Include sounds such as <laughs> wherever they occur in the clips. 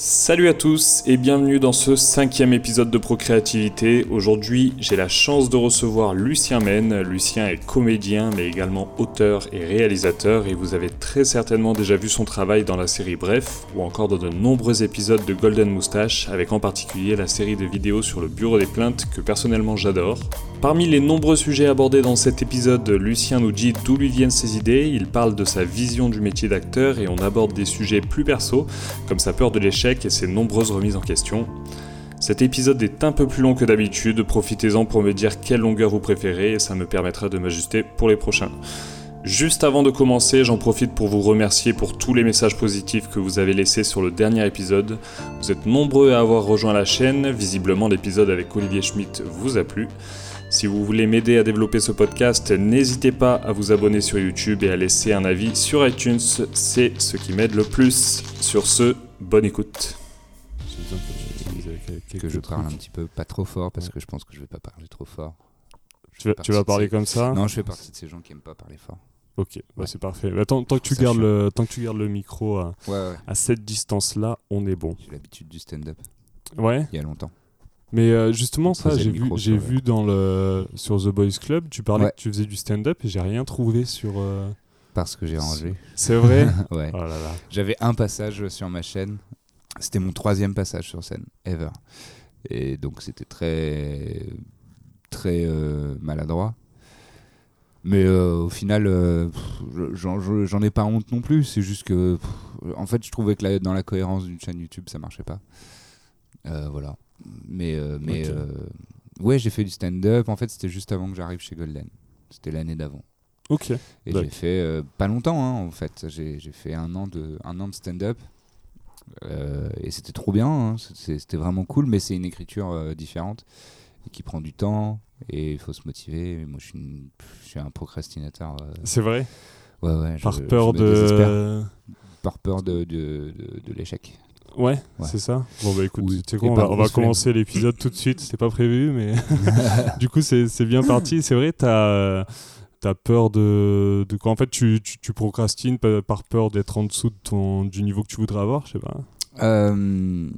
Salut à tous et bienvenue dans ce cinquième épisode de Procréativité. Aujourd'hui, j'ai la chance de recevoir Lucien Men. Lucien est comédien mais également auteur et réalisateur et vous avez très certainement déjà vu son travail dans la série Bref ou encore dans de nombreux épisodes de Golden Moustache avec en particulier la série de vidéos sur le bureau des plaintes que personnellement j'adore. Parmi les nombreux sujets abordés dans cet épisode, Lucien nous dit d'où lui viennent ses idées, il parle de sa vision du métier d'acteur et on aborde des sujets plus perso, comme sa peur de l'échec et ses nombreuses remises en question. Cet épisode est un peu plus long que d'habitude, profitez-en pour me dire quelle longueur vous préférez et ça me permettra de m'ajuster pour les prochains. Juste avant de commencer, j'en profite pour vous remercier pour tous les messages positifs que vous avez laissés sur le dernier épisode. Vous êtes nombreux à avoir rejoint la chaîne, visiblement l'épisode avec Olivier Schmitt vous a plu. Si vous voulez m'aider à développer ce podcast, n'hésitez pas à vous abonner sur YouTube et à laisser un avis sur iTunes, c'est ce qui m'aide le plus. Sur ce, bonne écoute. que je parle un petit peu pas trop fort parce que je pense que je vais pas parler trop fort. Je Tu vas, parler ces- comme ça? Non, je fais partie de ces gens qui aiment pas parler fort. Ok, bah c'est parfait. Bah, tant, tant que tu gardes le, tant que tu gardes le micro à, Ouais, ouais. à cette distance-là, on est bon. J'ai l'habitude du stand-up Ouais? il y a longtemps. Mais euh, justement, ça, j'ai vu, j'ai dans le sur The Boys Club, tu parlais Ouais. que tu faisais du stand-up et j'ai rien trouvé sur. euh, Parce que j'ai rangé. C'est vrai. <laughs> ouais. oh. J'avais un passage sur ma chaîne. C'était mon troisième passage sur scène, ever. Et donc c'était très, très euh, maladroit. Mais au final, j'en je- j'en ai pas honte non plus. C'est juste que, pff, en fait, je trouvais que la- dans la cohérence d'une chaîne YouTube, ça marchait pas. Voilà. Mais, euh, mais euh, ouais, j'ai fait du stand-up. En fait, c'était juste avant que j'arrive chez Golden. C'était l'année d'avant. Ok. Et j'ai fait euh, pas longtemps, hein, en fait. J'ai fait un an de, un an de stand-up. Euh, et c'était trop bien. hein. C'était vraiment cool, mais c'est une écriture euh, différente et qui prend du temps. Et il faut se motiver. Et moi, je suis, une- je suis un procrastinateur. C'est vrai? ouais, ouais, je- Par peur de. Par peur de, de, de, de l'échec. Ouais, Ouais. c'est ça. Bon bah écoute, Oui. quoi, on va, on commencer l'épisode tout de suite. C'était pas prévu, mais <laughs> <laughs> du coup c'est bien parti. C'est vrai, t'as as peur de, de quoi? En fait, tu, tu, tu procrastines pa- par peur d'être en dessous de ton, du niveau que tu voudrais avoir, je sais pas. Euh,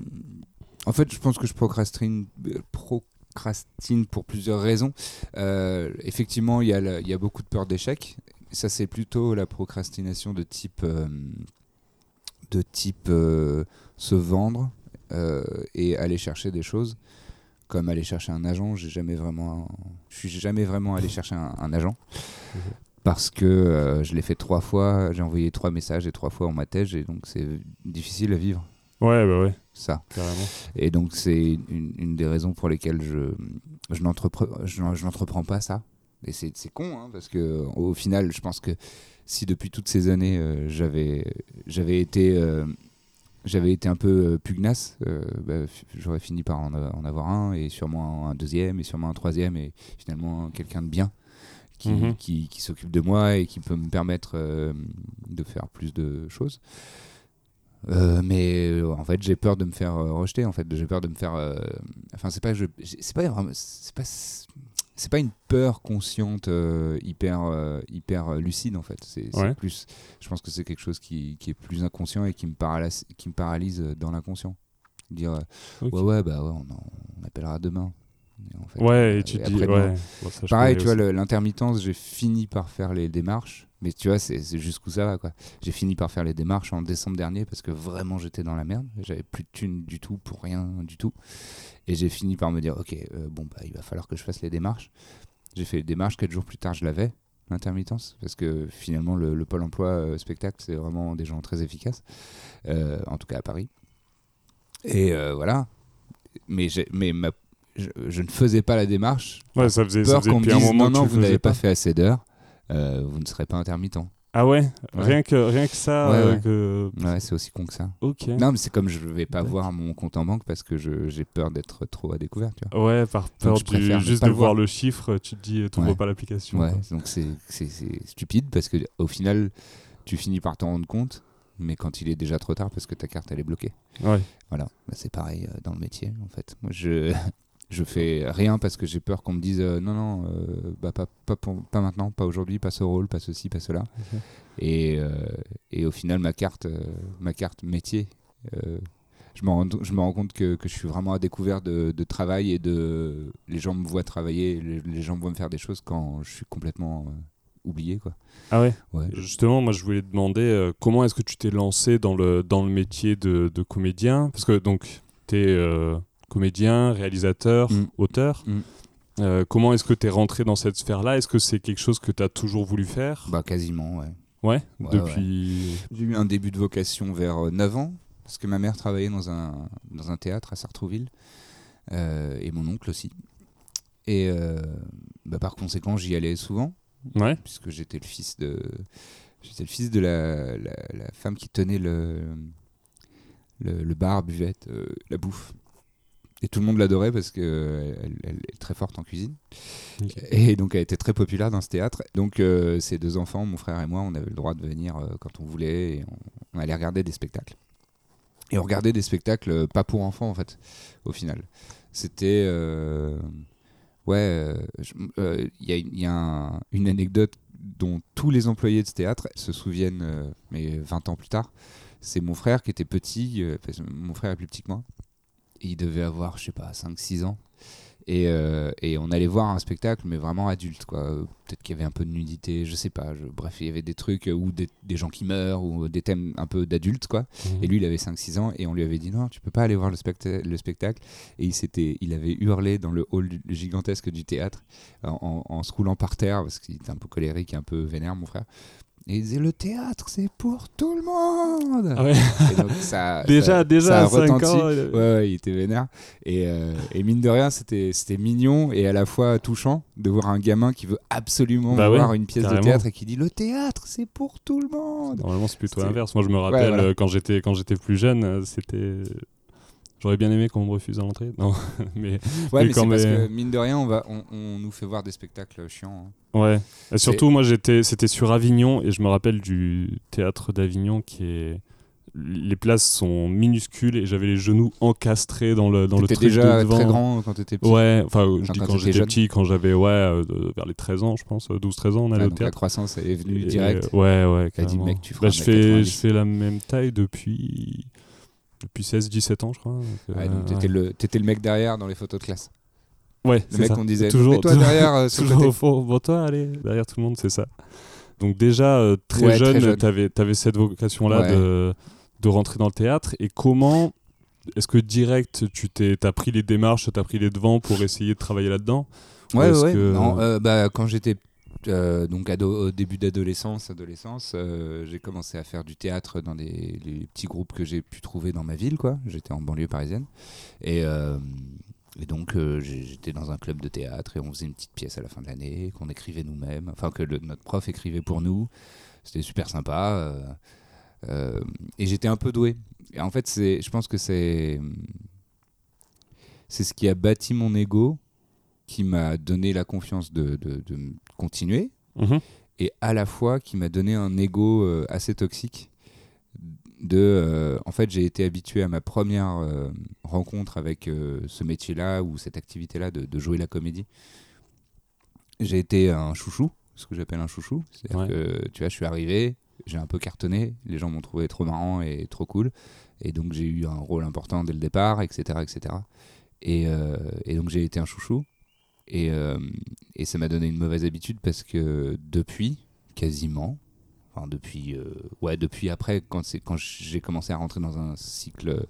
en fait, je pense que je procrastine, procrastine pour plusieurs raisons. Euh, effectivement, il y, a le- y a beaucoup de peur d'échec. Ça, c'est plutôt la procrastination de type, euh, de type euh, se vendre euh, et aller chercher des choses. Comme aller chercher un agent, j'ai jamais vraiment, je suis jamais vraiment allé chercher un, un agent Mhm. parce que euh, je l'ai fait trois fois. J'ai envoyé trois messages et trois fois on m'attège et donc c'est difficile à vivre Ouais, bah ouais, ça. carrément. Et donc, c'est une, une des raisons pour lesquelles je, je n'entrepre- je n'en- je n'entreprends pas ça. Et c'est c'est con, hein, parce que au final, je pense que si depuis toutes ces années, euh, j'avais j'avais été, j'avais été un peu euh, pugnace, euh, bah, j'aurais fini par en, en avoir un, et sûrement un deuxième, et sûrement un troisième, et finalement quelqu'un de bien. Qui, Mhm. qui, qui s'occupe de moi et qui peut me permettre euh, de faire plus de choses. Euh, mais en fait, j'ai peur de me faire rejeter. En fait, j'ai peur de me faire. Enfin, c'est pas, je, c'est pas c'est pas, c'est pas une peur consciente euh, hyper, euh, hyper euh, lucide en fait. C'est, Ouais. plus. Je pense que c'est quelque chose qui, qui est plus inconscient et qui me paralyse, qui me paralyse dans l'inconscient. Dire euh, ouais ouais bah ouais, on, en- on appellera demain. Et en fait, Ouais, et tu te dis, ouais. bon, ça, je Pareil, tu vois, l'intermittence, j'ai fini par faire les démarches. Mais tu vois, c'est jusqu'où ça va, quoi. J'ai fini par faire les démarches en décembre dernier parce que vraiment j'étais dans la merde. J'avais plus de thunes du tout pour rien du tout. Et j'ai fini par me dire, ok, euh, bon, bah, il va falloir que je fasse les démarches. J'ai fait les démarches, quatre jours plus tard, je l'avais, l'intermittence. Parce que finalement, le, le pôle emploi euh, spectacle, c'est vraiment des gens très efficaces. Euh, en tout cas à Paris. Et voilà. Mais, j'ai- mais ma- je, je ne faisais pas la démarche Ouais, ça faisait, ça peur faisait qu'on me depuis un dise moment non, non, vous n'avez pas fait assez d'heures, vous ne serez pas intermittent. Ah ouais, Ouais. Rien, que, rien que ça. Ouais, euh, ouais. que... Ouais, c'est aussi con que ça. Ok. Non, mais c'est comme je vais pas D'accord. voir mon compte en banque parce que je- j'ai peur d'être trop à découvert. Tu vois. Ouais, par peur je du- préfère ne juste pas de le voir voir. le chiffre, tu te dis, tu Ouais. pas l'application. Ouais, quoi. donc c'est c'est- c'est stupide parce que au final, tu finis par t'en rendre compte, mais quand il est déjà trop tard parce que ta carte elle est bloquée. Ouais. Voilà, Bah, c'est pareil euh, dans le métier en fait. Moi je je fais rien parce que j'ai peur qu'on me dise euh, non non euh, bah pas pas, pour- pas maintenant, pas aujourd'hui, pas ce rôle, pas ceci, pas cela. Et, euh, et au final ma carte euh, ma carte métier euh, je me rends, je me rends compte que, que je suis vraiment à découvert de, de travail et de les gens me voient travailler, les, les gens me voient me faire des choses quand je suis complètement euh, oublié quoi. Ah ouais? Ouais. Justement, moi je voulais demander euh, comment est-ce que tu t'es lancé dans le, dans le métier de, de comédien? Parce que donc tu es comédien, réalisateur, Mm. auteur. Mm. Euh, comment est-ce que tu es rentré dans cette sphère-là? Est-ce que c'est quelque chose que tu as toujours voulu faire? Bah quasiment ouais. Ouais, Ouais, depuis? J'ai eu un début de vocation vers euh, 9 ans, parce que ma mère travaillait dans un, dans un théâtre à Sartrouville, euh, et mon oncle aussi. Et euh, bah, par conséquent, j'y allais souvent, Ouais. puisque j'étais le fils de, j'étais le fils de la, la, la femme qui tenait le, le, le bar, buvette, euh, la bouffe. Et tout le monde l'adorait parce qu'elle elle, elle est très forte en cuisine. Et donc elle était très populaire dans ce théâtre. Donc euh, ces deux enfants, mon frère et moi, on avait le droit de venir euh, quand on voulait et on, on allait regarder des spectacles. Et on regardait des spectacles euh, pas pour enfants en fait, au final. C'était... euh, ouais, euh, euh, il y a, il y a un- une anecdote dont tous les employés de ce théâtre se souviennent, euh, mais 20 ans plus tard. C'est mon frère qui était petit, euh, mon frère est plus petit que moi. Il devait avoir, je sais pas, 5-6 ans. Et, euh, et on allait voir un spectacle, mais vraiment adulte, quoi. Peut-être qu'il y avait un peu de nudité, je sais pas. je- bref, il y avait des trucs euh, ou des, des gens qui meurent ou des thèmes un peu d'adultes, quoi. Mhm. Et lui, il avait 5-6 ans et on lui avait dit non, tu peux pas aller voir le, le spectacle. Et il, s'était, il avait hurlé dans le hall du- gigantesque du théâtre en, en- en se roulant par terre parce qu'il était un peu colérique et un peu vénère, mon frère. Et il disait le théâtre, c'est pour tout le monde. Ah ouais. Et donc, ça, <laughs> déjà, ça- déjà ça a à 5 retenti. ans. Ouais, il- ouais, il était vénère. Et, euh, et mine de rien, c'était, c'était mignon et à la fois touchant de voir un gamin qui veut absolument Bah voir une pièce carrément. de théâtre et qui dit le théâtre, c'est pour tout le monde. Normalement, c'est plutôt l'inverse. Moi, je me rappelle voilà. euh, quand j'étais quand j'étais plus jeune, euh, c'était. J'aurais bien aimé qu'on me refuse à l'entrée. Non, <laughs> mais Ouais, Mais c'est parce que mine de rien, on, va, on, on nous fait voir des spectacles chiants. hein. ouais. Et surtout, moi, j'étais, c'était sur Avignon et je me rappelle du théâtre d'Avignon qui est. Les places sont minuscules et j'avais les genoux encastrés dans le dans le T'étais truc déjà de devant. très grand quand t'étais petit. Ouais, enfin, je Enfin, dis quand j'étais petit, quand j'avais ouais, euh, vers les 13 ans, je pense, 12-13 ans, on allait au donc la théâtre. croissance elle est venue Et, direct. euh, ouais, ouais. T'as dit, mec, tu feras Bah, un je, mètre fais, 90. je fais la même taille depuis, depuis 16-17 ans, je crois. donc, Ouais, euh, donc t'étais le, t'étais le mec derrière dans les photos de classe. ouais, Le mec qu'on disait, toujours, toujours- derrière euh, <laughs> sur toujours au fond. Bon, toi, allez, derrière tout le monde, c'est ça. Donc déjà, euh, très Ouais, jeune, jeune. avais cette vocation-là Ouais. de, de rentrer dans le théâtre. Et comment est-ce que direct, tu t'es, pris les démarches, t'as pris les devants pour essayer de travailler là-dedans? Ou Ouais, ouais. que- Non, euh, bah, quand j'étais euh, donc au début d'adolescence, adolescence, euh, j'ai commencé à faire du théâtre dans des les petits groupes que j'ai pu trouver dans ma ville, quoi. J'étais en banlieue parisienne. Et, euh, donc, j'étais dans un club de théâtre et on faisait une petite pièce à la fin de l'année qu'on écrivait nous-mêmes, enfin que notre prof écrivait pour nous. C'était super sympa. et j'étais un peu doué. En fait, je pense que c'est, c'est ce qui a bâti mon ego, qui m'a donné la confiance de, de- de continuer, Mhm. et à la fois qui m'a donné un ego euh, assez toxique. De, euh, en fait, j'ai été habitué à ma première euh, rencontre avec ce métier-là ou cette activité-là de, de jouer la comédie. J'ai été un chouchou, ce que j'appelle un chouchou. C'est-à-dire Ouais. que, tu vois, je suis arrivé, j'ai un peu cartonné, les gens m'ont trouvé trop marrant et trop cool. Et donc, j'ai eu un rôle important dès le départ, etc. etc. Et, et donc, j'ai été un chouchou. Et, euh, et ça m'a donné une mauvaise habitude parce que depuis, quasiment, enfin depuis, euh, ouais, depuis après, quand, c'est- quand j'ai commencé à rentrer dans un cycle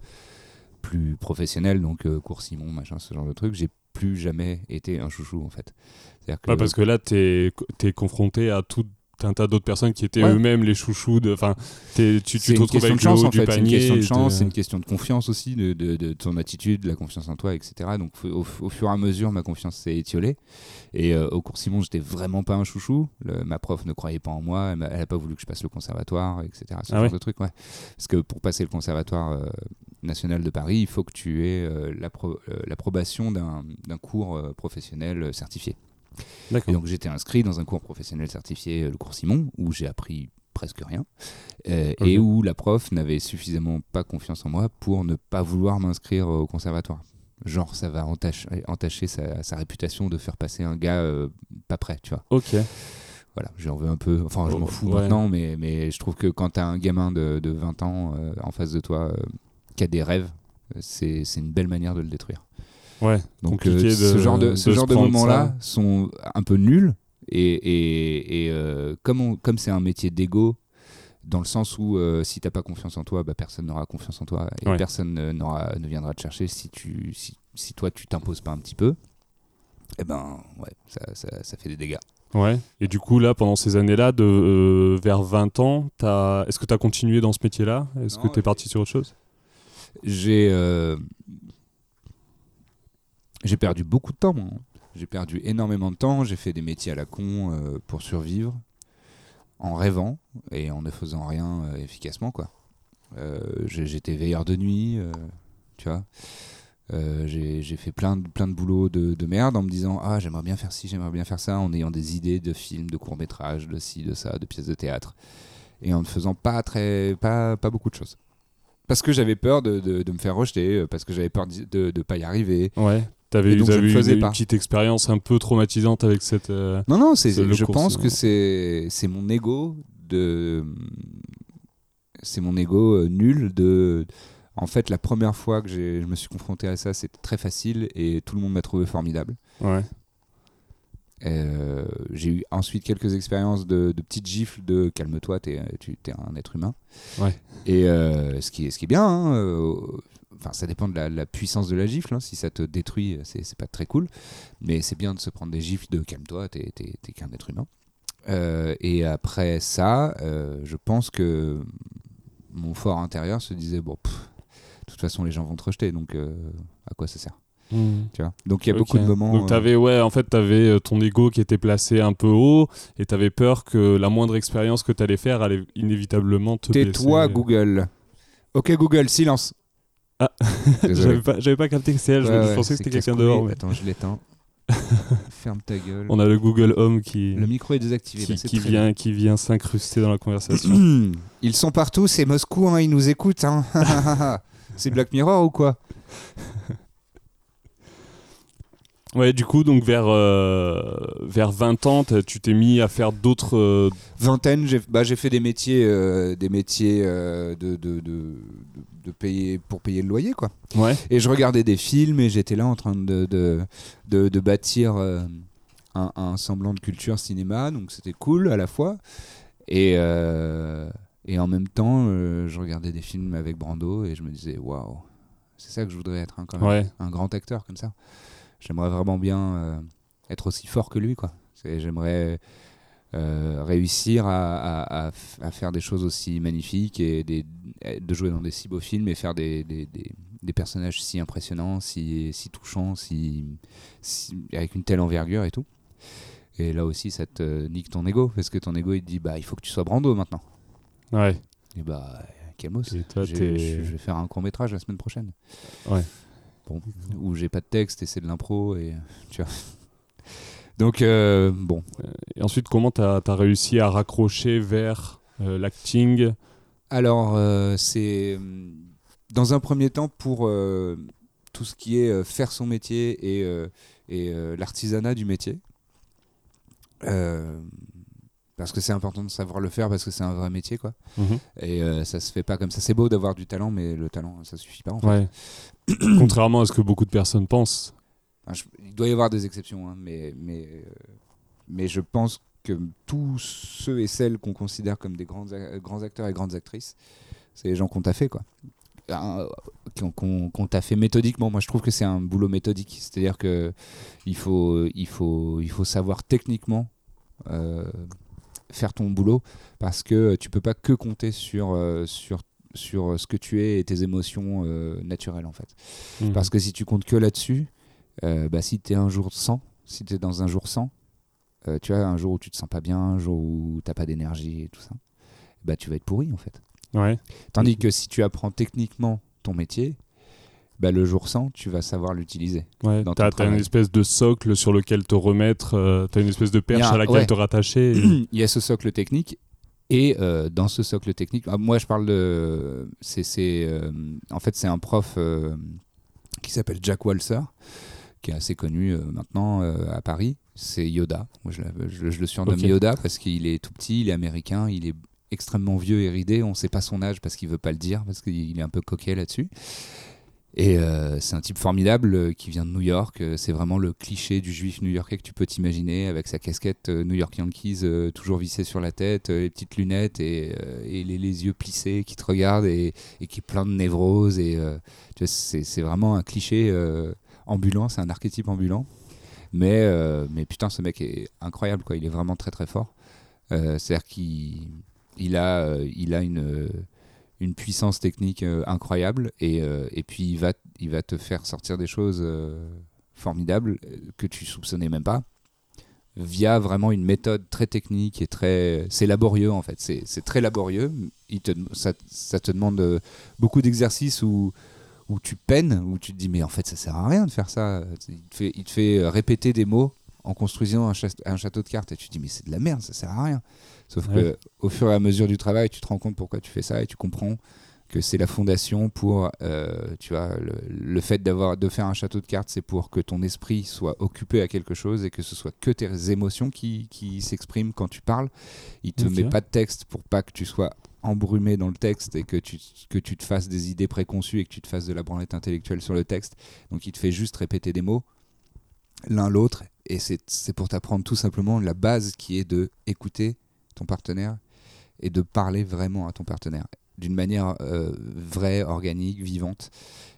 plus professionnel, donc euh, cours Simon, machin, ce genre de truc, j'ai plus jamais été un chouchou en fait. C'est-à-dire que Ouais, parce que là, t'es es confronté à tout un tas d'autres personnes qui étaient Ouais. eux-mêmes les chouchous. de- Enfin, tu, te retrouves avec de chance en fait, c'est une question de chance, c'est une question de confiance aussi, de, de, de ton attitude, de la confiance en toi, etc. Donc au, au fur et à mesure, ma confiance s'est étiolée. Et euh, au cours Simon, j'étais vraiment pas un chouchou. Le- ma prof ne croyait pas en moi, elle, m'a- elle a pas voulu que je passe le conservatoire, etc. Ce Ah genre ouais de truc, ouais. Parce que pour passer le conservatoire euh, national de Paris, il faut que tu aies euh, l'appro- l'approbation d'un cours professionnel certifié. Et donc j'étais inscrit dans un cours professionnel certifié, euh, le cours Simon, où j'ai appris presque rien, euh, et où la prof n'avait suffisamment pas confiance en moi pour ne pas vouloir m'inscrire au conservatoire. Genre ça va entacher, entacher sa, sa réputation de faire passer un gars euh, pas prêt, tu vois. Ok. Voilà, j'en veux un peu, enfin je Oh, m'en fous ouais. maintenant, mais, mais je trouve que quand t'as un gamin de, de 20 ans euh, en face de toi qui a des rêves, c'est une belle manière de le détruire. Ouais. Donc euh, ce genre de, ce genre de prendre moments-là ça. sont un peu nuls et, et, et, euh, comme on- comme c'est un métier d'ego dans le sens où euh, si t'as pas confiance en toi, bah, personne n'aura confiance en toi et Ouais. personne n'aura ne viendra te chercher si tu si, si toi tu t'imposes pas un petit peu. Eh ben ouais, ça, ça, ça fait des dégâts. Ouais. Et du coup, là, pendant ces années-là, de euh, vers 20 ans, t'as- est-ce que tu as continué dans ce métier-là? Est-ce que tu es parti sur autre chose? J'ai euh, j'ai perdu beaucoup de temps. moi. J'ai perdu énormément de temps. J'ai fait des métiers à la con euh, pour survivre, en rêvant et en ne faisant rien euh, efficacement. Euh, J'étais veilleur de nuit, tu vois. J'ai fait plein de, plein de boulot de, de merde en me disant ah j'aimerais bien faire ci, j'aimerais bien faire ça, en ayant des idées de films, de courts métrages, de ci, de ça, de pièces de théâtre, et en ne faisant pas très, pas, beaucoup de choses. Parce que j'avais peur de, de- de me faire rejeter, parce que j'avais peur de ne pas y arriver. Ouais. T'avais eu, faisais une, pas. petite expérience un peu traumatisante avec cette. euh, Non, non, c'est, je pense c'est que c'est, c'est mon ego de. C'est mon ego euh, nul de. En fait, la première fois que je me suis confronté à ça, c'était très facile et tout le monde m'a trouvé formidable. Ouais. Euh, j'ai eu ensuite quelques expériences de, de petites gifles de calme-toi, t'es, tu es un être humain. Ouais. Et euh, ce, qui est, ce qui est bien, hein, euh, enfin, ça dépend de la, la puissance de la gifle. hein. Si ça te détruit, c'est, pas très cool. Mais c'est bien de se prendre des gifles de calme-toi, t'es, qu'un être humain. Euh, et après ça, euh, je pense que mon fort intérieur se disait bon, de toute façon, les gens vont te rejeter, donc euh, à quoi ça sert? Hmm. tu vois? Donc il y a beaucoup de moments. Donc euh, t'avais ouais en fait t'avais ton ego qui était placé un peu haut et t'avais peur que la moindre expérience que t'allais faire allait inévitablement te Tais-toi. Google. Ok, Google, silence. Ah. <laughs> J'avais pas, j'avais pas capté que c'était elle, je- Ouais, je, pensais que c'est c'était quelqu'un dehors. mais Attends, je l'éteins. <laughs> Ferme ta gueule. On a le Google Home qui, Le micro est désactivé. qui, bah, c'est qui vient, qui vient s'incruster dans la conversation. <clears throat> Ils sont partout, c'est Moscou, hein, ils nous écoutent. hein. <laughs> c'est Black Mirror ou quoi? Ouais, du coup, donc vers, euh, vers 20 ans, tu t'es mis à faire d'autres. euh, Vingtaine, j'ai bah, j'ai fait des métiers, euh, des métiers euh, de, de, de, de- de payer, pour payer le loyer. quoi. Ouais. Et je regardais des films et j'étais là en train de, de, de, de bâtir euh, un, un semblant de culture cinéma, donc c'était cool à la fois. Et, euh, et en même temps, euh, je regardais des films avec Brando et je me disais, waouh, c'est ça que je voudrais être hein, quand même. Ouais. Un grand acteur comme ça. J'aimerais vraiment bien être aussi fort que lui. quoi. J'aimerais euh, réussir à, à- à f- à faire des choses aussi magnifiques et des- de jouer dans des si beaux films et faire des, des, des- des personnages si impressionnants, si, si touchants, si, si- avec une telle envergure et tout. Et là aussi, ça te nique ton ego parce que ton ego il te dit bah il faut que tu sois Brando maintenant. Ouais. Et bah calmos. Et toi, je vais faire un court métrage la semaine prochaine. Ouais. Bon, où j'ai pas de texte et c'est de l'impro et tu vois. Donc euh, bon, Et ensuite, comment t'as as réussi à raccrocher vers euh, l'acting? Alors euh, c'est hum, dans un premier temps pour tout ce qui est faire son métier et, et l'artisanat du métier. Parce que c'est important de savoir le faire parce que c'est un vrai métier quoi. Mhm. Et ça se fait pas comme ça. C'est beau d'avoir du talent, mais le talent ça suffit pas en fait. Ouais. <clears throat> Contrairement à ce que beaucoup de personnes pensent. Enfin, je- il doit y avoir des exceptions, hein, mais, mais, euh, mais je pense que tous ceux et celles qu'on considère comme des grands, grands acteurs et grandes actrices, c'est les gens qu'on t'a fait, quoi. Euh, qu'on t'a fait méthodiquement. Moi, je trouve que c'est un boulot méthodique. C'est-à-dire que il faut, il faut, il faut savoir techniquement euh, faire ton boulot parce que tu peux pas que compter sur, sur, sur ce que tu es et tes émotions euh, naturelles, en fait. Mhm. Parce que si tu comptes que là-dessus, bah, si tu es un jour sans, si tu es dans un jour sans, euh, tu vois, un jour où tu te sens pas bien, un jour où t'as pas d'énergie et tout ça, bah, tu vas être pourri en fait. Ouais. Tandis que si tu apprends techniquement ton métier, bah, le jour sans, tu vas savoir l'utiliser. Ouais, t'as t'as une espèce de socle sur lequel te remettre, euh, t'as une espèce de perche un- à laquelle ouais. te rattacher. et- <clears throat> Il y a ce socle technique. Et euh, dans ce socle technique, ah, moi je parle de. c'est euh, en fait, c'est un prof euh, qui s'appelle Jack Walser, qui est assez connu euh, maintenant euh, à Paris. C'est Yoda. Moi je, l'appelle- je- je le surnomme. Yoda parce qu'il est tout petit, il est américain, il est extrêmement vieux et ridé. On ne sait pas son âge parce qu'il veut pas le dire, parce qu'il est un peu coquet là-dessus. Et euh, c'est un type formidable euh, qui vient de New York. Euh, c'est vraiment le cliché du juif new-yorkais que tu peux t'imaginer, avec sa casquette New York Yankees toujours vissée sur la tête, les petites lunettes et, et les, les, yeux plissés qui te regardent et, et qui est plein de névrose. Et c'est vraiment un cliché ambulant, c'est un archétype ambulant. Mais, mais putain, ce mec est incroyable, quoi. Il est vraiment très très fort. C'est-à-dire qu'il il a, il a une une puissance technique euh, incroyable et, euh, et, puis il va, il va te faire sortir des choses euh, formidables que tu soupçonnais même pas via vraiment une méthode très technique et très c'est laborieux en fait c'est très laborieux il te, ça, ça te demande beaucoup d'exercices où, où tu peines où tu te dis mais en fait ça sert à rien de faire ça. Il te fait, il te fait répéter des mots en construisant un, un, château de cartes et tu te dis mais c'est de la merde ça sert à rien. Sauf que au fur et à mesure du travail, tu te rends compte pourquoi tu fais ça et tu comprends que c'est la fondation pour, euh, tu vois, le, fait d'avoir de faire un château de cartes, c'est pour que ton esprit soit occupé à quelque chose et que ce soit que tes émotions qui, qui s'expriment quand tu parles. Il te met pas de texte pour pas que tu sois embrumé dans le texte et que tu, que tu te fasses des idées préconçues et que tu te fasses de la branlette intellectuelle sur le texte. Donc il te fait juste répéter des mots l'un l'autre et c'est pour t'apprendre tout simplement la base qui est de écouter ton partenaire et de parler vraiment à ton partenaire d'une manière euh, vraie, organique, vivante,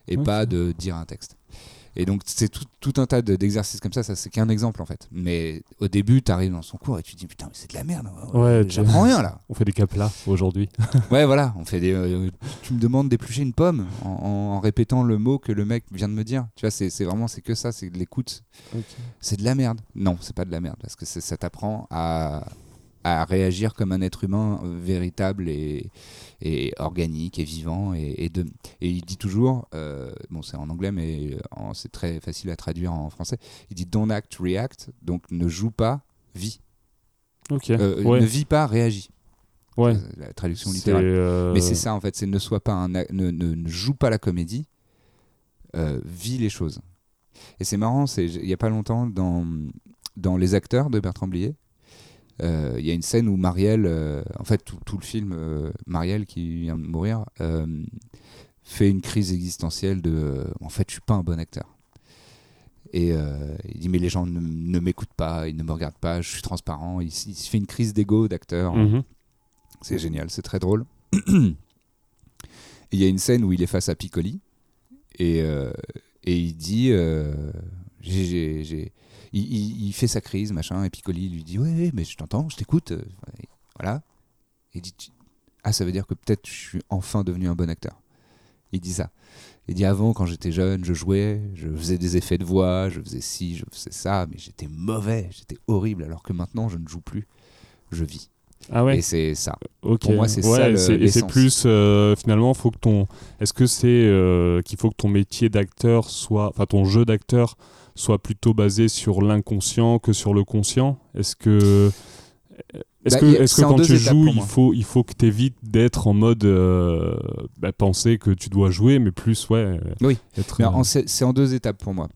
et pas de dire un texte. Et donc, c'est tout, un tas d'exercices comme ça, ça c'est qu'un exemple en fait. Mais au début, tu arrives dans son cours et tu te dis putain, mais c'est de la merde, ouais, j'apprends <laughs> rien là. On fait des caplas aujourd'hui. <laughs> ouais, voilà, on fait des. Euh, tu me demandes d'éplucher une pomme en, répétant le mot que le mec vient de me dire. Tu vois, c'est vraiment, c'est que ça, c'est de l'écoute. C'est de la merde. Non, c'est pas de la merde parce que ça t'apprend à à réagir comme un être humain euh, véritable et, et organique et vivant. Et, de, et il dit toujours, euh, bon c'est en anglais mais c'est très facile à traduire en français, il dit don't act, react, donc ne joue pas, vis. Euh, ne vis pas, réagis. Ouais. La traduction littérale. Mais c'est ça en fait, c'est ne sois pas un, ne, ne, ne, joue pas la comédie, vis les choses. Et c'est marrant, c'est il y a pas longtemps dans dans Les acteurs de Bertrand Blier, euh, il y a une scène où Marielle, euh, en fait tout, le film, euh, Marielle qui vient de mourir, fait une crise existentielle de en fait je suis pas un bon acteur. Et il dit mais les gens ne, m'écoutent pas, ils ne me regardent pas, je suis transparent. Il, il fait une crise d'ego d'acteur. Mhm. C'est génial, c'est très drôle. Il y a une scène où il est face à Piccoli et, et il dit j'ai il, fait sa crise, machin, et Piccoli lui dit Ouais, mais je t'entends, je t'écoute. Euh, voilà. Il dit Ah, ça veut dire que peut-être je suis enfin devenu un bon acteur. Il dit ça. Il dit Avant, quand j'étais jeune, je jouais, je faisais des effets de voix, je faisais ci, je faisais ça, mais j'étais mauvais, j'étais horrible, alors que maintenant, je ne joue plus, je vis. Ah ouais. Et c'est ça. Pour moi, c'est ça. et c'est plus euh, finalement, faut que ton. Est-ce que c'est euh, qu'il faut que ton métier d'acteur soit, enfin ton jeu d'acteur soit plutôt basé sur l'inconscient que sur le conscient Est-ce que est-ce bah, que, est que quand tu joues, il faut, il faut que tu évites d'être en mode euh, bah, penser que tu dois jouer, mais plus, ouais. Oui, euh, c'est en deux étapes pour moi.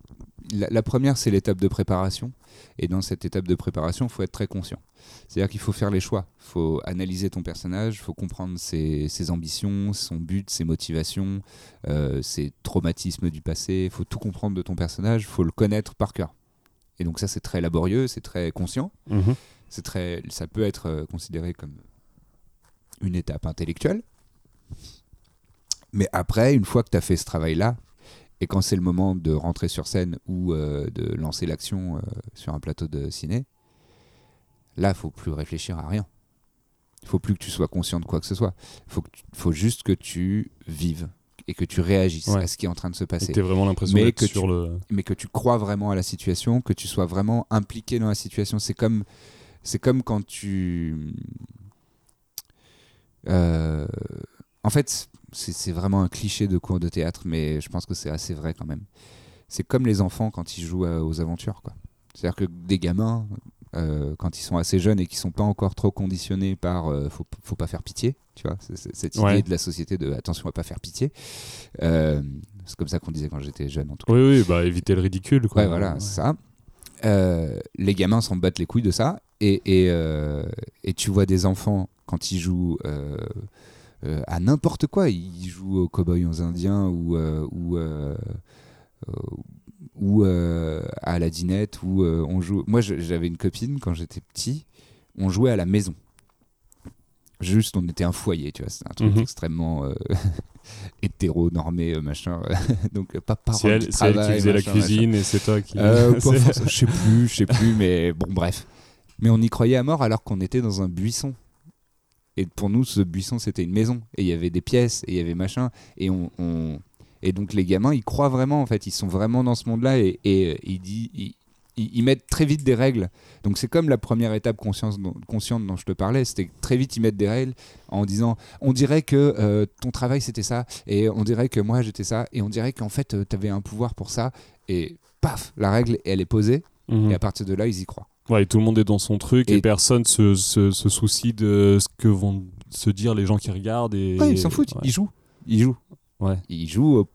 La, première, c'est l'étape de préparation. Et dans cette étape de préparation, il faut être très conscient. C'est-à-dire qu'il faut faire les choix. Il faut analyser ton personnage, il faut comprendre ses, ambitions, son but, ses motivations, euh, ses traumatismes du passé. Il faut tout comprendre de ton personnage, il faut le connaître par cœur. Et donc ça, c'est très laborieux, c'est très conscient. Mhm. C'est très, ça peut être euh, considéré comme une étape intellectuelle. Mais après, une fois que tu as fait ce travail-là, et quand c'est le moment de rentrer sur scène ou euh, de lancer l'action sur un plateau de ciné, Là, il faut plus réfléchir à rien. Il faut plus que tu sois conscient de quoi que ce soit. Il faut, faut juste que tu vives et que tu réagisses à ce qui est en train de se passer. Tu vraiment l'impression d'être sur tu, le... Mais que tu crois vraiment à la situation, que tu sois vraiment impliqué dans la situation. C'est comme, c'est comme quand tu... Euh, en fait, c'est vraiment un cliché de cours de théâtre, mais je pense que c'est assez vrai quand même. C'est comme les enfants quand ils jouent aux aventures. C'est-à-dire que des gamins, euh, quand ils sont assez jeunes et qui sont pas encore trop conditionnés par euh, faut, faut pas faire pitié, tu vois, cette idée de la société de attention à pas faire pitié. Euh, c'est comme ça qu'on disait quand j'étais jeune en tout cas. Oui, oui, bah éviter le ridicule. Quoi. Ouais, voilà, ça. les gamins s'en battent les couilles de ça et, et, et, tu vois des enfants quand ils jouent euh, à n'importe quoi. Ils jouent aux cowboys aux indiens ou, euh, ou, euh, euh, ou euh, à la dinette. Ou, euh, on joue... Moi, j'avais une copine quand j'étais petit, on jouait à la maison. Juste, on était un foyer, tu vois. C'était un truc Mhm. extrêmement euh, <laughs> hétéro-normé, euh, machin. <laughs> Donc, pas parents C'est elle, qui c'est elle qui travaillent, faisait la machin. cuisine et c'est toi qui. <laughs> C'est- je sais plus, je sais plus, mais bon, bref. Mais on y croyait à mort alors qu'on était dans un buisson. Et pour nous, ce buisson, c'était une maison. Et il y avait des pièces, et il y avait machin. Et, on, on- et donc, les gamins, ils croient vraiment, en fait. Ils sont vraiment dans ce monde-là. Et, et, euh, ils, disent- ils, mettent très vite des règles. Donc, c'est comme la première étape conscience consciente dont je te parlais. C'était très vite, ils mettent des règles en disant on dirait que euh, ton travail, c'était ça. Et on dirait que moi, j'étais ça. Et on dirait qu'en fait, tu avais un pouvoir pour ça. Et paf, la règle, elle est posée. Mhm. Et à partir de là, ils y croient. Ouais, et tout le monde est dans son truc et, Et- personne se, se, se soucie de ce que vont se dire les gens qui regardent. Et... Ouais, ils s'en foutent, Ouais. ils jouent. Ils jouent. Ouais. Ils jouent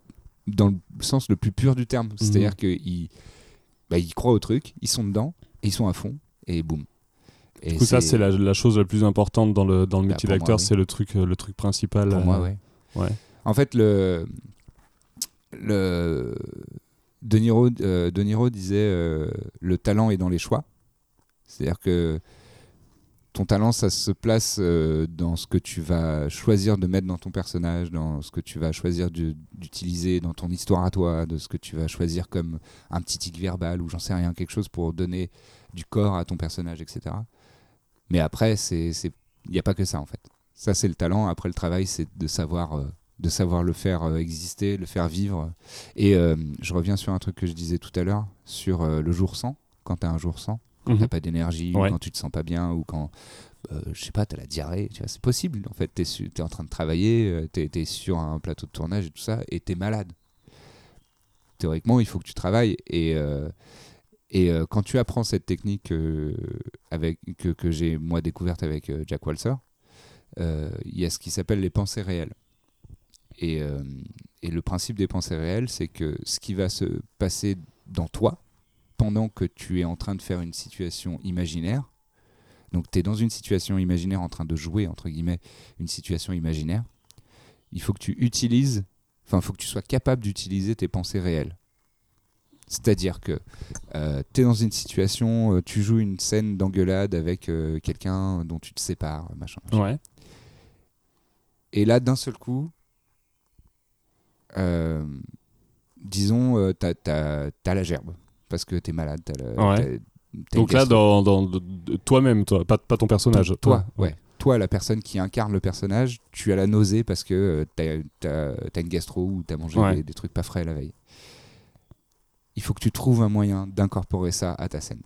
dans le sens le plus pur du terme. C'est-à-dire qu'ils bah, ils croient au truc, ils sont dedans, et ils sont à fond, et boum. Et Du coup, ça, c'est la, la chose la plus importante dans le, dans le Bah, métier d'acteur, oui. c'est le truc, le truc principal. Pour euh, moi, ouais. ouais. En fait, le. le de Niro, euh, De Niro disait euh, le talent est dans les choix. C'est-à-dire que ton talent, ça se place euh, dans ce que tu vas choisir de mettre dans ton personnage, dans ce que tu vas choisir d'utiliser dans ton histoire à toi, de ce que tu vas choisir comme un petit tic verbal ou j'en sais rien, quelque chose pour donner du corps à ton personnage, etc. Mais après, il n'y a pas que ça en fait. Ça, c'est le talent. Après, le travail, c'est de savoir, euh, de savoir le faire euh, exister, le faire vivre. Et je reviens sur un truc que je disais tout à l'heure, sur le jour sans, quand tu as un jour sans quand Mhm. t'as pas d'énergie, Ouais. ou quand tu te sens pas bien, ou quand, euh, je sais pas, t'as la diarrhée, tu vois, c'est possible. En fait, t'es, t'es en train de travailler, euh, t'es, t'es sur un plateau de tournage et tout ça, et t'es malade. Théoriquement, il faut que tu travailles. Et, euh, et euh, quand tu apprends cette technique avec, que, que j'ai moi découverte avec Jack Walser, il y a ce qui s'appelle les pensées réelles. Et, et le principe des pensées réelles, c'est que ce qui va se passer dans toi, pendant que tu es en train de faire une situation imaginaire, donc tu es dans une situation imaginaire en train de jouer, entre guillemets, une situation imaginaire, il faut que tu utilises, enfin, il faut que tu sois capable d'utiliser tes pensées réelles. C'est-à-dire que tu es dans une situation, euh, tu joues une scène d'engueulade avec euh, quelqu'un dont tu te sépares, machin. machin. Ouais. Et là, d'un seul coup, euh, disons, euh, t'as, t'as- t'as la gerbe parce que t'es malade. Le- Ouais. Donc là, dans, toi-même, toi, pas, pas ton personnage. toi, ouais. Toi, la personne qui incarne le personnage, tu as la nausée parce que euh, t'as, t'as une gastro ou t'as mangé Ouais. des, des trucs pas frais la veille. Il faut que tu trouves un moyen d'incorporer ça à ta scène.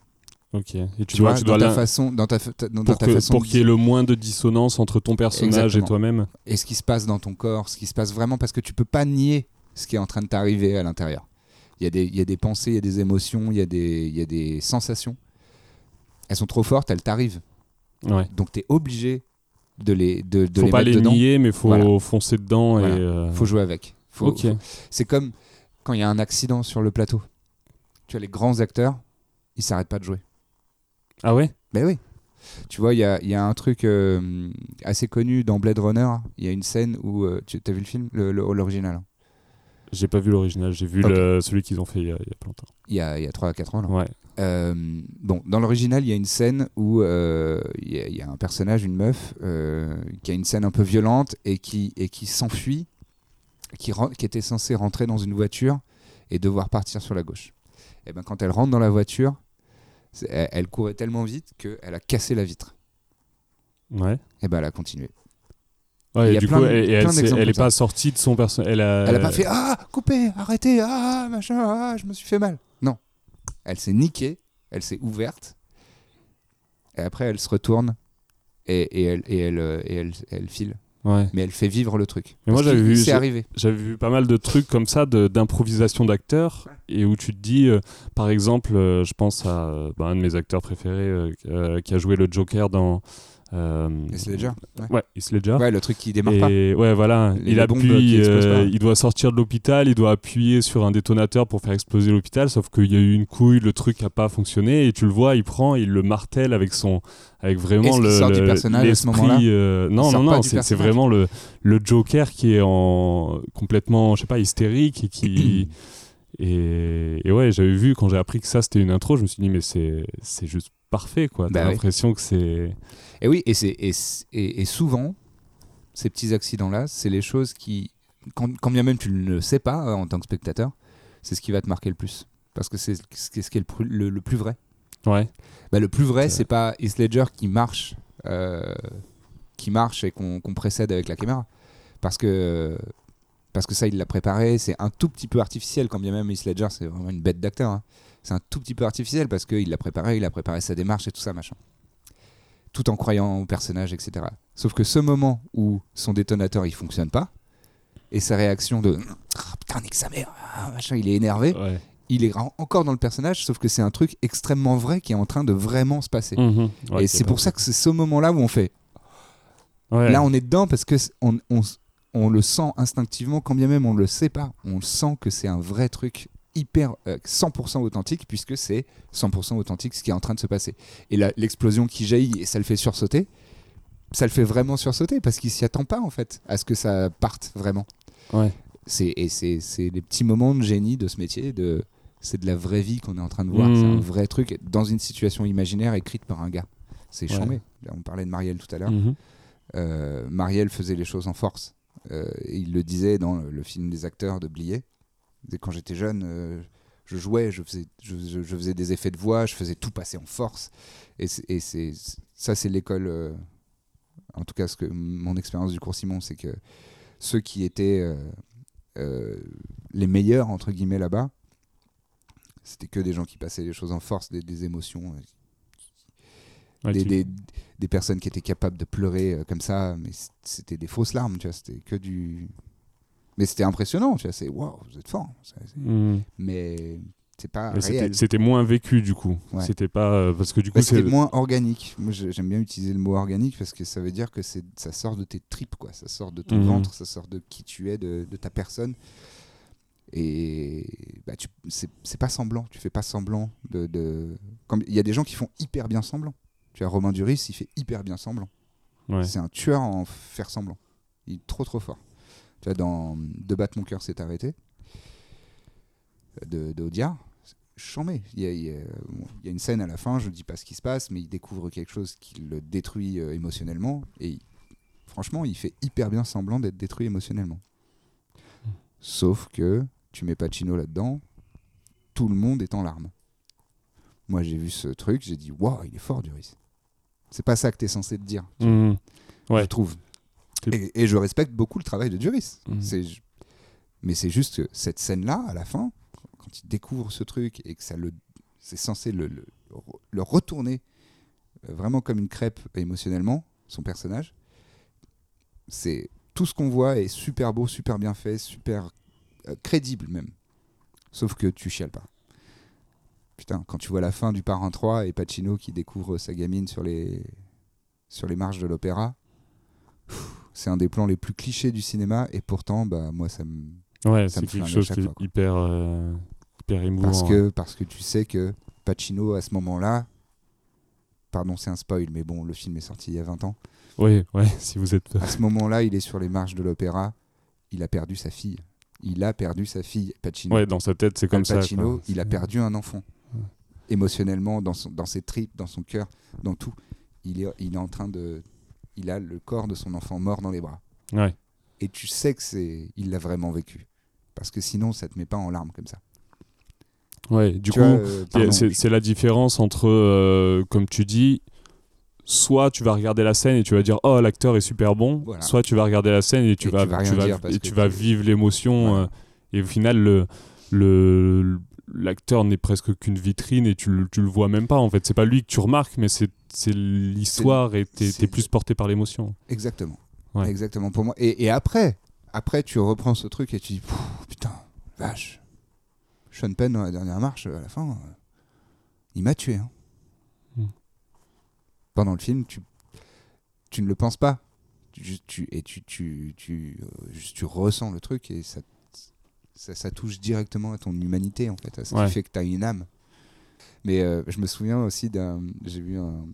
Ok. Et tu, Tu dois, vois, tu dans dois ta façon, dans ta, fa- ta- dans pour ta que- façon pour qu'il y ait le moins de dissonance entre ton personnage Exactement. et toi-même. et ce qui se passe dans ton corps, ce qui se passe vraiment, parce que tu peux pas nier ce qui est en train de t'arriver à l'intérieur. Il y, a des, il y a des pensées, il y a des émotions, il y, a des- il y a des sensations. Elles sont trop fortes, elles t'arrivent. Ouais. Donc tu es obligé de les, de, de faut les pas mettre les dedans. nier, mais faut Voilà. foncer dedans Voilà. et. euh, faut jouer avec. Faut- ok. faut- C'est comme quand il y a un accident sur le plateau. Tu as les grands acteurs, ils s'arrêtent pas de jouer. Ah ouais? Ben oui. Tu vois, il y a, y a un truc euh, assez connu dans Blade Runner. Il y a une scène où. euh, tu as vu le film? Le- le- L'original J'ai pas vu l'original, j'ai vu le- celui qu'ils ont fait il y a, il y a pas longtemps. Il y a, il y a 3 à 4 ans. là. Ouais. Euh, bon, dans l'original, il y a une scène où euh, il y, a- il y a un personnage, une meuf, euh, qui a une scène un peu violente et qui, et qui s'enfuit, qui, était censée rentrer dans une voiture et devoir partir sur la gauche. Et ben quand elle rentre dans la voiture, elle, elle courait tellement vite qu'elle a cassé la vitre. Ouais. Et ben elle a continué. Ouais, et du coup, de- elle, elle, est pas sortie de son personnage. Elle a, Elle a pas fait Ah, coupez, arrêtez, ah, machin, ah, je me suis fait mal. Non. Elle s'est niquée, elle s'est ouverte, et après elle se retourne et, et elle, et elle, euh, et elle, elle file. Ouais. Mais elle fait vivre le truc. Mais moi, j'avais vu- C'est j'ai- arrivé. J'avais vu pas mal de trucs comme ça d'improvisation d'acteurs et où tu te dis, euh, par exemple, euh, je pense à bah, un de mes acteurs préférés euh, qui a joué le Joker dans, Euh, Heath Ledger ouais. Ouais, Heath Ledger. Ouais, le truc qui démarre pas. Et ouais, voilà, Les- il appuie, euh, pas. il doit sortir de l'hôpital, il doit appuyer sur un détonateur pour faire exploser l'hôpital, sauf qu'il y a eu une couille, le truc n'a pas fonctionné, et tu le vois, il prend, il le martèle avec son, avec vraiment le, sort du le- personnage à ce moment-là? euh, non, non, pas non, du c'est vraiment le, le Joker qui est en complètement, je sais pas, hystérique et qui <clears throat> et, et ouais, j'avais vu quand j'ai appris que ça c'était une intro, je me suis dit mais c'est juste parfait quoi. T'as Bah l'impression que c'est Et oui, et, et, et, et souvent, ces petits accidents-là, c'est les choses qui, quand, quand bien même tu ne le sais pas hein, en tant que spectateur, c'est ce qui va te marquer le plus. Parce que c'est ce qui est le, plus- le- le plus vrai. ouais. Bah, le plus vrai, C'est pas Heath Ledger qui marche, euh, qui marche et qu'on qu'on précède avec la caméra. Parce que, parce que ça, il l'a préparé. C'est un tout petit peu artificiel, quand bien même Heath Ledger, c'est vraiment une bête d'acteur. hein. C'est un tout petit peu artificiel parce qu'il l'a préparé, il a préparé sa démarche et tout ça, machin. Tout en croyant au personnage, etc. Sauf que ce moment où son détonateur, il fonctionne pas, et sa réaction de Ah, putain, nique sa mère, ah, machin, il est énervé, ouais. il est en- encore dans le personnage, sauf que c'est un truc extrêmement vrai qui est en train de vraiment se passer. Mhm. Ouais, et c'est pour ça que c'est ce moment-là où on fait. Ouais. Là, on est dedans parce que c- on, on s- on le sent instinctivement, quand bien même on le sait pas. On sent que c'est un vrai truc hyper euh, 100% authentique puisque c'est 100% authentique ce qui est en train de se passer. Et l'explosion qui jaillit et ça le fait sursauter, ça le fait vraiment sursauter parce qu'il s'y attend pas en fait à ce que ça parte vraiment. Ouais. C'est et c'est les petits moments de génie de ce métier de c'est de la vraie vie qu'on est en train de voir, c'est un vrai truc dans une situation imaginaire écrite par un gars. C'est Ouais. chambé. Là, on parlait de Marielle tout à l'heure. Mhm. Euh, Marielle faisait les choses en force. Euh, il le disait dans le, le film des acteurs de Blier. Quand j'étais jeune, euh, je jouais, je faisais, je, je- je faisais des effets de voix, je faisais tout passer en force. Et, c'est- et c'est, ça, c'est l'école. euh, en tout cas, ce que mon expérience du cours Simon, c'est que ceux qui étaient euh, euh, les meilleurs, entre guillemets, là-bas, c'était que des gens qui passaient les choses en force, des, des émotions, Ouais, des, tu- des, des personnes qui étaient capables de pleurer comme ça, mais c'était des fausses larmes, tu vois, c'était que du... Mais c'était impressionnant, tu vois, c'est waouh, vous êtes fort. Mhm. Mais c'est pas c'était- réel. C'était moins vécu du coup. Ouais. C'était pas euh, parce que du coup Bah, c'était moins organique. Moi, j'aime bien utiliser le mot organique parce que ça veut dire que c'est, ça sort de tes tripes, quoi. Ça sort de ton Mhm. ventre, ça sort de qui tu es, de, de ta personne. Et bah, tu, c'est, c'est pas semblant. Tu fais pas semblant de. de... Comme- Il y a des gens qui font hyper bien semblant. Tu as Romain Duris, il fait hyper bien semblant. Ouais. C'est un tueur en faire semblant. Il est trop trop fort. Tu vois, dans De battre mon cœur s'est arrêté de, de Audiard, chambé. Il y, a, il, y a, bon, il y a une scène à la fin, je ne dis pas ce qui se passe, mais il découvre quelque chose qui le détruit euh, émotionnellement. Et il- franchement, il fait hyper bien semblant d'être détruit émotionnellement. Sauf que tu mets Pacino là-dedans, tout le monde est en larmes. Moi, j'ai vu ce truc, j'ai dit, waouh, il est fort, Duris. C'est pas ça que tu es censé te dire. Ouais. je trouve. Et, et je respecte beaucoup le travail de Duris. Mhm. Mais c'est juste que cette scène-là, à la fin, quand il découvre ce truc et que ça le, c'est censé le, le, le retourner euh, vraiment comme une crêpe émotionnellement, son personnage, c'est tout ce qu'on voit est super beau, super bien fait, super euh, crédible même. Sauf que tu chiales pas. Putain, quand tu vois la fin du Parrain 3 et Pacino qui découvre sa gamine sur les, sur les marches de l'opéra, c'est un des plans les plus clichés du cinéma et pourtant, bah, moi, ça me. Ouais, c'est quelque chose qui est fois, hyper, euh, hyper émouvant. Parce que, parce que tu sais que Pacino, à ce moment-là, pardon, c'est un spoil, mais bon, le film est sorti il y a 20 ans. Oui, ouais, <laughs> si vous êtes. À ce moment-là, il est sur les marches de l'opéra, il a perdu sa fille. Il a perdu sa fille, Pacino. Ouais, dans sa tête, c'est comme ça. Pacino, il a perdu un enfant. Ouais. Émotionnellement, dans, son, dans ses tripes, dans son cœur, dans tout. Il est, il est en train de. Il a le corps de son enfant mort dans les bras. Ouais. Et tu sais que c'est. Il l'a vraiment vécu. Parce que sinon, ça te met pas en larmes comme ça. Ouais, du Tu coup, euh, c'est la différence entre, euh, comme tu dis, soit tu vas regarder la scène et tu vas dire oh l'acteur est super bon, Voilà. soit tu vas regarder la scène et tu Et vas tu vas tu vas- et tu vivre l'émotion euh, et au final le le l'acteur n'est presque qu'une vitrine et tu, le- tu le vois même pas en fait c'est pas lui que tu remarques mais c'est l'histoire et t'es t'es plus porté par l'émotion Exactement. Ouais. Exactement pour moi. Et, et après, après, tu reprends ce truc et tu dis putain, vache. Sean Penn dans la dernière marche, à la fin, euh, il m'a tué. hein. Hmm. Pendant le film, tu. tu ne le penses pas. Tu, tu- et tu, tu, tu, euh, tu ressens le truc et ça, ça, ça touche directement à ton humanité, en fait, à ce Ouais. qui fait que tu as une âme. Mais euh, je me souviens aussi d'un. J'ai vu un,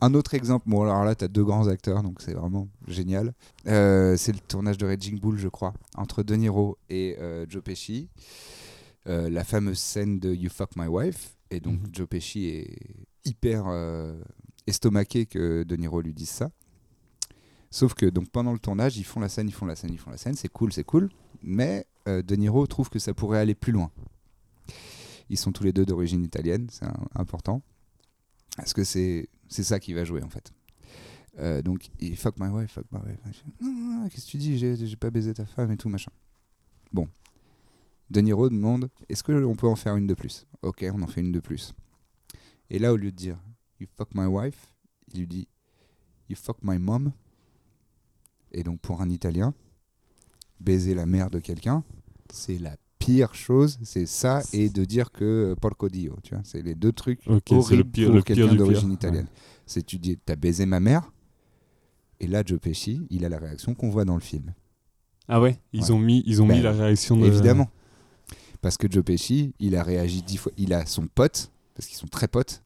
un autre exemple. Bon, alors là, tu as deux grands acteurs, donc c'est vraiment génial. Euh, c'est le tournage de Raging Bull, je crois, entre De Niro et euh, Joe Pesci. Euh, la fameuse scène de You Fuck My Wife. Et donc, Mhm. Joe Pesci est hyper estomaqué que De Niro lui dise ça. Sauf que donc pendant le tournage, ils font la scène, ils font la scène, ils font la scène, c'est cool, c'est cool. Mais euh, De Niro trouve que ça pourrait aller plus loin. Ils sont tous les deux d'origine italienne, c'est important. Parce que c'est ça qui va jouer en fait? Euh, donc, il fuck my wife, fuck my wife. Qu'est-ce que tu dis? J'ai pas baisé ta femme et tout, machin. Bon. De Niro demande est-ce qu'on peut en faire une de plus? Ok, on en fait une de plus. Et là, au lieu de dire You fuck my wife, il lui dit You fuck my mom. Et donc, pour un Italien, baiser la mère de quelqu'un, c'est la pire chose. C'est ça et de dire que euh, porco dio. Tu vois, c'est les deux trucs Ok, c'est le horribles pire- pour quelqu'un d'origine italienne. C'est tu dis T'as baisé ma mère. Et là, Joe Pesci, il a la réaction qu'on voit dans le film. Ah ouais, ils Ouais. ont mis, ils ont Ben, mis la réaction de. Évidemment. Parce que Joe Pesci, il a réagi dix fois. Il a son pote, parce qu'ils sont très potes,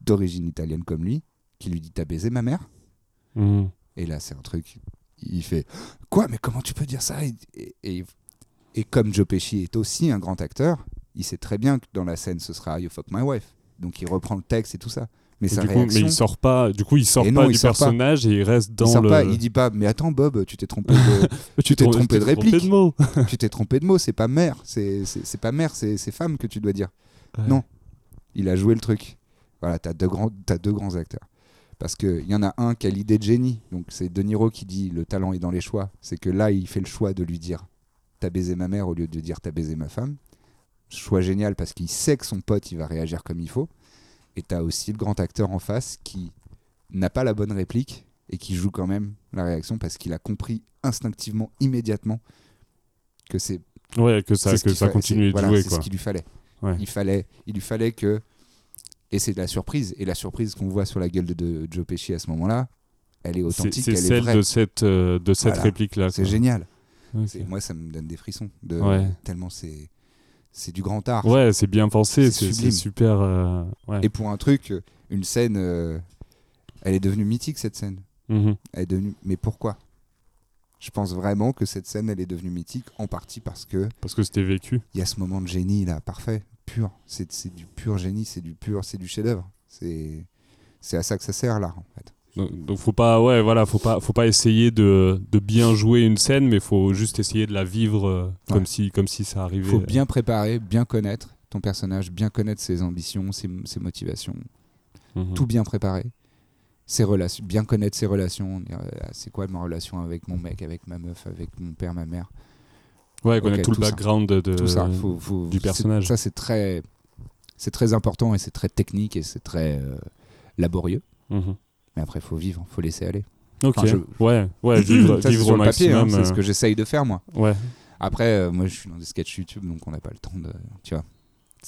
d'origine italienne comme lui, qui lui dit T'as baisé ma mère Mhm. Et là, c'est un truc. Il fait Quoi Mais comment tu peux dire ça? Et, et, comme Joe Pesci est aussi un grand acteur, il sait très bien que dans la scène, ce sera You fuck my wife. Donc il reprend le texte et tout ça. Mais sa du coup, mais il sort pas. Du coup, il sort pas du il pas. personnage et il reste dans il sort le. pas, il dit pas, mais attends Bob, tu t'es trompé de, <laughs> tu t'es trom- trompé de réplique. mots. <laughs> tu t'es trompé de mot, c'est pas mère, c'est pas mère, c'est femme que tu dois dire. Ouais. Non. Il a joué le truc. Voilà, t'as deux grands, t'as deux grands acteurs. Parce qu'il y en a un qui a l'idée de génie. Donc c'est De Niro qui dit le talent est dans les choix. C'est que là, il fait le choix de lui dire t'as baisé ma mère au lieu de dire t'as baisé ma femme. Choix génial parce qu'il sait que son pote il va réagir comme il faut. Et t'as aussi le grand acteur en face qui n'a pas la bonne réplique et qui joue quand même la réaction parce qu'il a compris instinctivement, immédiatement que c'est Ouais, que ça, que ça continue de voilà, jouer c'est ce qu'il lui fallait. Ouais. Il fallait, il lui fallait que et c'est de la surprise et la surprise qu'on voit sur la gueule de, de Joe Pesci à ce moment-là, elle est authentique, c'est elle est celle vraie. de cette euh, de cette Voilà. réplique là. C'est génial. Moi, ça me donne des frissons. De, Ouais. Tellement c'est c'est du grand art. Ouais, c'est bien pensé, C'est super. euh, ouais. Et pour un truc, une scène, euh, elle est devenue mythique cette scène. Mhm. Elle est devenue. Mais pourquoi? Je pense vraiment que cette scène, elle est devenue mythique en partie parce que Parce que c'était vécu. il y a ce moment de génie là, parfait, pur. C'est du pur génie, c'est du pur, c'est du chef-d'œuvre. C'est à ça que ça sert l'art en fait. Donc, donc faut pas, ouais, voilà, faut pas, faut pas essayer de, de bien jouer une scène, mais faut juste essayer de la vivre euh, comme Ouais. si, comme si ça Il arrivait. faut bien préparer, bien connaître ton personnage, bien connaître ses ambitions, ses, ses motivations, Mhm. tout bien préparer. Ses relations, bien connaître ses relations. euh, c'est quoi ma relation avec mon mec, avec ma meuf, avec mon père, ma mère. Ouais, connaître tout, tout le background de, de- tout ça, faut- faut- du c'est- personnage. Ça c'est très, c'est très important et c'est très technique et c'est très euh, laborieux. Mhm. Mais après, faut vivre, faut laisser aller. Ok. Enfin, je- Ouais, ouais, <clears throat> vivre, Ça, c'est vivre sur au le hein, maximum. c'est ce que j'essaye de faire moi. euh, Ouais. Après, euh, moi, je suis dans des sketchs YouTube, donc on n'a pas le temps de, tu vois.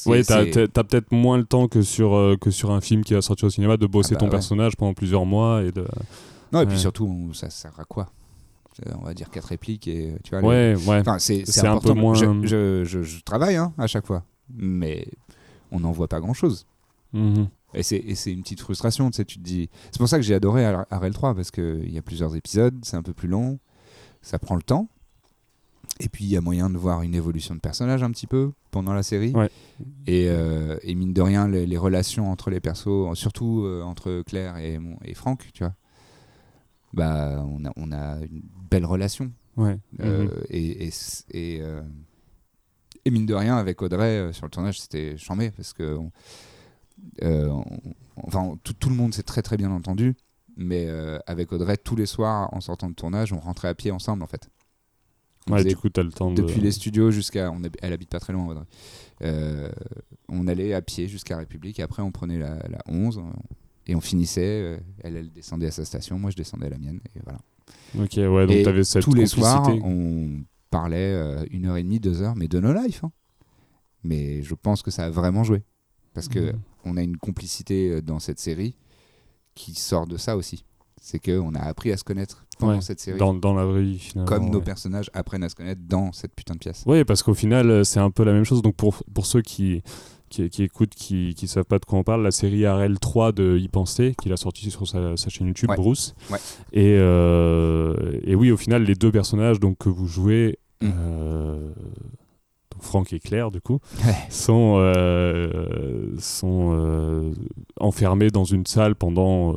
Ouais, t'as peut-être moins le temps que sur, euh, que sur un film qui va sortir au cinéma de bosser Ah bah ton ouais. personnage pendant plusieurs mois et de. Non, et puis surtout, ça sert à quoi? Euh, On va dire quatre répliques et tu vois. le- Ouais, c'est un peu moins- Je, je- je- je travaille hein, à chaque fois, mais on n'en voit pas grand-chose. Mhm. Et c'est et c'est une petite frustration, tu sais, tu te dis... C'est pour ça que j'ai adoré Ar- Arel 3, parce qu'il y a plusieurs épisodes, c'est un peu plus long, ça prend le temps, et puis il y a moyen de voir une évolution de personnage un petit peu pendant la série. Ouais. Et, euh, et mine de rien, les, les relations entre les persos, surtout euh, entre Claire et, et Franck, tu vois, bah, on, a, on a une belle relation. Ouais. Euh, Mhm. et, et, euh, et mine de rien, avec Audrey euh, sur le tournage, c'était chambé parce que on- on- enfin, tout, tout le monde s'est très très bien entendu, mais avec Audrey, tous les soirs en sortant de tournage, on rentrait à pied ensemble en fait. On Ouais, du coup, t'as le temps de. depuis les studios jusqu'à. on Elle habite pas très loin, Audrey. On allait à pied jusqu'à République et après on prenait la, la 11 euh, et on finissait. elle, elle descendait à sa station, moi je descendais à la mienne et voilà. Ok, ouais, donc t'avais cette tous les soirs, on parlait euh, une heure et demie, deux heures, mais de nos lives. hein. Mais je pense que ça a vraiment joué. Parce que Mhm. on a une complicité euh, dans cette série qui sort de ça aussi. C'est qu'on a appris à se connaître pendant Ouais, cette série, Dans, dans la vraie vie, finalement. comme nos personnages apprennent à se connaître dans cette putain de pièce. Oui, parce qu'au final, euh, c'est un peu la même chose. Donc, pour, pour ceux qui, qui, qui écoutent, qui ne savent pas de quoi on parle, la série RL 3 de Y Penser, qu'il a sorti sur sa, sa chaîne YouTube, Ouais. Bruce. Ouais. Et, euh, et oui, au final, les deux personnages donc, que vous jouez, Mm. euh, donc Franck et Claire, du coup, <laughs> Ouais. sont, euh, sont enfermés dans une salle pendant,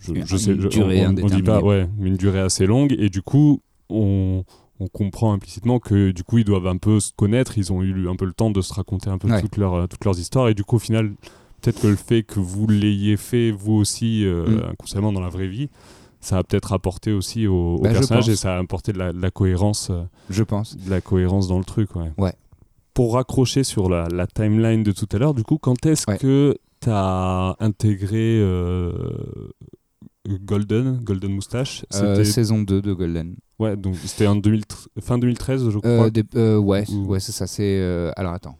je, Une- je sais, une je- durée on, on dit pas, ouais, une durée assez longue, et du coup, on, on comprend implicitement que du coup, ils doivent un peu se connaître, ils ont eu un peu le temps de se raconter un peu Ouais. toutes, leurs, toutes leurs histoires, et du coup, au final, peut-être que le fait que vous l'ayez fait vous aussi euh, Mm. inconsciemment dans la vraie vie, ça a peut-être apporté aussi au, au Bah, personnage et ça a apporté de la, de la cohérence. euh, Je pense. de la cohérence dans le truc, ouais. Ouais. Pour raccrocher sur la, la timeline de tout à l'heure, du coup, quand est-ce Ouais. que tu as intégré euh, Golden, Golden Moustache? Euh, saison 2 de Golden. Ouais, donc c'était en 2000 fin 2013, je crois. Euh, des- euh, ouais, Ou- ouais c'est ça. C'est euh, alors attends.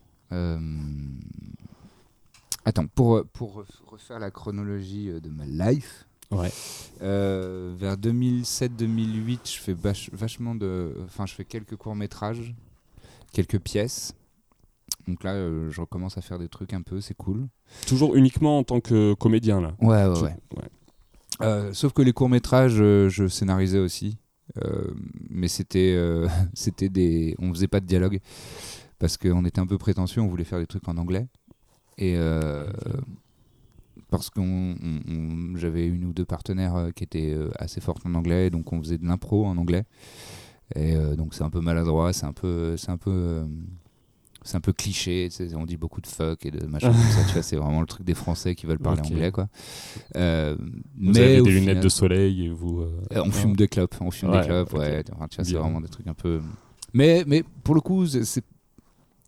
Attends, pour, pour ref- refaire la chronologie de ma life, Ouais. euh, vers 2007-2008, je fais vach- vachement de. Enfin, je fais quelques courts-métrages, quelques pièces. Donc là, euh, je recommence à faire des trucs un peu, c'est cool. Toujours uniquement en tant que comédien, là. Ouais, ouais, ouais. Euh, sauf que les courts-métrages, je scénarisais aussi. Euh, mais c'était euh, <laughs> c'était des. On faisait pas de dialogue. Parce qu'on était un peu prétentieux, on voulait faire des trucs en anglais. Et. euh, parce que j'avais une ou deux partenaires qui étaient assez fortes en anglais, donc on faisait de l'impro en anglais. Et donc c'est un peu maladroit, c'est un peu, c'est un peu, c'est un peu cliché. On dit beaucoup de fuck et de machin comme ça. Tu vois, c'est vraiment le truc des Français qui veulent parler anglais, quoi. Euh, Vous mais avez des lunettes final- de soleil et vous. euh, euh, on fume des clopes, on fume Ouais, des clopes, ouais. Enfin, tu vois, c'est vraiment des trucs un peu. Mais, mais pour le coup, c'est-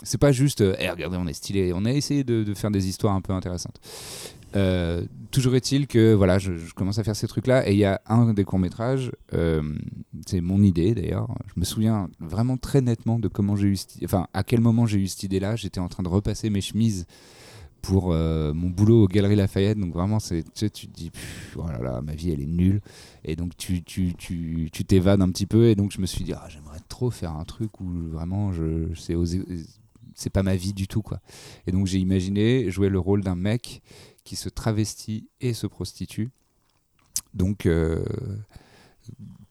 c'est pas juste. euh, Eh, regardez, on est stylé. On a essayé de, de faire des histoires un peu intéressantes. Euh, toujours est-il que voilà, je, commence à faire ces trucs-là et il y a un des courts métrages, c'est mon idée d'ailleurs. Je me souviens vraiment très nettement de comment j'ai eu, enfin à quel moment j'ai eu cette idée-là. J'étais en train de repasser mes chemises pour euh, mon boulot aux Galeries Lafayette. Donc vraiment, c'est, tu te dis, Pff, oh là là, ma vie elle est nulle. Et donc tu, tu, tu, tu t'évades un petit peu. Et donc je me suis dit, ah, j'aimerais trop faire un truc où vraiment je, c'est, osé- c'est pas ma vie du tout. quoi. Et donc j'ai imaginé jouer le rôle d'un mec qui se travestit et se prostitue. Donc euh,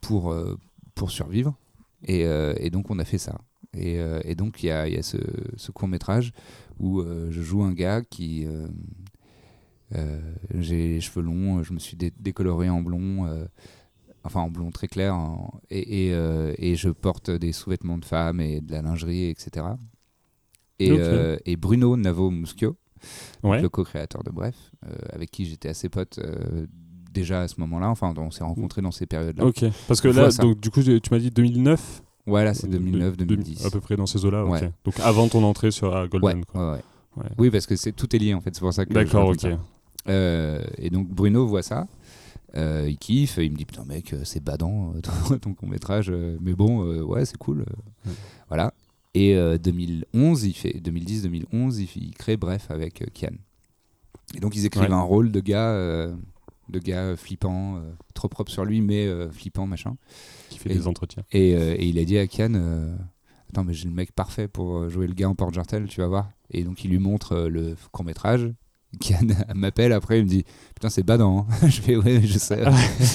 pour, euh, pour survivre. Et, euh, et donc on a fait ça. Et, et donc il y a, il y a ce, ce court métrage où je joue un gars qui... j'ai les cheveux longs, je me suis dé- décoloré en blond, enfin en blond très clair, et, et, euh, et je porte des sous-vêtements de femme et de la lingerie, etc. Euh, et Bruno Navo Muschio, Ouais. le co-créateur de Bref, euh, avec qui j'étais assez pote euh, déjà à ce moment-là, enfin on s'est rencontrés dans ces périodes-là. Ok. Parce que là, ça. donc, du coup, tu m'as dit 2009 Voilà, c'est De- 2009-2010. À peu près dans ces eaux-là, ok. Ouais. Donc avant ton entrée sur Ouais, Golden. ouais, ouais. Ouais. Oui, parce que c'est tout est lié en fait, c'est pour ça que. D'accord, ok. Euh, et donc Bruno voit ça, euh, il kiffe, il me dit putain mec, c'est badant <laughs> ton, ton court métrage, mais bon, euh, ouais, c'est cool. Ouais. Voilà. Et euh, 2011, il fait 2010-2011, il, crée Bref avec euh, Kian. Et donc ils écrivent Ouais. un rôle de gars, euh, de gars flippant, euh, trop propre sur lui, mais euh, flippant machin. Qui fait Et- des entretiens. Et, euh, et il a dit à Kian euh, Attends, mais j'ai le mec parfait pour euh, jouer le gars en porte-jartel, tu vas voir. Et donc il lui montre euh, le court-métrage. Kian <laughs> m'appelle après, il me dit Putain, c'est badant. hein. <laughs> je fais Ouais, je sais.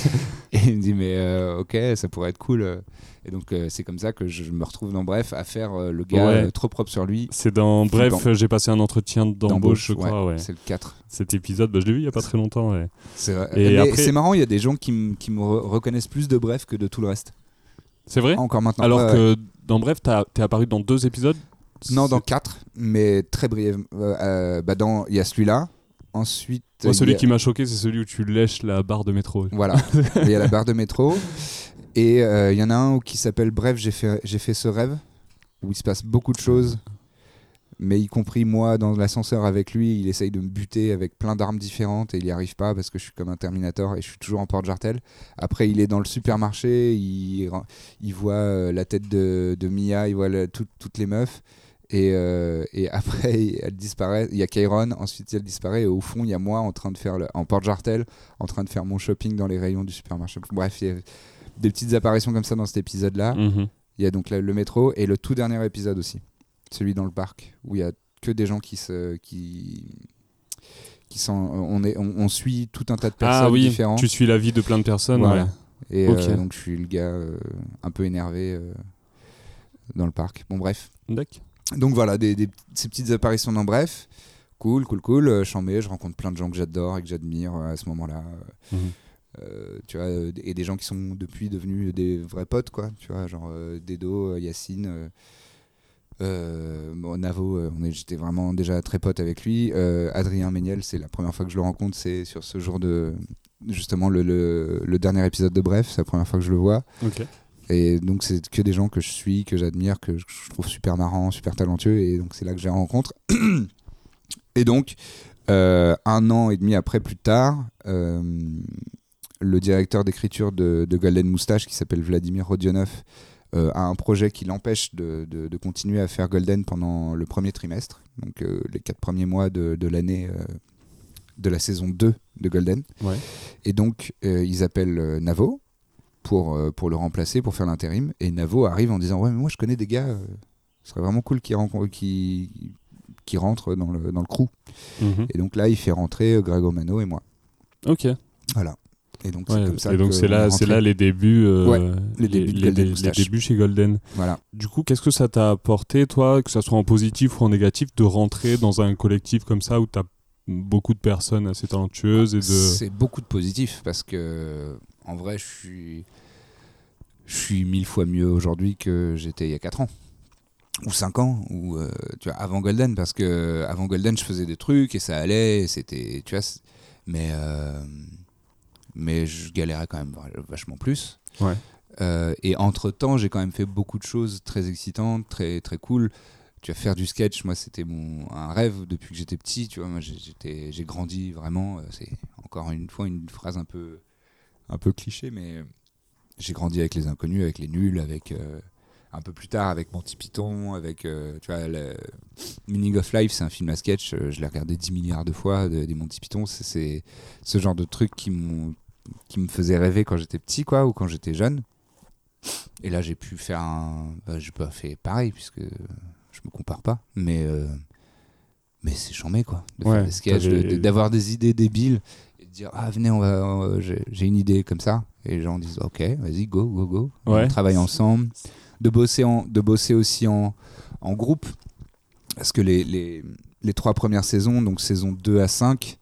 <laughs> et il me dit Mais euh, ok, ça pourrait être cool. Et donc euh, c'est comme ça que je me retrouve dans Bref à faire euh, le gars Ouais. trop propre sur lui. C'est dans. Bref, j'ai passé un entretien d'embauche, je crois, ouais. C'est le 4. Cet épisode, bah, je l'ai vu il y a pas très longtemps. ouais. C'est après- marrant, il y a des gens qui, qui me re- reconnaissent plus de Bref que de tout le reste. C'est vrai? Encore maintenant. Alors que dans Bref, t'es apparu dans deux épisodes? Non, dans C'est- 4, mais très brièvement. Euh, euh, bah dans- Il y a celui-là. Ensuite. Moi, celui a- qui m'a choqué, c'est celui où tu lèches la barre de métro. Voilà. <laughs> Il y a la barre de métro. Et euh, il y en a un qui s'appelle Bref, j'ai fait, j'ai fait ce rêve, où il se passe beaucoup de choses. Mais y compris moi, dans l'ascenseur avec lui, il essaye de me buter avec plein d'armes différentes et il n'y arrive pas parce que je suis comme un Terminator et je suis toujours en porte-jartel. Après, il est dans le supermarché, il, il voit la tête de, de Mia, il voit la- tout- toutes les meufs. Et, euh, et après, <laughs> elle disparaît. Il y a Kairon, ensuite elle disparaît. Et au fond, il y a moi en train de faire, le, en porte-jartel, en train de faire mon shopping dans les rayons du supermarché. Bref, il y a des petites apparitions comme ça dans cet épisode-là. Mhm. Il y a donc le, le métro et le tout dernier épisode aussi, celui dans le parc, où il y a que des gens qui se. Qui, qui sont, on, est, on, on suit tout un tas de personnes Ah oui, différentes. tu suis la vie de plein de personnes. Voilà. ouais. Et euh, donc je suis le gars euh, un peu énervé dans le parc. Bon bref. D'accord. Donc voilà, des, des- ces petites apparitions dans Bref. Cool, cool, cool. Euh, mets, je rencontre plein de gens que j'adore et que j'admire euh, à ce moment-là. Mhm. Euh, tu vois, euh, et des gens qui sont depuis devenus des vrais potes, quoi. Tu vois, genre euh, Dedo, Yacine, euh, bon, Navo, j'étais vraiment déjà très pote avec lui. Adrien Méniel, c'est la première fois que je le rencontre, c'est sur ce jour de. Justement, le, le- le dernier épisode de Bref, c'est la première fois que je le vois. Et donc, c'est que des gens que je suis, que j'admire, que je trouve super marrants, super talentueux. Et donc, c'est là que je les rencontre. <clears throat> et donc, euh, un an et demi après, plus tard, euh, le directeur d'écriture de, de Golden Moustache, qui s'appelle Vladimir Rodionov, euh, a un projet qui l'empêche de, de- de continuer à faire Golden pendant le premier trimestre, donc les quatre premiers mois de, de l'année de la saison 2 de Golden. Ouais. Et donc, euh, ils appellent euh, Navo pour, euh, pour le remplacer, pour faire l'intérim. Et Navo arrive en disant Ouais, mais moi je connais des gars, euh, ce serait vraiment cool qu'ils qu'ils- qu'ils rentrent dans le, dans le crew. Mhm. Et donc là, il fait rentrer euh, Greg Omano et moi. Ok. Voilà. Et donc, Ouais, c'est comme ça et donc que c'est on est là, c'est là les débuts, euh, Ouais, les débuts de les, les Moustache. débuts chez Golden. Voilà. Du coup, qu'est-ce que ça t'a apporté, toi, que ça soit en positif ou en négatif, de rentrer dans un collectif comme ça où tu as beaucoup de personnes assez talentueuses et de. C'est beaucoup de positif parce que, en vrai, je suis, je suis mille fois mieux aujourd'hui que j'étais il y a 4 ans. Ou 5 ans, ou euh, tu vois, avant Golden, parce que avant Golden, je faisais des trucs et ça allait, c'était, tu vois, mais, euh, mais je galérais quand même vachement plus. Ouais. Euh, et entre temps, j'ai quand même fait beaucoup de choses très excitantes, très très cool. Tu vas faire du sketch, moi c'était mon un rêve depuis que j'étais petit. Tu vois, moi j'ai- j'étais j'ai grandi vraiment. C'est encore une fois une phrase un peu un peu cliché, mais j'ai grandi avec les inconnus, avec les nuls, avec euh, un peu plus tard avec Monty Python, avec euh, tu vois le Meaning of Life, c'est un film à sketch. euh, je l'ai regardé 10 milliards de fois de- des Monty Python. C'est- ce genre de truc qui m'ont qui me faisait rêver quand j'étais petit, quoi, ou quand j'étais jeune. Et là, j'ai pu faire un. Bah, j'ai pas fait pareil, puisque je me compare pas. Mais, euh, mais c'est chambé, quoi. De Ouais, faire des sketchs, d'avoir des idées débiles. De dire, ah, venez, on va, on- j'ai une idée comme ça. Et les gens disent, ok, vas-y, go, go, go. Ouais. On travaille ensemble. De bosser, en, de bosser aussi en, en groupe. Parce que les, les, les trois premières saisons, donc saison 2 à 5,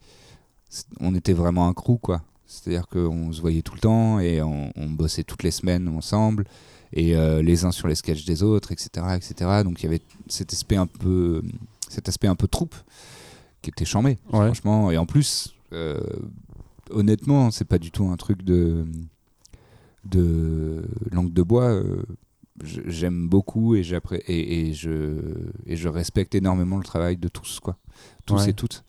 c'est- on était vraiment un crew, quoi. C'est-à-dire qu'on se voyait tout le temps et on, on bossait toutes les semaines ensemble et euh, les uns sur les sketchs des autres, etc., etc. Donc il y avait cet aspect un peu, cet aspect un peu troupe qui était charmé, Ouais. franchement. Et en plus, euh, honnêtement, c'est pas du tout un truc de de langue de bois. euh, J'aime beaucoup et, et, et je, et je respecte énormément le travail de tous, quoi. Tous Ouais. et toutes.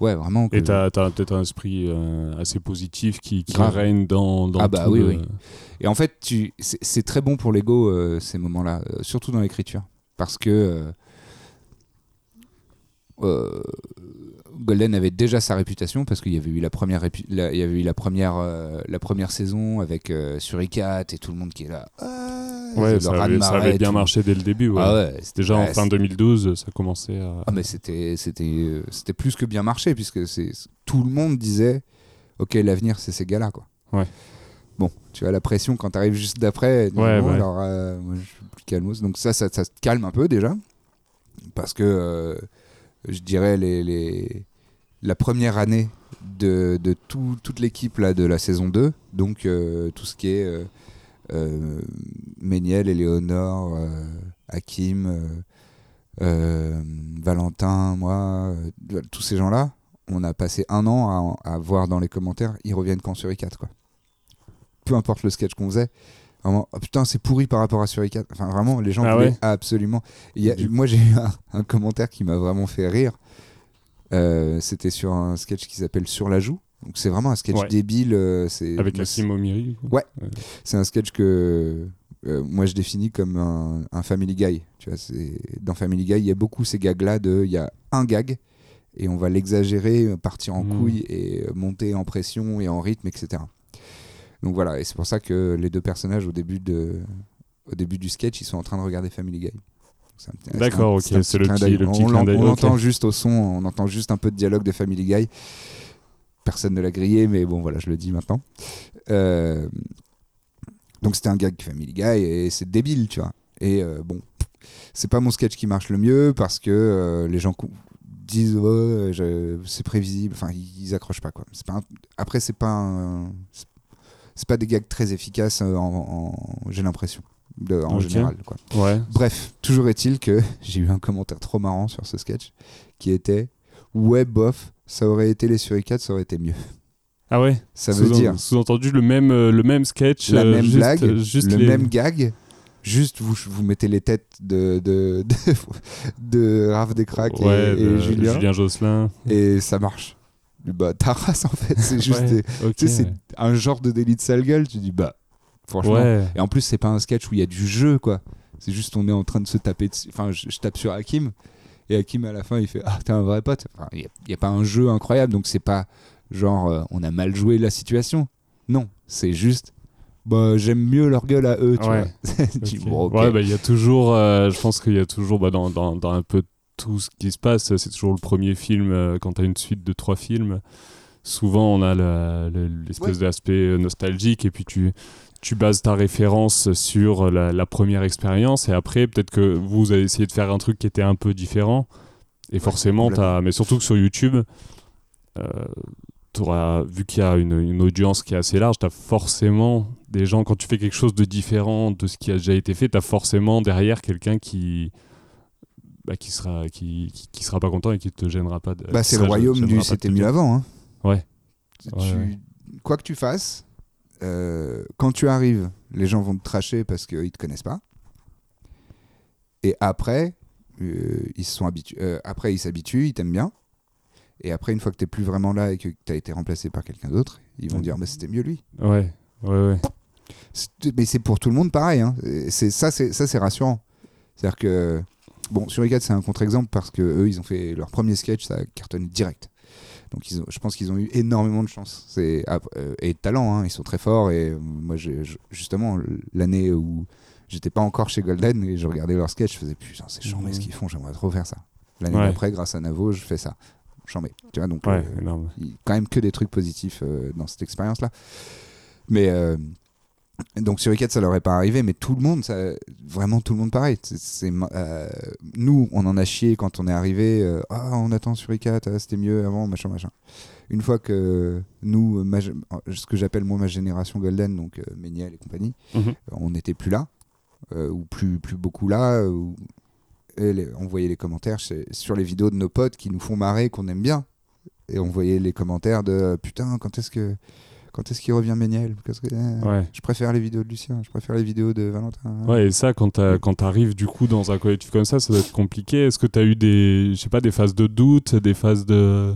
Ouais, vraiment. Et t'as as, peut-être un esprit euh, assez positif qui, règne dans, dans Ah bah tout oui, le- oui. Et en fait, tu, c'est, très bon pour l'ego euh, ces moments-là, surtout dans l'écriture, parce que euh, Golden avait déjà sa réputation parce qu'il y avait eu la première, répu- la- il y avait eu la première, euh, la première saison avec euh, Suricat et tout le monde qui est là. Ah, Ouais, ça avait, ça bien marché dès le début. ouais. Ah ouais, Déjà en fin c'est- 2012, ça commençait à. Ah mais c'était c'était euh, c'était plus que bien marché puisque c'est tout le monde disait ok l'avenir c'est ces gars-là quoi. Ouais. Bon, tu as la pression quand tu arrives juste d'après. Ouais. Alors euh, moi, je suis plus calmos. Donc ça, ça ça te calme un peu déjà parce que je dirais les, les la première année de, de tout- toute l'équipe là de la saison 2 donc euh, tout ce qui est euh, euh, Méniel, Éléonore, euh, Hakim, Valentin, moi, tous ces gens-là, on a passé un an à, à voir dans les commentaires, ils reviennent quand sur i4, quoi. Peu importe le sketch qu'on faisait. Vraiment, oh putain, c'est pourri par rapport à sur i4. Enfin, vraiment, les gens Ah voulaient ouais absolument. Il y a- moi, j'ai eu un, un commentaire qui m'a vraiment fait rire. Euh, C'était sur un sketch qui s'appelle Sur la joue. Donc, c'est vraiment un sketch Ouais. débile. euh, c'est Avec moi, Assim Omiri. Ouais. C'est un sketch que, euh, moi je définis comme un, un Family Guy. Tu vois, dans Family Guy, il y a beaucoup ces gags-là de, il y a un gag et on va l'exagérer, partir en Mhm. couille et monter en pression et en rythme, etc. Donc voilà, et c'est pour ça que les deux personnages au début de, au début du sketch, ils sont en train de regarder Family Guy. D'accord, ok, c'est le petit- le petit On, clin on entend juste au son, on entend juste un peu de dialogue de Family Guy. Personne ne l'a grillé, mais bon, voilà, je le dis maintenant. Euh, donc c'était un gag Family Guy et c'est débile, tu vois. Et euh, bon, c'est pas mon sketch qui marche le mieux parce que euh, les gens disent je- c'est prévisible, enfin ils, accrochent pas quoi. C'est pas un- Après c'est pas un- c'est- pas des gags très efficaces en, en- j'ai l'impression de- en général quoi. Ouais. Bref, toujours est-il que <laughs> j'ai eu un commentaire trop marrant sur ce sketch qui était ouais bof, ça aurait été les Suricates, ça aurait été mieux. Ah ouais? Ça veut Sous- dire Sous-entendu, le même, euh, le même sketch. la euh, même juste- blague, euh, juste le les- même gag, juste vous, vous mettez les têtes de, de, <laughs> de, de Raph Descraques Ouais, et, Julien, Julien Josselin. et ça marche. Bah, ta race en fait, c'est <laughs> juste Ouais, des- ok. tu sais, c'est un genre de délit de sale gueule, tu dis bah, franchement. Ouais. Et en plus, c'est pas un sketch où il y a du jeu, quoi. C'est juste on est en train de se taper dessus. Enfin, je, je tape sur Hakim, et Hakim à la fin, il fait Ah, t'es un vrai pote. Enfin, Il n'y a, pas un jeu incroyable, donc c'est pas genre euh, on a mal joué la situation. Non, c'est juste bah, j'aime mieux leur gueule à eux, tu Ouais. vois. <laughs> Tu dis, Ok. bon, ok. Ouais, bah, il y a toujours, euh, je pense qu'il y a toujours, bah, dans, dans, dans un peu tout ce qui se passe, c'est toujours le premier film, euh, quand tu as une suite de trois films, souvent on a l'espèce Ouais. d'aspect nostalgique et puis tu, tu bases ta référence sur la, la première expérience et après peut-être que vous avez essayé de faire un truc qui était un peu différent et forcément, t'as, mais surtout que sur YouTube, euh, vu qu'il y a une, une audience qui est assez large, tu as forcément des gens, quand tu fais quelque chose de différent de ce qui a déjà été fait, tu as forcément derrière quelqu'un qui, bah, qui, sera, qui, qui, qui sera pas content et qui te gênera pas. de- Bah, c'est le royaume du c'était mieux avant. hein. Ouais. Tu- Ouais, ouais. Quoi que tu fasses, euh, quand tu arrives, les gens vont te tracher parce qu'ils te connaissent pas. Et après, euh, ils sont habitués. euh, après, ils s'habituent, ils t'aiment bien. Et après, une fois que t'es plus vraiment là et que tu as été remplacé par quelqu'un d'autre, ils vont Ouais. dire, bah, c'était mieux lui. Ouais, ouais, ouais. Mais c'est pour tout le monde pareil. Hein. C'est ça, c'est rassurant. C'est-à-dire que bon, sur les 4 c'est un contre-exemple parce que eux, ils ont fait leur premier sketch, ça a cartonné direct. Donc, ils ont, je pense qu'ils ont eu énormément de chance. C'est euh, et de talent. Hein. Ils sont très forts. Et moi, j'ai- justement, l'année où j'étais pas encore chez Golden et je regardais leur sketch, je faisais putain, c'est chambé Mhm. ce qu'ils font. J'aimerais trop faire ça. L'année Ouais. d'après, grâce à Navo, je fais ça. Chambé. Tu vois, donc Ouais, euh, quand même que des trucs positifs euh, dans cette expérience-là. Mais euh, donc sur Ricket, ça leur est pas arrivé, mais tout le monde, ça, vraiment tout le monde pareil. C'est- euh, nous, on en a chié quand on est arrivé. euh, ah, on attend sur Ricket, ah, c'était mieux avant, machin, machin. Une fois que nous, ma ce que j'appelle moi ma génération Golden, donc euh, Méniel et compagnie, Mhm. on n'était plus là, euh, ou plus, plus beaucoup là, ou, et les- on voyait les commentaires chez- sur les vidéos de nos potes qui nous font marrer, qu'on aime bien. Et on voyait les commentaires de euh, putain, quand est-ce que quand est-ce qu'il revient Méniel? Parce que, euh, Ouais. Je préfère les vidéos de Lucien, je préfère les vidéos de Valentin. Ouais, et ça, quand t'arrives du coup dans un collectif comme ça, ça doit être compliqué. Est-ce que t'as eu des, je sais pas, des phases de doute, des phases de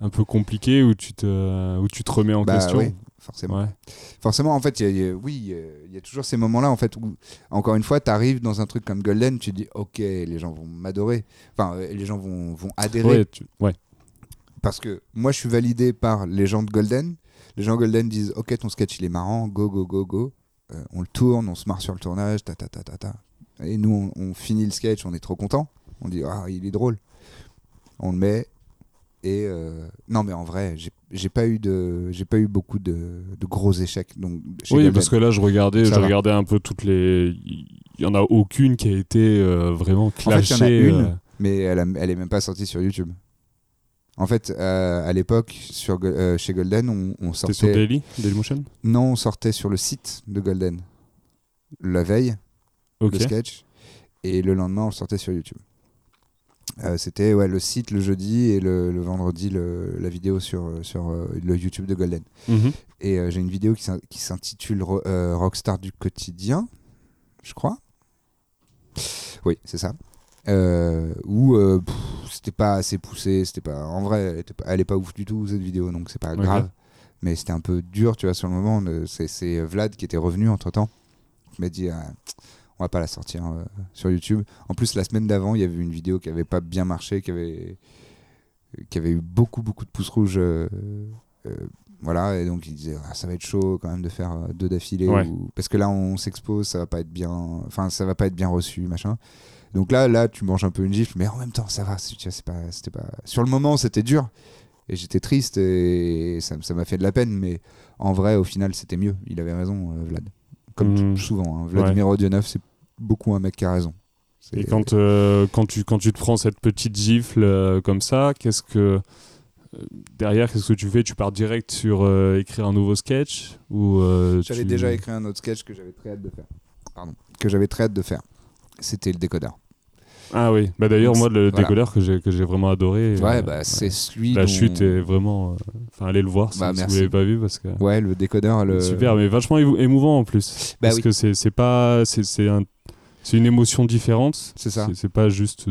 un peu compliquées où tu te, où tu te remets en Bah question? oui, forcément. Ouais. Forcément, en fait, il y a- il y a- oui, il y a toujours ces moments-là, en fait, où, encore une fois, tu arrives dans un truc comme Golden, tu dis, ok, les gens vont m'adorer, enfin, euh, les gens vont, vont adhérer, Ouais, tu- ouais. parce que moi, je suis validé par les gens de Golden. Les gens de Golden disent, ok, ton sketch, il est marrant, go, go, go, go. Euh, on le tourne, on se marre sur le tournage, ta, ta, ta, ta, ta. Et nous, on, on finit le sketch, on est trop content. On dit, ah, il est drôle. On le met. Et euh, non, mais en vrai, j'ai- pas eu de, j'ai pas eu beaucoup de, de gros échecs. Donc, Oui, Golden. parce que là, je regardais, je va. regardais un peu toutes les. Il y en a aucune qui a été euh, vraiment fait, il y en a clashée. une. mais elle, a- elle est même pas sortie sur YouTube. En fait, euh, à l'époque, sur euh, chez Golden, on, on C'était sortait. sur Daily, Dailymotion Non, on sortait sur le site de Golden la veille, le sketch, et le lendemain, on sortait sur YouTube. Euh, C'était ouais, le site le jeudi et le, le vendredi le- la vidéo sur, sur le YouTube de Golden. Mhm. Et j'ai une vidéo qui s'in- qui s'intitule Ro- Rockstar du quotidien, je crois. Oui, c'est ça. Euh, où euh, c'était pas assez poussé, c'était pas en vrai, elle, était pas, elle est pas ouf du tout cette vidéo, donc c'est pas grave. Mais c'était un peu dur, tu vois, sur le moment. C'est Vlad qui était revenu entre temps, qui m'a dit ah, on va pas la sortir euh, sur YouTube. En plus, la semaine d'avant, il y avait une vidéo qui avait pas bien marché, qui avait, qui avait eu beaucoup, beaucoup de pouces rouges. euh, euh, voilà, et donc il disait Ah, ça va être chaud quand même de faire euh, deux d'affilée Ouais. ou- parce que là on s'expose, ça va pas être bien, enfin ça va pas être bien reçu, machin. Donc là, là tu manges un peu une gifle, mais en même temps ça va. c'est- pas, c'était pas. Sur le moment, c'était dur et j'étais triste et ça m'a fait de la peine, mais en vrai, au final, c'était mieux. Il avait raison, euh, Vlad. Comme tout- souvent, hein. Vladimir Odionov, c'est beaucoup un mec qui a raison. Et quand, euh, quand, tu, quand tu te prends cette petite gifle euh, comme ça, qu'est-ce que. Derrière, qu'est-ce que tu fais? Tu pars direct sur euh, écrire un nouveau sketch ou euh, J'avais tu- déjà écrit un autre sketch que j'avais très hâte de faire. Pardon. Que j'avais très hâte de faire. C'était le décodeur. Ah oui, bah d'ailleurs, moi, le voilà. décodeur que j'ai que j'ai vraiment adoré. Ouais, euh, bah c'est celui. La dont- chute est vraiment. euh, Enfin, allez le voir si, Bah, si vous l'avez pas vu parce que. Ouais, le décodeur. Le... Super, mais vachement émou- émouvant en plus. Bah parce oui. que c'est c'est pas. C'est un- c'est une émotion différente. C'est ça. C'est pas juste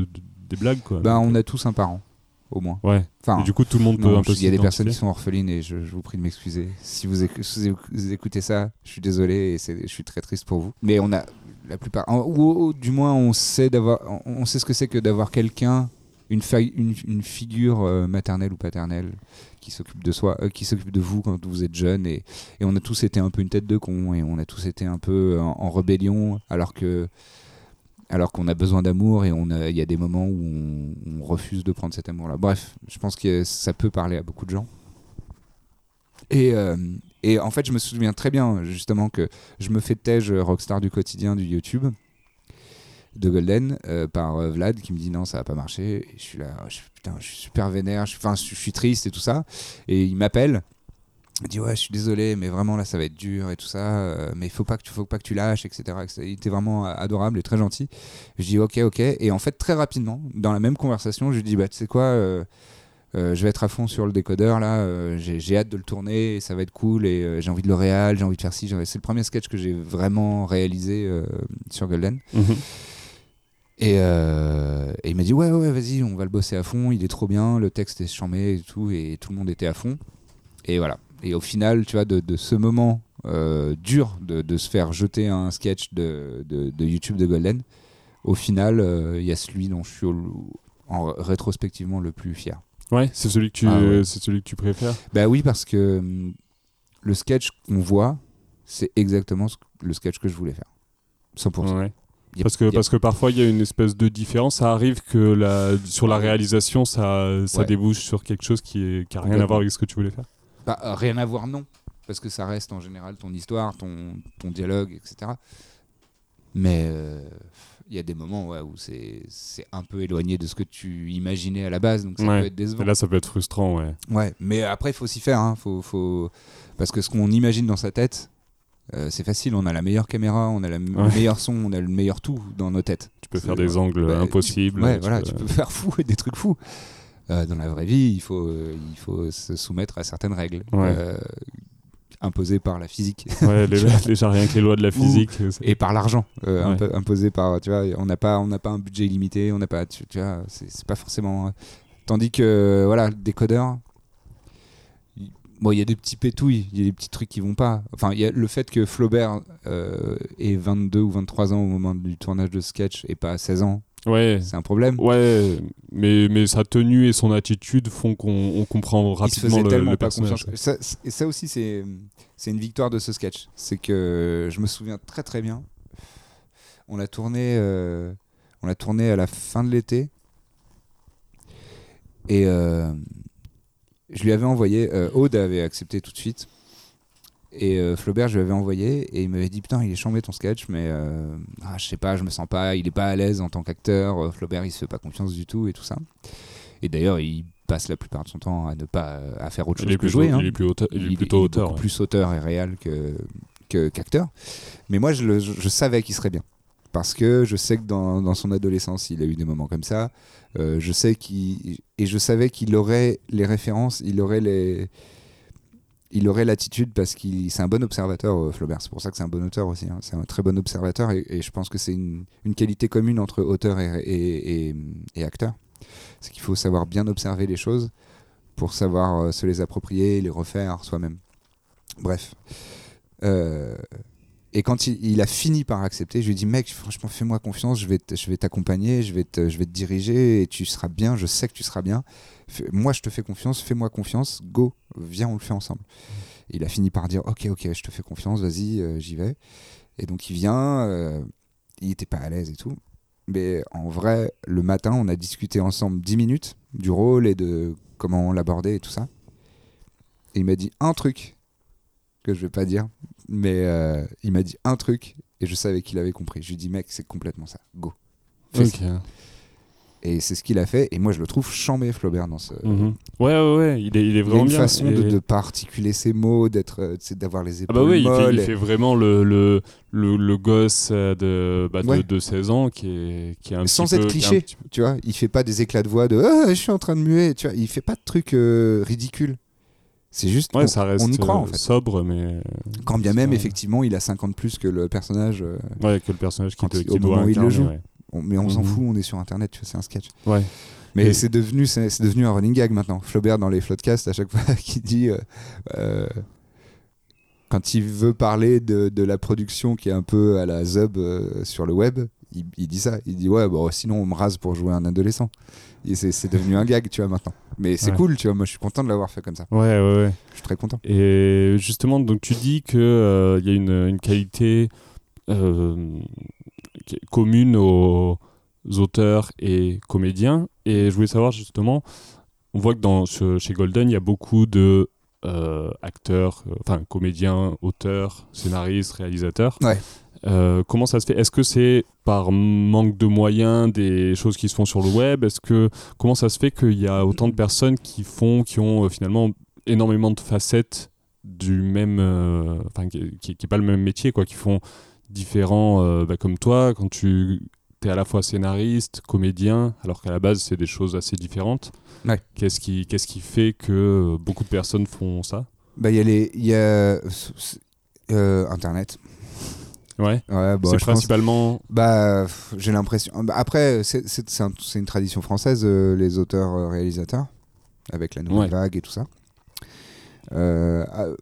des blagues, quoi. Bah, Donc, on a tous un parent, au moins. Ouais. Enfin, Et du coup, tout le monde peut un peu il y a des personnes qui sont orphelines et je, je vous prie de m'excuser. Si vous, écoutez ça, je suis désolé et je suis très triste pour vous. Mais on a la plupart, ou, du moins on sait on sait ce que c'est que d'avoir quelqu'un, une, figure euh, maternelle ou paternelle qui s'occupe de soi, euh, qui s'occupe de vous quand vous êtes jeune et, on a tous été un peu une tête de con et on a tous été un peu en, en rébellion alors que alors qu'on a besoin d'amour et il y a des moments où on, refuse de prendre cet amour-là. Bref, je pense que ça peut parler à beaucoup de gens. Et, euh, et en fait, je me souviens très bien justement que je me fais tège rockstar du quotidien du YouTube de Golden euh, par euh, Vlad qui me dit non ça va pas marcher. Je suis là je, putain je suis super vénère je, je, suis triste et tout ça. Et il m'appelle il dit ouais je suis désolé mais vraiment là ça va être dur et tout ça euh, mais faut pas que faut pas que tu lâches etc, etc. il était vraiment adorable et très gentil. Je dis ok ok. Et en fait très rapidement dans la même conversation je lui dis bah tu sais quoi euh, je vais être à fond sur le décodeur là. Euh, j'ai hâte de le tourner et ça va être cool et euh, j'ai envie de le réal j'ai envie de faire ci c'est le premier sketch que j'ai vraiment réalisé sur Golden. Mhm. et, et il m'a dit ouais ouais vas-y on va le bosser à fond il est trop bien le texte est charmé et tout et tout le monde était à fond. Et voilà. Et au final tu vois de, de ce moment dur de, de se faire jeter un sketch de, YouTube de Golden au final il y a celui dont je suis au- en rétrospectivement le plus fier Ouais, c'est celui que tu, Ah ouais. c'est celui que tu préfères. bah oui parce que hum, le sketch qu'on voit c'est exactement ce que- le sketch que je voulais faire 100% Ouais. Y a- Parce que, parce que parfois il y a une espèce de différence. Ça arrive que la, sur la réalisation, ça, ça Ouais. débouche sur quelque chose qui, est, qui a rien à voir avec ce que tu voulais faire. Bah, euh, rien à voir, non. Parce que ça reste en général ton histoire, ton, ton dialogue, etc. Mais euh, il y a des moments ouais, où c'est un peu éloigné de ce que tu imaginais à la base, donc ça Ouais. peut être décevant. Et là, ça peut être frustrant, ouais. Ouais, mais après, il faut s'y faire. hein. Faut, faut... Parce que ce qu'on imagine dans sa tête, euh, c'est facile. On a la meilleure caméra, on a la- le Ouais. meilleur son, on a le meilleur tout dans nos têtes. Tu peux faire des angles Ouais, tu- impossibles. ouais, tu voilà, peux- tu peux <laughs> faire fou et des trucs fous. Euh, dans la vraie vie, il faut, euh, il faut se soumettre à certaines règles Imposées par la physique Ouais, les- <laughs> déjà rien que les lois de la physique. et par l'argent euh, Ouais. imposé par. Tu vois, on n'a pas, on n'a pas un budget illimité, on n'a pas, tu, tu vois, c'est pas forcément. euh, Tandis que voilà, le décodeur. il- Bon, il y a des petits pétouilles, il y a des petits trucs qui vont pas. Enfin, il y a le fait que Flaubert euh, ait 22 ou 23 ans au moment du tournage de sketch et pas 16 ans, Ouais. c'est un problème. Ouais, mais, mais sa tenue et son attitude font qu'on on comprend rapidement le, pas personnage. confiance. Ça, et ça aussi, c'est c'est une victoire de ce sketch. C'est que je me souviens très très bien. On l'a tourné, euh, on l'a tourné à la fin de l'été. Et euh, je lui avais envoyé. euh, Aude avait accepté tout de suite. Et euh, Flaubert, je lui avais envoyé et il m'avait dit Putain, il est chambé ton sketch, mais euh, ah, je sais pas, je me sens pas, il est pas à l'aise en tant qu'acteur. Euh, Flaubert, il se fait pas confiance du tout et tout ça. Et d'ailleurs, il passe la plupart de son temps à ne pas à faire autre Il chose est, que jouer. hein. il est plus auteur- il est plutôt il est auteur. beaucoup ouais. plus auteur et réel que qu'acteur. Mais moi, je, le- je- je savais qu'il serait bien. Parce que je sais que dans, dans son adolescence, il a eu des moments comme ça. Euh, je sais qu'il et je savais qu'il aurait les références, il aurait les, il aurait l'attitude parce qu'il c'est un bon observateur, euh, Flaubert. C'est pour ça que c'est un bon auteur aussi. hein. C'est un très bon observateur et, je pense que c'est une, qualité commune entre auteur et, et, acteur. C'est qu'il faut savoir bien observer les choses pour savoir euh, se les approprier les refaire soi-même. Bref. Euh, Et quand il, il a fini par accepter, je lui ai dit mec, franchement, fais-moi confiance, je vais te- je vais t'accompagner, je vais te, je vais te diriger et tu seras bien. Je sais que tu seras bien. Fais- moi, je te fais confiance, fais-moi confiance, go, viens, on le fait ensemble. Il a fini par dire ok, ok, je te fais confiance, vas-y, euh, j'y vais. Et donc il vient, euh, il était pas à l'aise et tout. Mais en vrai, le matin, on a discuté ensemble 10 minutes du rôle et de comment on l'abordait et tout ça. Et il m'a dit un truc que je vais pas dire, mais euh, il m'a dit un truc et je savais qu'il avait compris. Je lui ai dit, mec, c'est complètement ça, go. Fais Ok. Et c'est ce qu'il a fait. Et moi, je le trouve chambé, Flaubert, dans ce. Mhm. Ouais, ouais, ouais, il est, il est Il a vraiment une bien. façon de ne pas articuler ses mots, d'être, euh, d'avoir les Ah épaules bah oui, il fait, molles. il fait vraiment le, le, le, le gosse euh, de, bah, de, Ouais. de 16 ans qui est, qui est un Sans petit être peu- qui est un cliché. petit Tu vois, il fait pas des éclats de voix de Ah, je suis en train de muer. Tu vois, il fait pas de trucs euh, ridicules. C'est juste, Ouais, on, ça reste on y croit euh, en fait. sobre, mais Quand bien même, effectivement, il a 50 plus que le personnage. euh, ouais, que le personnage qui, Quand te- il- qui au doit moment où il le incarner, joue. ouais. on- mais on s'en Mhm. fout, on est sur internet, tu vois, c'est un sketch. Ouais. Mais c'est devenu, c'est, devenu un running gag maintenant. Flaubert dans les floodcasts, à chaque <laughs> fois qu'il dit. euh, euh, quand il veut parler de, de la production qui est un peu à la Zub euh, sur le web, il, il dit ça. Il dit Ouais, bon, sinon on me rase pour jouer un adolescent. C'est, devenu un gag, tu vois, maintenant. Mais c'est Ouais. cool, tu vois. Moi, je suis content de l'avoir fait comme ça. Ouais, ouais, ouais. Je suis très content. Et justement, donc tu dis qu'il y a une, une qualité euh, commune aux auteurs et comédiens. Et je voulais savoir justement, on voit que dans, chez Golden, il y a beaucoup de euh, acteurs, euh, enfin comédiens, auteurs, scénaristes, réalisateurs. Ouais. Euh, comment ça se fait? Est-ce que c'est par manque de moyens des choses qui se font sur le web? Est-ce que comment ça se fait qu'il y a autant de personnes qui font, qui ont euh, finalement énormément de facettes du même, euh, enfin qui, qui, qui est pas le même métier quoi, qui font différents, bah, comme toi quand tu es à la fois scénariste, comédien, alors qu'à la base c'est des choses assez différentes. Ouais. Qu'est-ce qui, qu'est-ce qui fait que beaucoup de personnes font ça? Bah, il y a les. Il y a. Internet. Ouais. Ouais, bon, c'est pense- principalement. Bah, j'ai l'impression. bah, Après, c'est- c'est c'est un- c'est une tradition française, euh, les auteurs-réalisateurs, avec la nouvelle Ouais. vague et tout ça. Euh, euh,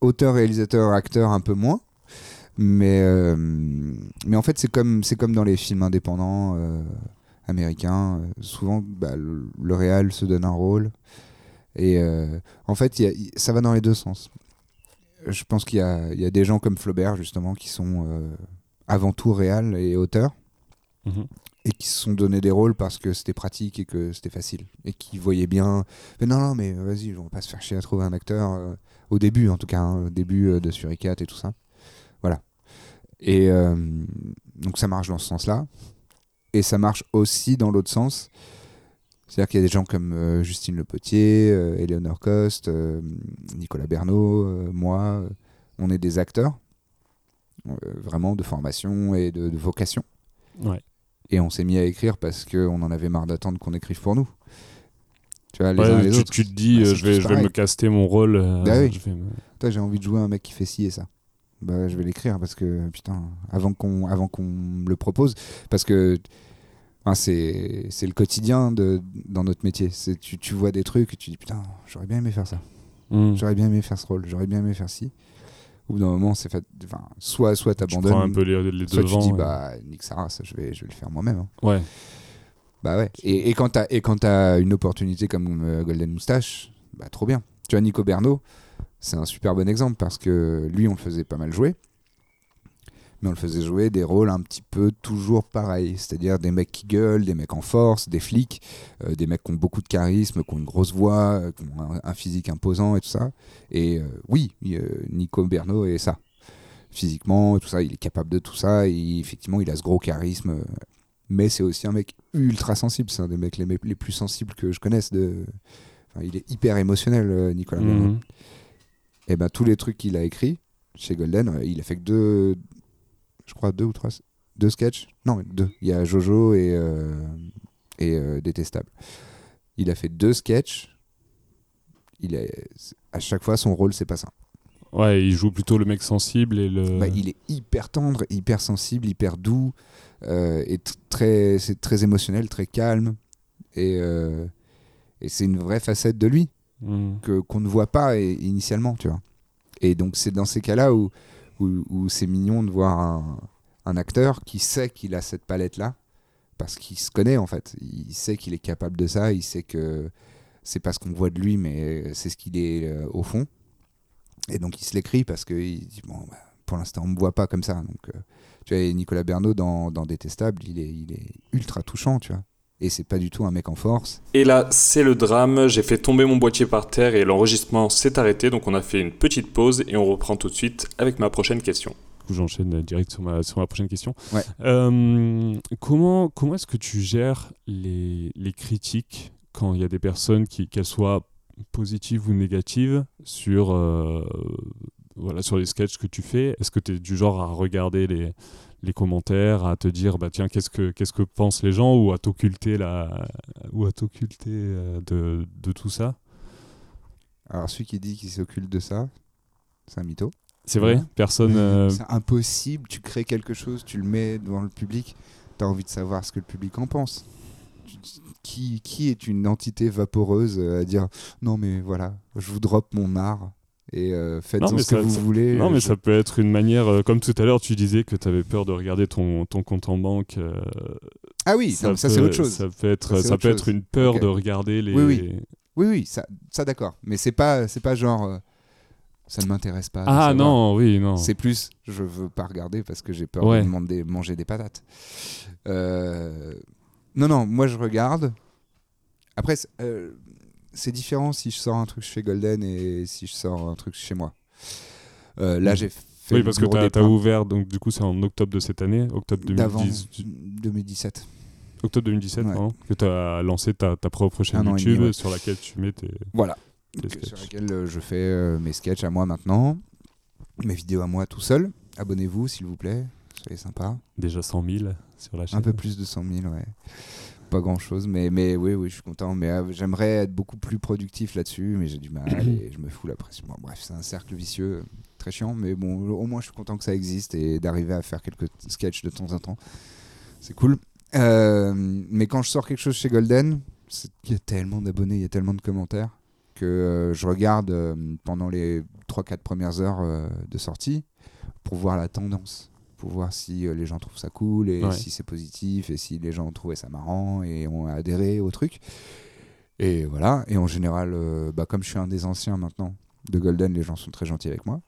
auteur, réalisateur, acteur, un peu moins. Mais, euh, mais en fait, c'est comme, comme dans les films indépendants euh, américains. euh, souvent, bah, le, le réal se donne un rôle. Et euh, en fait, y a- ça va dans les deux sens. Je pense qu'il y y a des gens comme Flaubert, justement, qui sont euh, avant tout réal et auteurs. Mhm. et qui se sont donné des rôles parce que c'était pratique et que c'était facile. Et qui voyaient bien. Mais non non mais vas-y on va pas se faire chier à trouver un acteur euh, au début en tout cas hein, au début euh, de Suricat et tout ça. Voilà. Et donc ça marche dans ce sens là et ça marche aussi dans l'autre sens c'est à dire qu'il y a des gens comme euh, Justine Le Potier euh, Eleonore Coste euh, Nicolas Bernot euh, moi euh, on est des acteurs euh, vraiment de formation et de- de vocation Ouais. et on s'est mis à écrire parce qu'on en avait marre d'attendre qu'on écrive pour nous. Tu vois, les Ouais, uns les tu, autres. tu te dis, bah, euh, je, vais, tous je vais me caster mon rôle. euh, Bah oui. me- j'ai envie de jouer un mec qui fait ci et ça. Bah, je vais l'écrire parce que, putain, avant qu'on avant qu'on me le propose. Parce que enfin, c'est le quotidien de, dans notre métier. Tu, tu vois des trucs et tu dis, putain, j'aurais bien aimé faire ça. Mhm. J'aurais bien aimé faire ce rôle. J'aurais bien aimé faire ci. Au bout d'un moment, c'est fait. Enfin, soit soit Tu t'abandonnes. un peu les, les Soit devants. tu dis, ouais. bah, nique sa race, je vais, je vais le faire moi-même. hein. Ouais. Bah ouais. Et, et quand t'as et quand t'as une opportunité comme euh, Golden Moustache, bah trop bien. Tu vois Nico Bernot, c'est un super bon exemple parce que lui on le faisait pas mal jouer, mais on le faisait jouer des rôles un petit peu toujours pareils, c'est-à-dire des mecs qui gueulent, des mecs en force, des flics, euh, des mecs qui ont beaucoup de charisme, qui ont une grosse voix, euh, qui ont un, un physique imposant et tout ça. Et euh, oui, Nico Bernot est ça. Physiquement, tout ça, il est capable de tout ça. Et effectivement, il a ce gros charisme. mais c'est aussi un mec ultra sensible. C'est un des mecs les, plus sensibles que je connaisse. De... Enfin, il est hyper émotionnel, Nicolas Bernot. Mhm. Et ben tous les trucs qu'il a écrits chez Golden, il a fait que deux, je crois deux ou trois, deux sketchs. Non, deux. Il y a Jojo et euh, et euh, Détestable. Il a fait deux sketchs. Il est à chaque fois son rôle c'est pas ça. Ouais, il joue plutôt le mec sensible et le. Bah, il est hyper tendre, hyper sensible, hyper doux, euh, et très, c'est très émotionnel, très calme. Et, et c'est une vraie facette de lui Mhm. que qu'on ne voit pas et- initialement, tu vois. Et donc c'est dans ces cas-là où, où, c'est mignon de voir un, acteur qui sait qu'il a cette palette-là, parce qu'il se connaît en fait. Il sait qu'il est capable de ça, il sait que c'est pas ce qu'on voit de lui, mais c'est ce qu'il est euh, au fond. Et donc il se l'écrit parce qu'il dit bon, bah, pour l'instant on me voit pas comme ça. Donc euh, tu vois, Nicolas Bernot dans, dans Détestable, il est, il est ultra touchant, tu vois. Et c'est pas du tout un mec en force. Et là, c'est le drame. J'ai fait tomber mon boîtier par terre et l'enregistrement s'est arrêté. Donc on a fait une petite pause et on reprend tout de suite avec ma prochaine question. Du coup, j'enchaîne direct sur ma, sur ma prochaine question. Ouais. Euh, comment comment est-ce que tu gères les, les critiques quand il y a des personnes qui, qu'elles soient positives ou négatives, sur, euh, voilà, sur les sketchs que tu fais? Est-ce que tu es du genre à regarder les, les commentaires, à te dire bah tiens qu'est-ce que qu'est-ce que pensent les gens ou à t'occulter la ou à t'occulter euh, de, de tout ça? Alors celui qui dit qu'il s'occulte de ça, c'est un mytho. C'est vrai? Ouais. Personne. euh, C'est impossible, tu crées quelque chose, tu le mets devant le public, tu as envie de savoir ce que le public en pense. Qui, qui est une entité vaporeuse euh, à dire non mais voilà, je vous drop mon art et euh, faites Non, ce que ça- vous ça- voulez. Non, mais je- ça peut être une manière, euh, comme tout à l'heure, tu disais que tu avais peur de regarder ton, ton compte en banque. euh, Ah oui, ça, ça, c'est autre chose. Ça peut être, Ça, peut être une peur de regarder les. Oui, oui. Oui, oui, ça, ça d'accord. Mais c'est pas, c'est pas genre ça ne m'intéresse pas. Ah non, oui, non. C'est plus, je veux pas regarder parce que j'ai peur Ouais. de demander, manger des patates. Non, non, moi je regarde. Après, c'est différent si je sors un truc chez Golden et si je sors un truc chez moi. Euh, là, j'ai fait. Oui, parce que tu as, ouvert, donc du coup, c'est en octobre de cette année, octobre d'avant 2010, 2017. octobre 2017, Ouais. pardon, que tu as lancé ta, ta propre chaîne Un YouTube demi, ouais. sur laquelle tu mets tes, Voilà. tes Donc, sketchs. sur laquelle euh, je fais euh, mes sketchs à moi maintenant, mes vidéos à moi tout seul. Abonnez-vous, s'il vous plaît. Soyez sympa. Déjà 100 000 sur la chaîne. Un peu plus de 100 000, ouais. Pas grand chose, mais, mais oui, oui, je suis content. Mais euh, j'aimerais être beaucoup plus productif là-dessus, mais j'ai du mal et je me fous la pression. Bon, bref, c'est un cercle vicieux, très chiant, mais bon, au moins je suis content que ça existe et d'arriver à faire quelques sketchs de temps en temps. C'est cool. Euh, mais quand je sors quelque chose chez Golden, il y a tellement d'abonnés, il y a tellement de commentaires que euh, je regarde pendant les 3-4 premières heures de sortie pour voir la tendance pour voir si euh, les gens trouvent ça cool et Ouais. si c'est positif et si les gens ont trouvé ça marrant et ont adhéré au truc. Et voilà. Et en général, euh, bah, comme je suis un des anciens maintenant de Golden, les gens sont très gentils avec moi.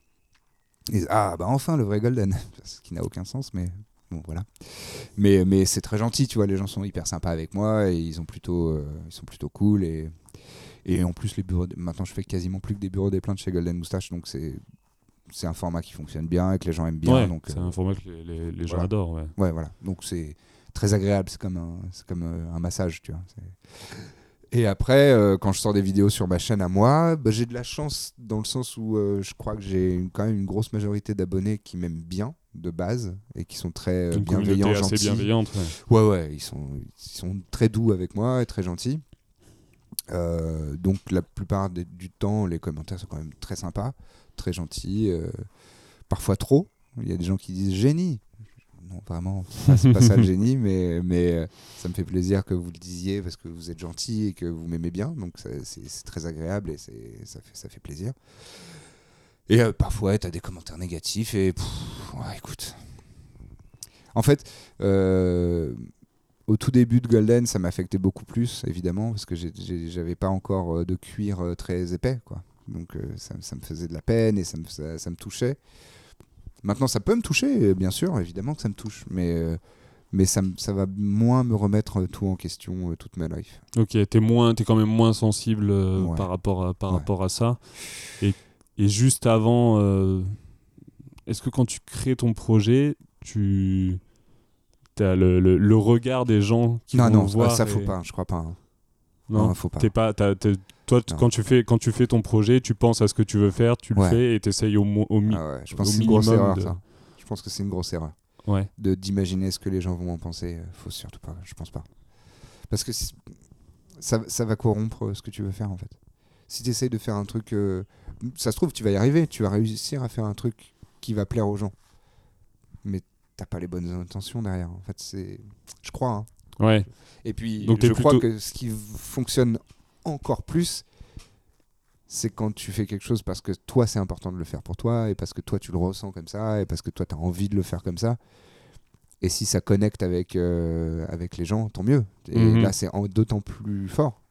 Ils disent, ah bah enfin le vrai Golden, <laughs> ce qui n'a aucun sens, mais bon voilà. Mais, mais c'est très gentil, tu vois. Les gens sont hyper sympas avec moi et ils ont plutôt, euh, ils sont plutôt cool et et en plus les bureaux. de- Maintenant, je fais quasiment plus que des bureaux des plaintes chez Golden Moustache, donc c'est c'est un format qui fonctionne bien et que les gens aiment bien. Ouais, donc c'est euh, un format que les, les- les gens voilà. adorent. Ouais. Ouais, voilà. Donc c'est très agréable. C'est comme un, c'est comme euh, un massage, tu vois. Et après, euh, quand je sors des vidéos sur ma chaîne à moi, bah, j'ai de la chance dans le sens où euh, je crois que j'ai une- quand même une grosse majorité d'abonnés qui m'aiment bien de base et qui sont très euh, bienveillants, assez gentils. bienveillante. ouais. Ouais, ouais, ils sont, ils sont très doux avec moi et très gentils. Donc la plupart des- du temps, les commentaires sont quand même très sympas, très gentils, euh, parfois trop. Il y a des gens qui disent génie. Non, vraiment, c'est pas- ça le <laughs> génie, mais, mais euh, ça me fait plaisir que vous le disiez parce que vous êtes gentil et que vous m'aimez bien. Donc c'est très agréable et ça fait, ça fait plaisir. Et euh, parfois, tu as des commentaires négatifs et pff, ouais, écoute. En fait, euh, au tout début de Golden, ça m'affectait beaucoup plus, évidemment, parce que j'avais pas encore de cuir très épais, quoi. Donc euh, ça, ça me faisait de la peine et ça me, ça, ça me touchait. Maintenant, ça peut me toucher, euh, bien sûr, évidemment que ça me touche, mais, euh, mais ça, ça va moins me remettre tout en question toute ma life. Ok, t'es moins, t'es quand même moins sensible Ouais. par rapport à par Ouais. rapport à ça. Et, et juste avant, euh, est-ce que quand tu crées ton projet, tu as le, le, le regard des gens qui non, vont non, le voir ça faut et- pas, je crois pas. hein. Non, faut pas. T'es pas, t'as- t'es- toi, t- Non. quand tu fais quand tu fais ton projet, tu penses à ce que tu veux faire, tu le Ouais. fais et t'essayes au, au, mi- Ah ouais, je pense au minimum erreur, de- ça. Je pense que c'est une grosse erreur. Ouais. de d'imaginer ce que les gens vont en penser. euh, Faut surtout pas, je pense pas. Parce que ça, ça va corrompre euh, ce que tu veux faire en fait. Si tu essayes de faire un truc, euh, ça se trouve, tu vas y arriver, tu vas réussir à faire un truc qui va plaire aux gens. Mais t'as pas les bonnes intentions derrière. En fait, c'est, je crois. hein. Ouais. Et puis, Donc je crois plutôt- que ce qui fonctionne encore plus, c'est quand tu fais quelque chose parce que toi, c'est important de le faire pour toi, et parce que toi, tu le ressens comme ça, et parce que toi, tu as envie de le faire comme ça. Et si ça connecte avec, euh, avec les gens, tant mieux. Et Mhm. là, c'est d'autant plus fort.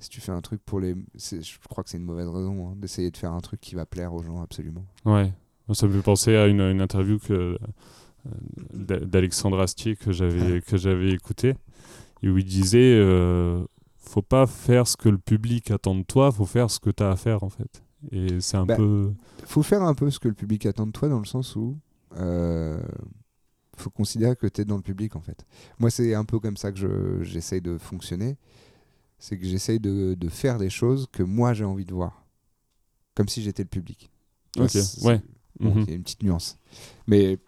Si tu fais un truc pour les. Je crois que c'est une mauvaise raison hein, d'essayer de faire un truc qui va plaire aux gens, absolument. Ouais. Ça me fait penser à une, une interview que, d'Alexandre Astier que j'avais que j'avais écouté et où il disait euh, faut pas faire ce que le public attend de toi, faut faire ce que tu as à faire en fait. Et c'est un Bah, peu faut faire un peu ce que le public attend de toi dans le sens où euh, faut considérer que tu es dans le public en fait. Moi c'est un peu comme ça que je- j'essaye de fonctionner, c'est que j'essaye de, de faire des choses que moi j'ai envie de voir, comme si j'étais le public. Ok, ouais. bon, Mhm. Il y a une petite nuance, mais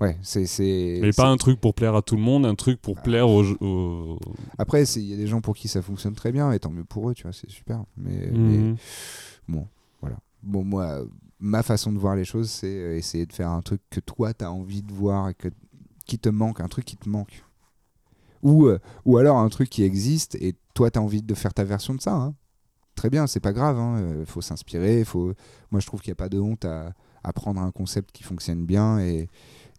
ouais c'est c'est. Mais pas un truc pour plaire à tout le monde, un truc pour plaire aux, aux- Après il y a des gens pour qui ça fonctionne très bien et tant mieux pour eux, tu vois, c'est super. Mais, mais Mhm. Bon, voilà. Bon, moi, euh, ma façon de voir les choses, c'est euh, essayer de faire un truc que toi, tu as envie de voir et que, qui te manque, un truc qui te manque. Ou, euh, ou alors un truc qui existe et toi, tu as envie de faire ta version de ça. hein. Très bien, c'est pas grave. Il faut s'inspirer. Faut... Moi, je trouve qu'il n'y a pas de honte à, à prendre un concept qui fonctionne bien et,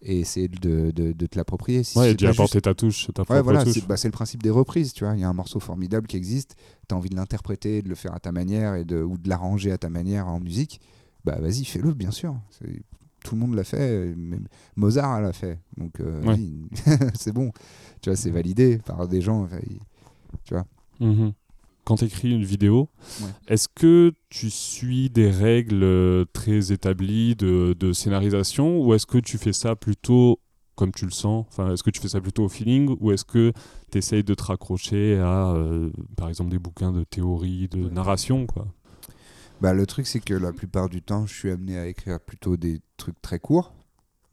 et essayer de, de- de te l'approprier. Si Ouais, d'y apporter ta touche, ta Ouais, propre voilà, c'est bah, c'est le principe des reprises, tu vois. Il y a un morceau formidable qui existe, tu as envie de l'interpréter, de le faire à ta manière et de, ou de l'arranger à ta manière en musique. Bah vas-y, fais-le, bien sûr. Tout le monde l'a fait, même Mozart l'a fait. Donc euh, Ouais. <laughs> c'est bon. Tu vois, c'est validé par des gens. enfin, il- Mhm. Quand tu écris une vidéo, Ouais. est-ce que tu suis des règles euh, très établies de, de scénarisation ou est-ce que tu fais ça plutôt comme tu le sens? Enfin, Est-ce que tu fais ça plutôt au feeling ou est-ce que tu essayes de te raccrocher à, euh, par exemple, des bouquins de théorie, de Ouais. narration quoi? Bah, le truc, c'est que la plupart du temps, je suis amené à écrire plutôt des trucs très courts.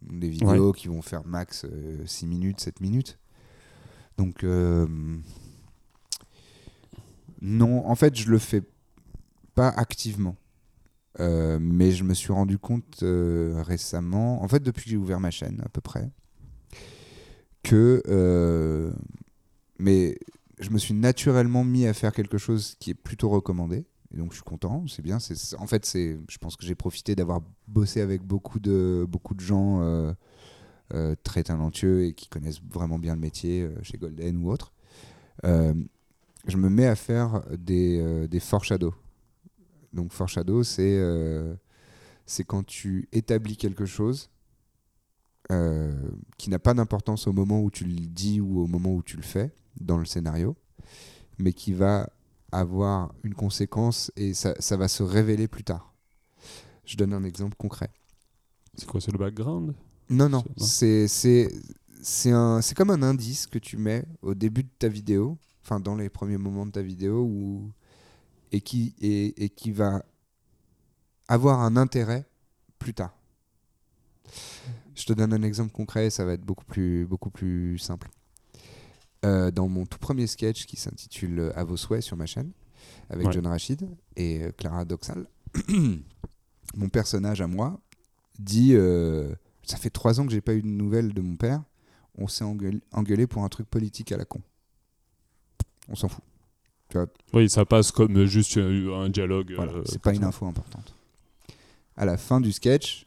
Des vidéos qui vont faire max 6 minutes, 7 minutes. Donc, euh, non, en fait, je le fais pas activement. Euh, mais je me suis rendu compte euh, récemment, en fait, depuis que j'ai ouvert ma chaîne, à peu près, que. euh, mais je me suis naturellement mis à faire quelque chose qui est plutôt recommandé. Et donc je suis content, c'est bien. C'est, en fait, c'est, je pense que j'ai profité d'avoir bossé avec beaucoup de, beaucoup de gens très talentueux et qui connaissent vraiment bien le métier chez Golden ou autre. Je me mets à faire des, euh, des foreshadows. Donc foreshadow, c'est, euh, c'est quand tu établis quelque chose euh, qui n'a pas d'importance au moment où tu le dis ou au moment où tu le fais dans le scénario, mais qui va avoir une conséquence et ça, ça va se révéler plus tard. Je donne un exemple concret. C'est quoi C'est le background? Non, non, c'est comme un indice que tu mets au début de ta vidéo, enfin dans les premiers moments de ta vidéo où et qui et, et qui va avoir un intérêt plus tard. Je te donne un exemple concret, ça va être beaucoup plus beaucoup plus simple. Euh, dans mon tout premier sketch qui s'intitule À vos souhaits sur ma chaîne, avec Ouais. John Rachid et euh, Clara Doxal, <clears throat> mon personnage à moi dit euh, Ça fait trois ans que j'ai pas eu de nouvelles de mon père, on s'est engueulé, engueulé pour un truc politique à la con. On s'en fout. Oui, ça passe comme juste euh, un dialogue. Voilà, euh, c'est pas une info importante. À la fin du sketch,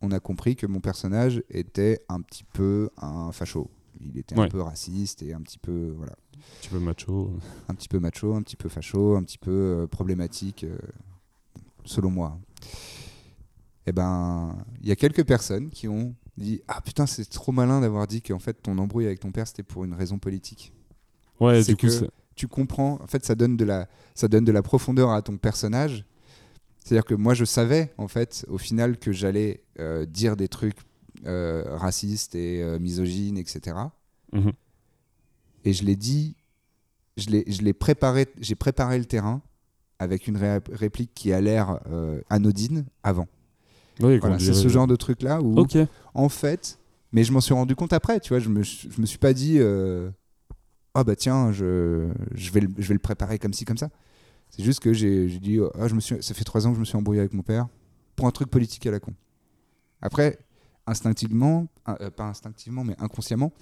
on a compris que mon personnage était un petit peu un facho. Il était un Ouais. peu raciste et un petit peu voilà, Un petit peu macho. un petit peu macho, un petit peu facho, un petit peu euh, problématique, euh, selon moi. Et ben, il y a quelques personnes qui ont dit ah putain c'est trop malin d'avoir dit qu'en fait ton embrouille avec ton père c'était pour une raison politique. Ouais, C'est du coup, que- c'est- tu comprends, en fait, ça donne de la, ça donne de la profondeur à ton personnage. C'est-à-dire que moi, je savais, en fait, au final, que j'allais euh, dire des trucs euh, racistes et euh, misogynes, etc. Mhm. Et je l'ai dit, je l'ai, préparé, j'ai préparé le terrain avec une ré- réplique qui a l'air anodine avant. Oui, Voilà, c'est ce genre de truc-là où, en fait, mais je m'en suis rendu compte après, tu vois, je me, je me suis pas dit, ah bah tiens, je, je, vais le, je vais le préparer comme ci, comme ça. C'est juste que j'ai dit, ah, je me suis, ça fait trois ans que je me suis embrouillé avec mon père pour un truc politique à la con. Après, instinctivement, euh, pas instinctivement, mais inconsciemment,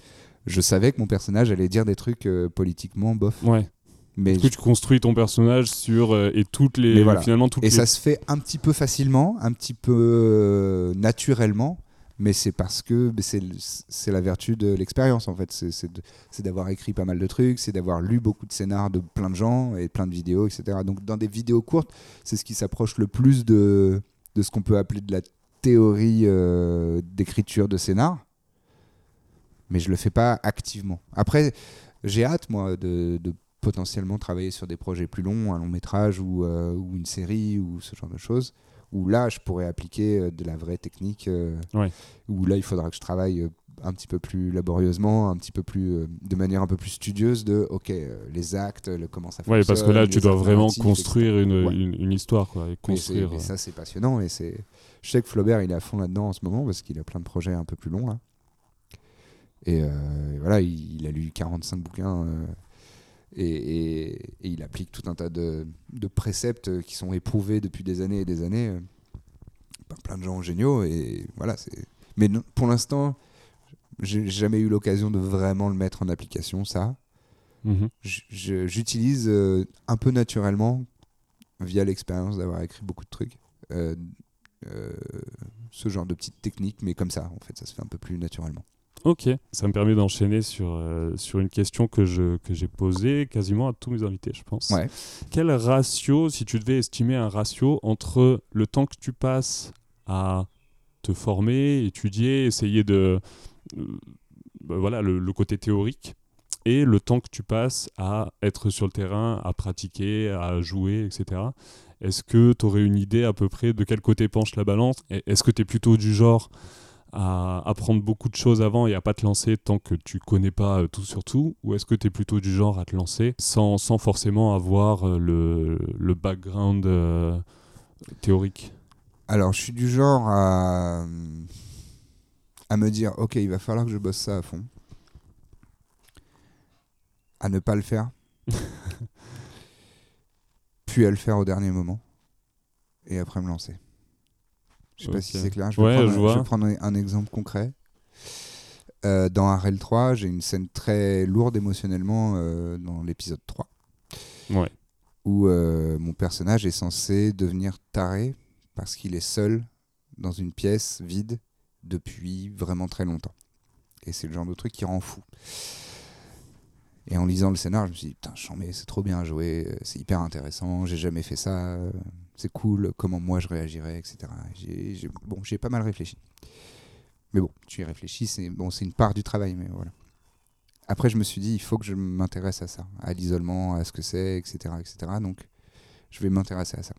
je savais que mon personnage allait dire des trucs euh, politiquement bof. Ouais. Mais Du coup, tu construis ton personnage sur euh, et toutes les voilà. finalement toutes Et les ça se fait un petit peu facilement, un petit peu naturellement, mais c'est parce que c'est la vertu de l'expérience en fait. C'est- d'avoir écrit pas mal de trucs, c'est d'avoir lu beaucoup de scénars de plein de gens et plein de vidéos, etc. Donc dans des vidéos courtes, c'est ce qui s'approche le plus de, ce qu'on peut appeler de la théorie euh, d'écriture de scénar. Mais je le fais pas activement. Après, j'ai hâte moi de, potentiellement travailler sur des projets plus longs, un long métrage ou, euh, ou une série ou ce genre de choses, où là je pourrais appliquer euh, de la vraie technique, euh, Ouais. où là il faudra que je travaille euh, un petit peu plus laborieusement, un petit peu plus, euh, de manière un peu plus studieuse de, ok, euh, les actes, le, comment ça fonctionne. Ouais, parce que là, tu dois vraiment construire une. Ouais. une, une histoire, quoi, et construire. mais ça c'est passionnant et c'est, je sais que Flaubert il est à fond là-dedans en ce moment parce qu'il a plein de projets un peu plus longs là. Et euh, voilà, il, il a lu 45 bouquins et, et- et il applique tout un tas de, de préceptes qui sont éprouvés depuis des années et des années euh, par plein de gens géniaux. Et voilà, c'est. Mais non- pour l'instant, j'ai jamais eu l'occasion de vraiment le mettre en application, ça. mhm. J'utilise euh, un peu naturellement, via l'expérience d'avoir écrit beaucoup de trucs, euh, euh, ce genre de petites techniques, mais comme ça, en fait, ça se fait un peu plus naturellement. Ok, ça me permet d'enchaîner sur, euh, sur une question que je que j'ai posée quasiment à tous mes invités, je pense. Ouais. Quel ratio, si tu devais estimer un ratio entre le temps que tu passes à te former, étudier, essayer de euh, bah voilà le, le côté théorique et le temps que tu passes à être sur le terrain, à pratiquer, à jouer, etc. Est-ce que tu aurais une idée à peu près de quel côté penche la balance? Est-ce que tu es plutôt du genre à apprendre beaucoup de choses avant et à pas te lancer tant que tu connais pas euh, tout sur tout Ou est-ce que tu es plutôt du genre à te lancer sans, sans forcément avoir euh, le, le background euh, théorique? Alors, je suis du genre à, à me dire, ok, il va falloir que je bosse ça à fond. À ne pas le faire. <laughs> puis à le faire au dernier moment. Et après me lancer. Je sais pas si c'est clair. Je vais, Ouais, prendre, je un- vois. vais prendre un, un exemple concret. Euh, dans Arel 3, j'ai une scène très lourde émotionnellement euh, dans l'épisode 3 Ouais. où euh, mon personnage est censé devenir taré parce qu'il est seul dans une pièce vide depuis vraiment très longtemps. Et c'est le genre de truc qui rend fou. Et en lisant le scénar, je me suis dit, putain, chambé, c'est trop bien joué, c'est hyper intéressant, j'ai jamais fait ça, c'est cool, comment moi je réagirais, etc. J'ai, bon, j'ai pas mal réfléchi. Mais bon, tu y réfléchis, c'est, bon, c'est une part du travail, mais voilà. Après, je me suis dit, il faut que je m'intéresse à ça, à l'isolement, à ce que c'est, etc., etc. Donc, je vais m'intéresser à ça.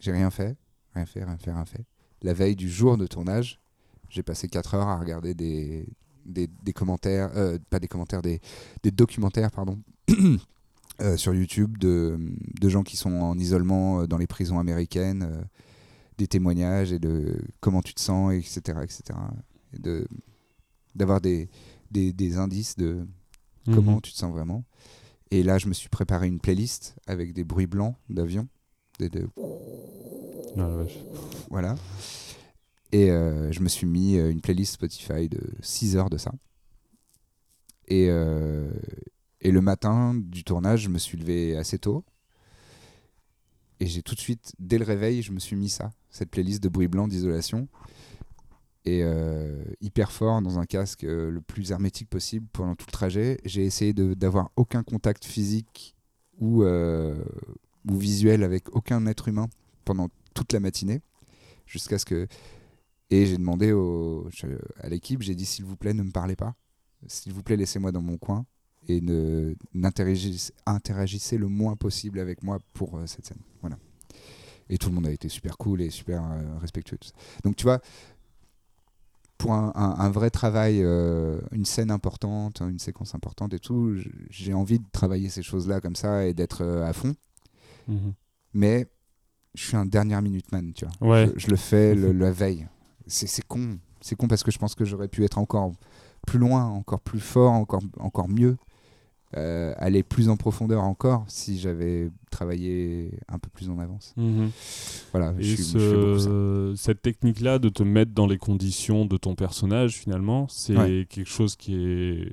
J'ai rien fait, rien fait, rien fait, rien fait. La veille du jour de tournage, j'ai passé 4 heures à regarder des, des, des commentaires, euh, pas des commentaires, des, des documentaires, pardon, <clears throat> euh, sur YouTube de, de gens qui sont en isolement euh, dans les prisons américaines, euh, des témoignages et de comment tu te sens, etc., etc. Et de d'avoir des, des, des indices de comment Mhm. tu te sens vraiment. Et là, je me suis préparé une playlist avec des bruits blancs d'avion, des- de- Ah, voilà. Et euh, je me suis mis une playlist Spotify de 6 heures de ça. Et, euh, et le matin du tournage, je me suis levé assez tôt. Et j'ai tout de suite, dès le réveil, je me suis mis ça, cette playlist de bruit blanc d'isolation. Et euh, hyper fort dans un casque euh, le plus hermétique possible pendant tout le trajet. J'ai essayé d'avoir aucun contact physique ou, euh, ou visuel avec aucun être humain pendant toute la matinée. Jusqu'à ce que. Et j'ai demandé au, à l'équipe, j'ai dit s'il vous plaît, ne me parlez pas. S'il vous plaît, laissez-moi dans mon coin et ne n'interagissez interagissez le moins possible avec moi pour euh, cette scène. Voilà. Et tout le monde a été super cool et super euh, respectueux. tout ça. Donc tu vois, pour un, un- un vrai travail, euh, une scène importante, une séquence importante et tout, j'ai envie de travailler ces choses-là comme ça et d'être à fond. Mhm. Mais je suis un dernière minute man, tu vois. Ouais. Je, je le fais le- la veille. C'est c'est con. C'est con parce que je pense que j'aurais pu être encore plus loin, encore plus fort, encore, encore mieux. Euh, aller plus en profondeur encore si j'avais travaillé un peu plus en avance. Mhm. Voilà, je Et suis, je ce- cette technique-là de te mettre dans les conditions de ton personnage, finalement, c'est Ouais. quelque chose qui est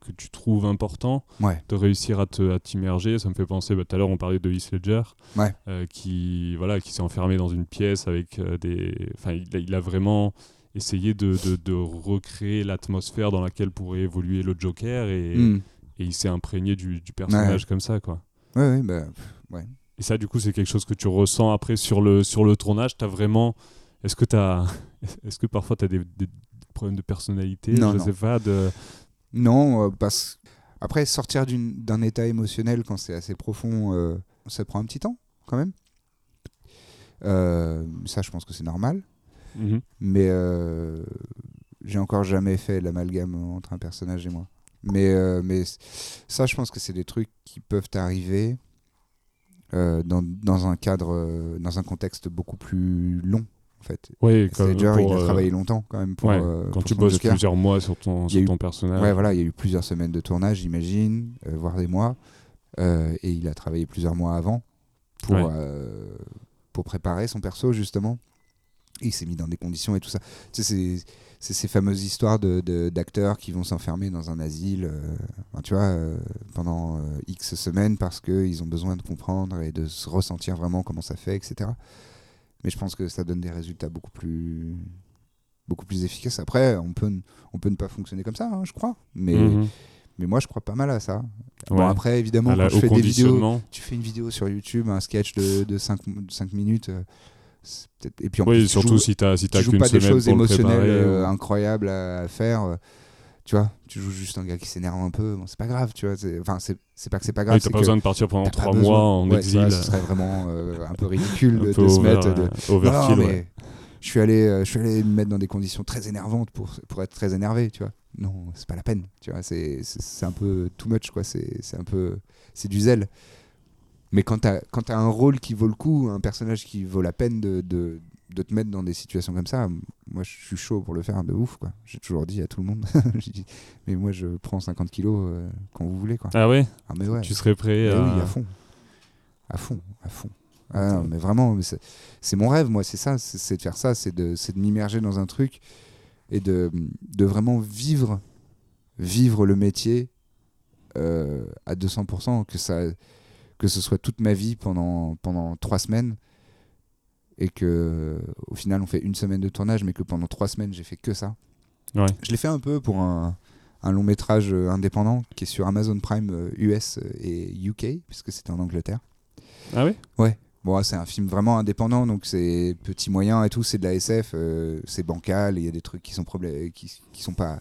que tu trouves important Ouais. de réussir à t'immerger. Ça me fait penser, bah, tout à l'heure on parlait de Heath Ledger, Ouais. euh, qui voilà, qui s'est enfermé dans une pièce avec euh, des, enfin, il, a- il a vraiment essayé de, de- de recréer l'atmosphère dans laquelle pourrait évoluer le Joker et, Hmm. Et il s'est imprégné du, du personnage comme ça, quoi. Ouais, ouais, bah, ouais. Et ça, du coup, c'est quelque chose que tu ressens après sur le, sur le tournage. T'as vraiment. Est-ce que, t'as... <laughs> Est-ce que parfois tu as des, des problèmes de personnalité? Non, Je non. sais pas. De... Non, euh, parce après sortir d'un état émotionnel quand c'est assez profond, euh, ça prend un petit temps quand même. Euh, ça, je pense que c'est normal. Mhm. Mais euh, j'ai encore jamais fait l'amalgame entre un personnage et moi. Mais, euh, mais ça, je pense que c'est des trucs qui peuvent arriver euh, dans, dans un cadre, euh, dans un contexte beaucoup plus long, en fait. Oui, Ledger, il a travaillé longtemps quand même pour. ouais, quand pour tu bosses Joker. plusieurs mois sur ton, sur eu- ton personnage. Ouais, voilà, il y a eu plusieurs semaines de tournage, j'imagine, voire des mois. Et il a travaillé plusieurs mois avant pour, Ouais. pour préparer son perso, justement. Il s'est mis dans des conditions et tout ça. Tu sais, c'est- c'est ces fameuses histoires de- de- d'acteurs qui vont s'enfermer dans un asile, euh, tu vois, euh, pendant euh, X semaines parce qu'ils ont besoin de comprendre et de se ressentir vraiment comment ça fait, etc. Mais je pense que ça donne des résultats beaucoup plus beaucoup plus efficaces. Après, on peut, on peut ne pas fonctionner comme ça, hein, je crois. Mais, Mhm. mais moi, je crois pas mal à ça. Bon, après, évidemment, À la- quand je au fais des vidéos, conditionnement. tu fais une vidéo sur YouTube, un sketch de, de 5, minutes. Euh, et puis en Oui, plus, tu surtout joues, si tu as si tu t'as joues pas des choses émotionnelles euh, ou- incroyables à, à faire. euh, tu vois, tu joues juste un gars qui s'énerve un peu. Bon, c'est pas grave, tu vois. Enfin, c'est c'est pas que c'est pas grave. Oui, t'as pas besoin de partir pendant t'as trois mois en Ouais, exil. ce serait vraiment euh, un peu ridicule <laughs> un de, peu de se over- mettre. de- euh, Non, overkill, mais je suis allé, euh, je suis allé me mettre dans des conditions très énervantes pour, pour être très énervé, tu vois. Non, c'est pas la peine, tu vois. C'est, un peu too much, quoi. C'est un peu, c'est du zèle. Mais quand t'as, quand t'as un rôle qui vaut le coup, un personnage qui vaut la peine de, de, de te mettre dans des situations comme ça, moi je suis chaud pour le faire de ouf, quoi. J'ai toujours dit à tout le monde, <laughs> dit, mais moi je prends 50 kilos euh, quand vous voulez, quoi. Ah ouais, Ah, mais ouais. Tu serais prêt à... oui, à fond. À fond, à fond. Ah non, mais vraiment, c'est mon rêve, moi, c'est ça, c'est de faire ça, c'est de, de m'immerger dans un truc et de, de vraiment vivre, vivre le métier euh, à 200%, que, ça, que ce soit toute ma vie pendant, pendant trois semaines et que au final on fait une semaine de tournage, mais que pendant trois semaines j'ai fait que ça. Ouais. Je l'ai fait un peu pour un, un long métrage euh, indépendant qui est sur Amazon Prime euh, US et UK, puisque c'était en Angleterre. Ah oui Bon, ouais, c'est un film vraiment indépendant, donc c'est petit moyen et tout, c'est de la SF, euh, c'est bancal, il y a des trucs qui sont problè- qui, qui sont pas.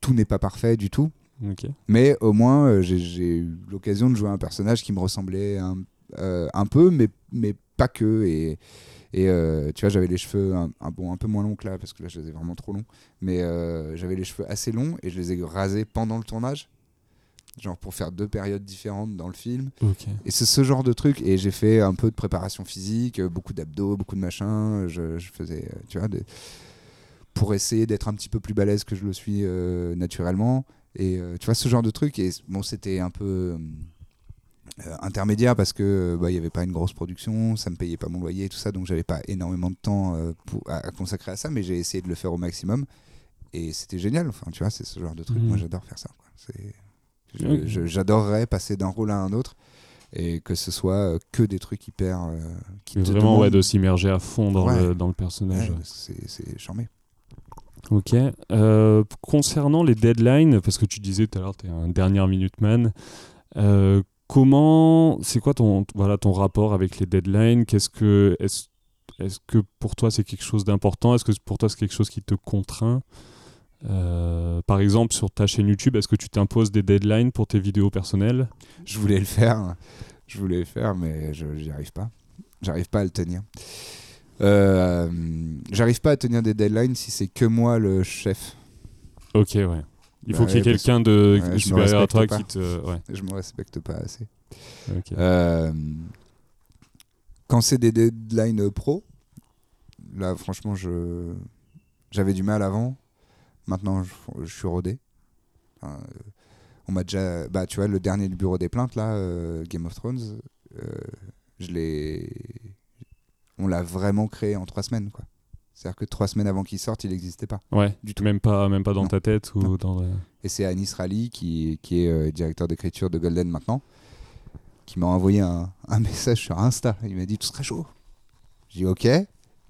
Tout n'est pas parfait du tout. Ok. Mais au moins, euh, j'ai- eu l'occasion de jouer un personnage qui me ressemblait un, euh, un peu, mais, mais pas que. Et, et euh, tu vois, j'avais les cheveux un, un- bon, un peu moins longs que là, parce que là, je les ai vraiment trop longs. Mais j'avais les cheveux assez longs et je les ai rasés pendant le tournage. Genre pour faire deux périodes différentes dans le film. Ok. Et c'est ce genre de truc. Et j'ai fait un peu de préparation physique, beaucoup d'abdos, beaucoup de machin. Je, je faisais, tu vois, des- pour essayer d'être un petit peu plus balèze que je le suis naturellement. Et euh, tu vois, ce genre de truc. Et bon, c'était un peu euh, intermédiaire parce que euh, bah, il n'y avait pas une grosse production, ça me payait pas mon loyer et tout ça. Donc j'avais pas énormément de temps euh, pour, à, à consacrer à ça. Mais j'ai essayé de le faire au maximum. Et c'était génial. Enfin, tu vois, c'est ce genre de truc. Moi, j'adore faire ça. J'adorerais passer d'un rôle à un autre et que ce soit euh, que des trucs hyper euh, qui vraiment, ouais, demandent- de s'immerger à fond dans, Ouais. le, dans le personnage. Ouais, ouais. c'est charmé. Ok. Euh, concernant les deadlines, parce que tu disais tout à l'heure, tu es un dernier minute man. euh, comment, c'est quoi ton, voilà, ton rapport avec les deadlines? Qu'est-ce que, est-ce, est-ce que pour toi c'est quelque chose d'important? Est-ce que pour toi c'est quelque chose qui te contraint? Euh, Par exemple, sur ta chaîne YouTube, est-ce que tu t'imposes des deadlines pour tes vidéos personnelles? Je voulais le faire, je voulais le faire, mais je j'y arrive pas. J'arrive pas à le tenir. Euh, J'arrive pas à tenir des deadlines si c'est que moi le chef. Ok, ouais. Il faut Ouais, qu'il y ait quelqu'un de ouais, supérieur à toi qui te. Ouais, Je me respecte pas assez. Euh, quand c'est des deadlines pro, là franchement je j'avais du mal avant. Maintenant je, je suis rodé. Enfin, euh, on m'a déjà. Bah, tu vois, le dernier du bureau des plaintes, là, euh, Game of Thrones, je l'ai. On l'a vraiment créé en trois semaines, quoi. C'est-à-dire que trois semaines avant qu'il sorte, il n'existait pas. Ouais, Du tout. Même pas, même pas dans Non. ta tête ou Non. dans. le- Et c'est Anis Rally, qui, qui est euh, directeur d'écriture de Golden maintenant, qui m'a envoyé un, un <laughs> message sur Insta. Il m'a dit Tu serais chaud? J'ai dit Ok. Il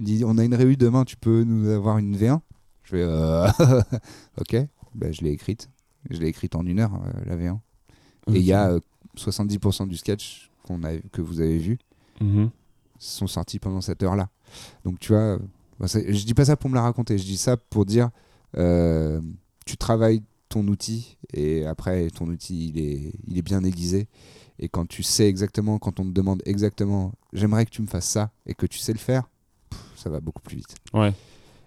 dit On a une réu demain, tu peux nous avoir une V1 Je fais euh, <laughs> Ok. Ben, je l'ai écrite. Je l'ai écrite en une heure, euh, la V1. Et il y a euh, 70% du sketch qu'on a, que vous avez vu Mhm. Sont sortis pendant cette heure-là. Donc tu vois, c'est- je dis pas ça pour me la raconter, je dis ça pour dire euh, tu travailles ton outil et après ton outil il est, il est bien aiguisé. Et quand tu sais exactement, quand on te demande exactement j'aimerais que tu me fasses ça et que tu sais le faire, pff, ça va beaucoup plus vite. Ouais.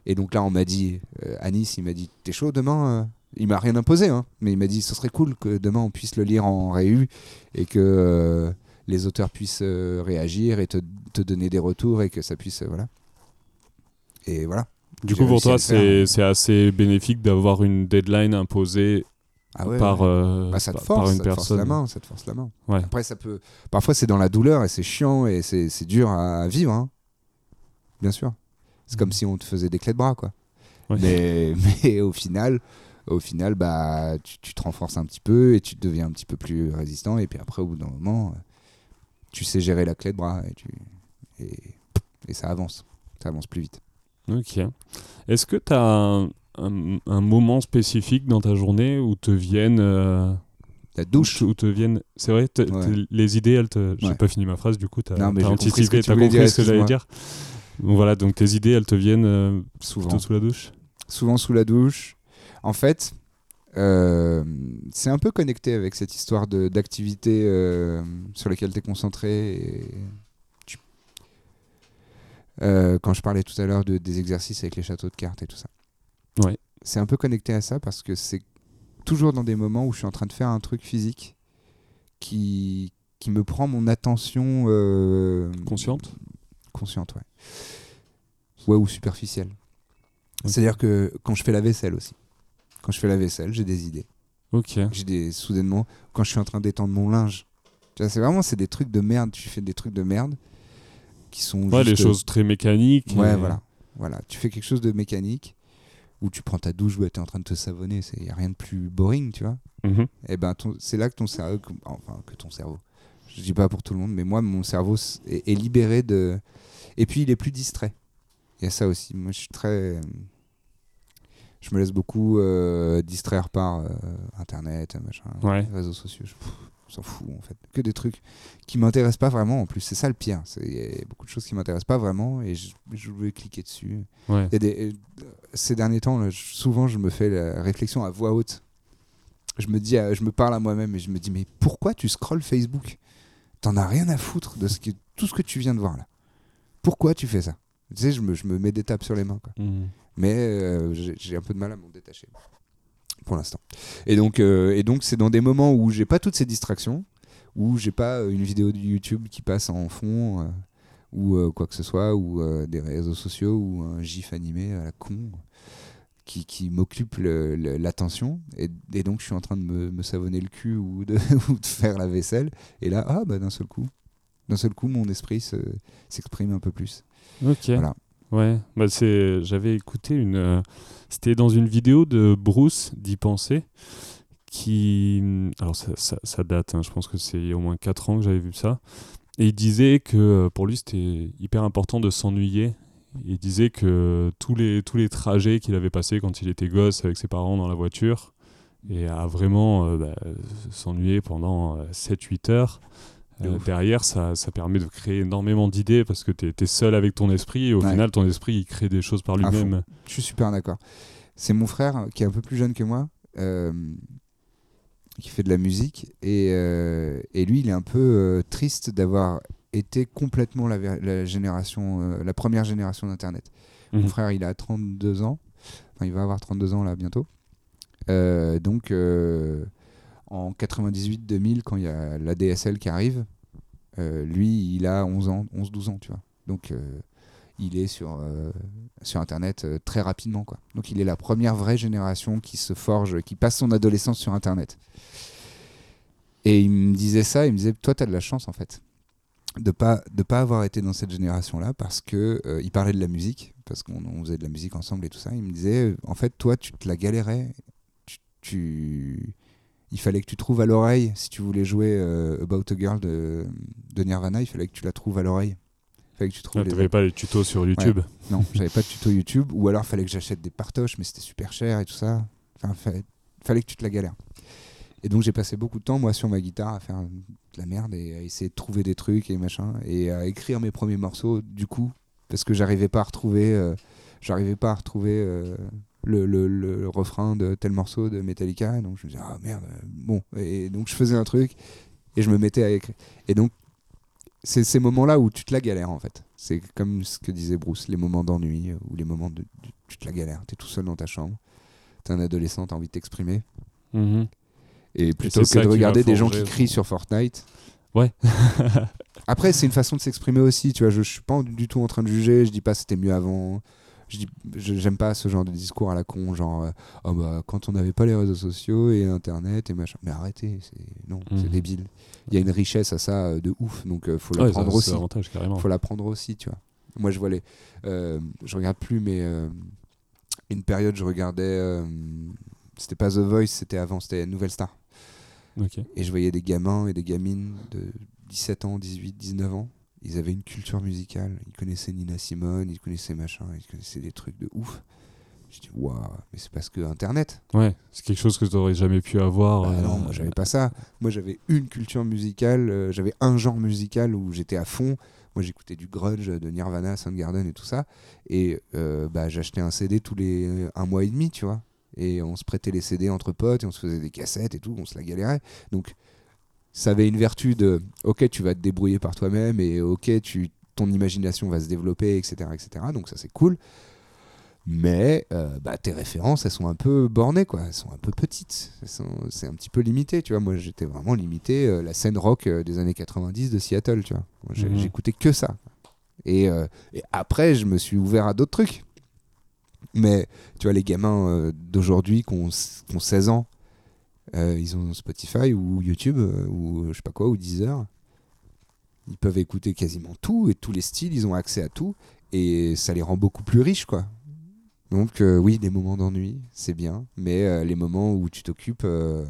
Et donc là on m'a dit, euh, Anis il m'a dit t'es chaud demain euh? Il m'a rien imposé, hein, mais il m'a dit ce serait cool que demain on puisse le lire en réu et que euh, les auteurs puissent euh, réagir et te, te donner des retours et que ça puisse. euh, voilà. Et voilà. Du coup, pour toi, faire. c'est assez bénéfique d'avoir une deadline imposée Ah ouais, par, euh, Bah, ça te par- force, par une ça te force personne. la main, ça te force la main. Ouais. Après, ça peut. Parfois, c'est dans la douleur et c'est chiant et c'est dur à vivre, hein. bien sûr. C'est comme si on te faisait des clés de bras, quoi. Ouais. Mais, <laughs> mais au final, au final, bah, tu, tu te renforces un petit peu et tu deviens un petit peu plus résistant. Et puis après, au bout d'un moment, tu sais gérer la clé de bras et, tu, et, et ça avance. Ça avance plus vite. Ok. Est-ce que tu as un, un- un moment spécifique dans ta journée où te viennent. euh, La douche. Où te viennent. C'est vrai, te- Ouais. te- les idées, elles te. J'ai Ouais. pas fini ma phrase, du coup, tu as, Non, mais j'ai compris ce que anticipé, tu tu as voulais compris dire, ce que j'allais dire. Donc voilà, donc tes idées, elles te viennent euh, Souvent. sous la douche souvent sous la douche. En fait, euh, c'est un peu connecté avec cette histoire d'activité euh, sur lesquelles tu es concentré. et tu- Euh, quand je parlais tout à l'heure de, des exercices avec les châteaux de cartes et tout ça. Ouais. C'est un peu connecté à ça parce que c'est toujours dans des moments où je suis en train de faire un truc physique qui, qui me prend mon attention Consciente consciente, ouais. Ouais, ou superficielle. C'est-à-dire que quand je fais la vaisselle aussi, quand je fais la vaisselle, j'ai des idées. Ok. J'ai des soudainement quand je suis en train d'étendre mon linge. Tu vois, c'est vraiment c'est des trucs de merde. Tu fais des trucs de merde qui sont Ouais, les juste- choses très mécaniques. Ouais, et- voilà, voilà. Tu fais quelque chose de mécanique où tu prends ta douche, tu es en train de te savonner. Il y a rien de plus boring, tu vois. Mhm. Et ben ton- c'est là que ton cerveau, enfin que ton cerveau. Je dis pas pour tout le monde, mais moi mon cerveau est libéré de. Et puis il est plus distrait. Il y a ça aussi. Moi je suis très. Je me laisse beaucoup euh, distraire par euh, internet, machin, Ouais. réseaux sociaux. Je- s'en fout en fait. Que des trucs qui m'intéressent pas vraiment en plus. C'est ça le pire. C'est- Il y a beaucoup de choses qui m'intéressent pas vraiment et je, je vais cliquer dessus. Ouais. Des, euh, ces derniers temps, là, souvent, je me fais la réflexion à voix haute. Je me dis, à- je me parle à moi-même et je me dis, mais pourquoi tu scrolles Facebook? T'en as rien à foutre de ce tout ce que tu viens de voir là. Pourquoi tu fais ça? Tu sais, je me, je me mets des tapes sur les mains. Quoi. Mhm. Mais euh, j'ai un peu de mal à m'en détacher pour l'instant. Et donc, euh, et donc, c'est dans des moments où j'ai pas toutes ces distractions, où j'ai pas euh, une vidéo de YouTube qui passe en fond, euh, ou quoi que ce soit, ou des réseaux sociaux, ou un gif animé à la con, qui, qui m'occupe l'attention. Et, et donc, je suis en train de me, me savonner le cul ou de, <laughs> ou de faire la vaisselle. Et là, ah, bah, d'un seul coup, d'un seul coup, mon esprit se- s'exprime un peu plus. Ok. Voilà. Ouais, bah c'est, j'avais écouté une, euh, c'était dans une vidéo de Bruce d'y penser, qui, alors ça, ça- ça date, hein, je pense que c'est au moins 4 ans que j'avais vu ça, et il disait que euh, pour lui c'était hyper important de s'ennuyer. Il disait que tous les, tous les trajets qu'il avait passés quand il était gosse avec ses parents dans la voiture, et à vraiment euh, bah, s'ennuyer pendant 7-8 heures, euh, derrière, ça, ça permet de créer énormément d'idées parce que tu es, seul avec ton esprit et au Ouais. final, ton esprit, il crée des choses par lui-même. Je suis super d'accord. C'est mon frère qui est un peu plus jeune que moi, euh, qui fait de la musique. Et, euh, et lui, il est un peu triste d'avoir été complètement la, génération, la première génération d'Internet. Mon Mhm. frère, il a 32 ans. Enfin, il va avoir 32 ans là bientôt. Donc, en 98-2000, quand il y a la DSL qui arrive, euh, lui, il a 11 ans, 11-12 ans, tu vois. Donc, euh, il est sur, euh, sur Internet très rapidement, quoi. Donc, il est la première vraie génération qui se forge, qui passe son adolescence sur Internet. Et il me disait ça, il me disait, toi, tu as de la chance en fait de pas de pas avoir été dans cette génération là parce que il parlait de la musique parce qu'on on faisait de la musique ensemble et tout ça il me disait en fait toi tu te la galérais tu, tu- il fallait que tu trouves à l'oreille si tu voulais jouer euh, About a Girl de, de Nirvana il fallait que tu la trouves à l'oreille il fallait que tu trouves Ah, les pas les tutos sur YouTube non, j'avais pas de tuto YouTube. Ou alors, fallait que j'achète des partoches, mais c'était super cher et tout ça. Enfin, fallait, fallait que tu te la galères. Et donc, j'ai passé beaucoup de temps, moi, sur ma guitare, à faire de la merde et à essayer de trouver des trucs et machin. Et à écrire mes premiers morceaux, du coup, parce que j'arrivais pas à retrouver, euh, j'arrivais pas à retrouver euh, le, le- le refrain de tel morceau de Metallica. Donc, je me disais, ah merde, euh, bon. Et donc, je faisais un truc et je me mettais à écrire. Et donc, c'est ces moments-là où tu te la galères en fait. C'est comme ce que disait Bruce, les moments d'ennui euh, ou les moments de, de- tu te la galères. T'es tout seul dans ta chambre, t'es un adolescent, t'as envie de t'exprimer. Mhm. Et plutôt que de regarder des gens qui crient sur Fortnite. Ouais. <laughs> Après, c'est une façon de s'exprimer aussi. Tu vois, je, je suis pas du tout en train de juger. Je dis pas c'était mieux avant. Je dis, j'aime pas ce genre de discours à la con, genre, euh, oh bah, quand on n'avait pas les réseaux sociaux et Internet et machin. Mais arrêtez, c'est non, c'est Mhm. débile. Il y a une richesse à ça euh, de ouf, donc euh, faut la Ouais, prendre aussi. carrément. faut l'apprendre aussi, tu vois. Moi, je vois les. euh, je regarde plus, mais euh, une période, je regardais. euh, c'était pas The Voice, c'était avant, c'était Nouvelle Star. Et je voyais des gamins et des gamines de 17 ans, 18, 19 ans. Ils avaient une culture musicale. Ils connaissaient Nina Simone, ils connaissaient machin, ils connaissaient des trucs de ouf. Je dis, waouh, mais c'est parce que Internet. Ouais, c'est quelque chose que tu n'aurais jamais pu avoir. Bah euh, non, moi j'avais pas ça. Moi j'avais une culture musicale, euh, j'avais un genre musical où j'étais à fond. Moi j'écoutais du grunge, de Nirvana, Soundgarden et tout ça. Et euh, bah, j'achetais un CD tous les euh, un mois et demi, tu vois. Et on se prêtait les CD entre potes et on se faisait des cassettes et tout, on se la galérait. Donc ça avait une vertu de ok, tu vas te débrouiller par toi-même et ok, tu, ton imagination va se développer, etc. etc. Donc ça c'est cool. Mais euh, bah, tes références, elles sont un peu bornées, quoi. Elles sont un peu petites. C'est un petit peu limité, tu vois. Moi, j'étais vraiment limité euh, la scène rock euh, des années 90 de Seattle, tu vois. Mhm. J'écoutais que ça. Et, et après, je me suis ouvert à d'autres trucs. Mais tu vois, les gamins d'aujourd'hui qui ont, ont 16 ans, ils ont Spotify ou YouTube euh, ou je sais pas quoi, ou Deezer. Ils peuvent écouter quasiment tout et tous les styles, ils ont accès à tout. Et ça les rend beaucoup plus riches, quoi. Donc euh, oui, des moments d'ennui, c'est bien, mais euh, les moments où tu t'occupes, euh,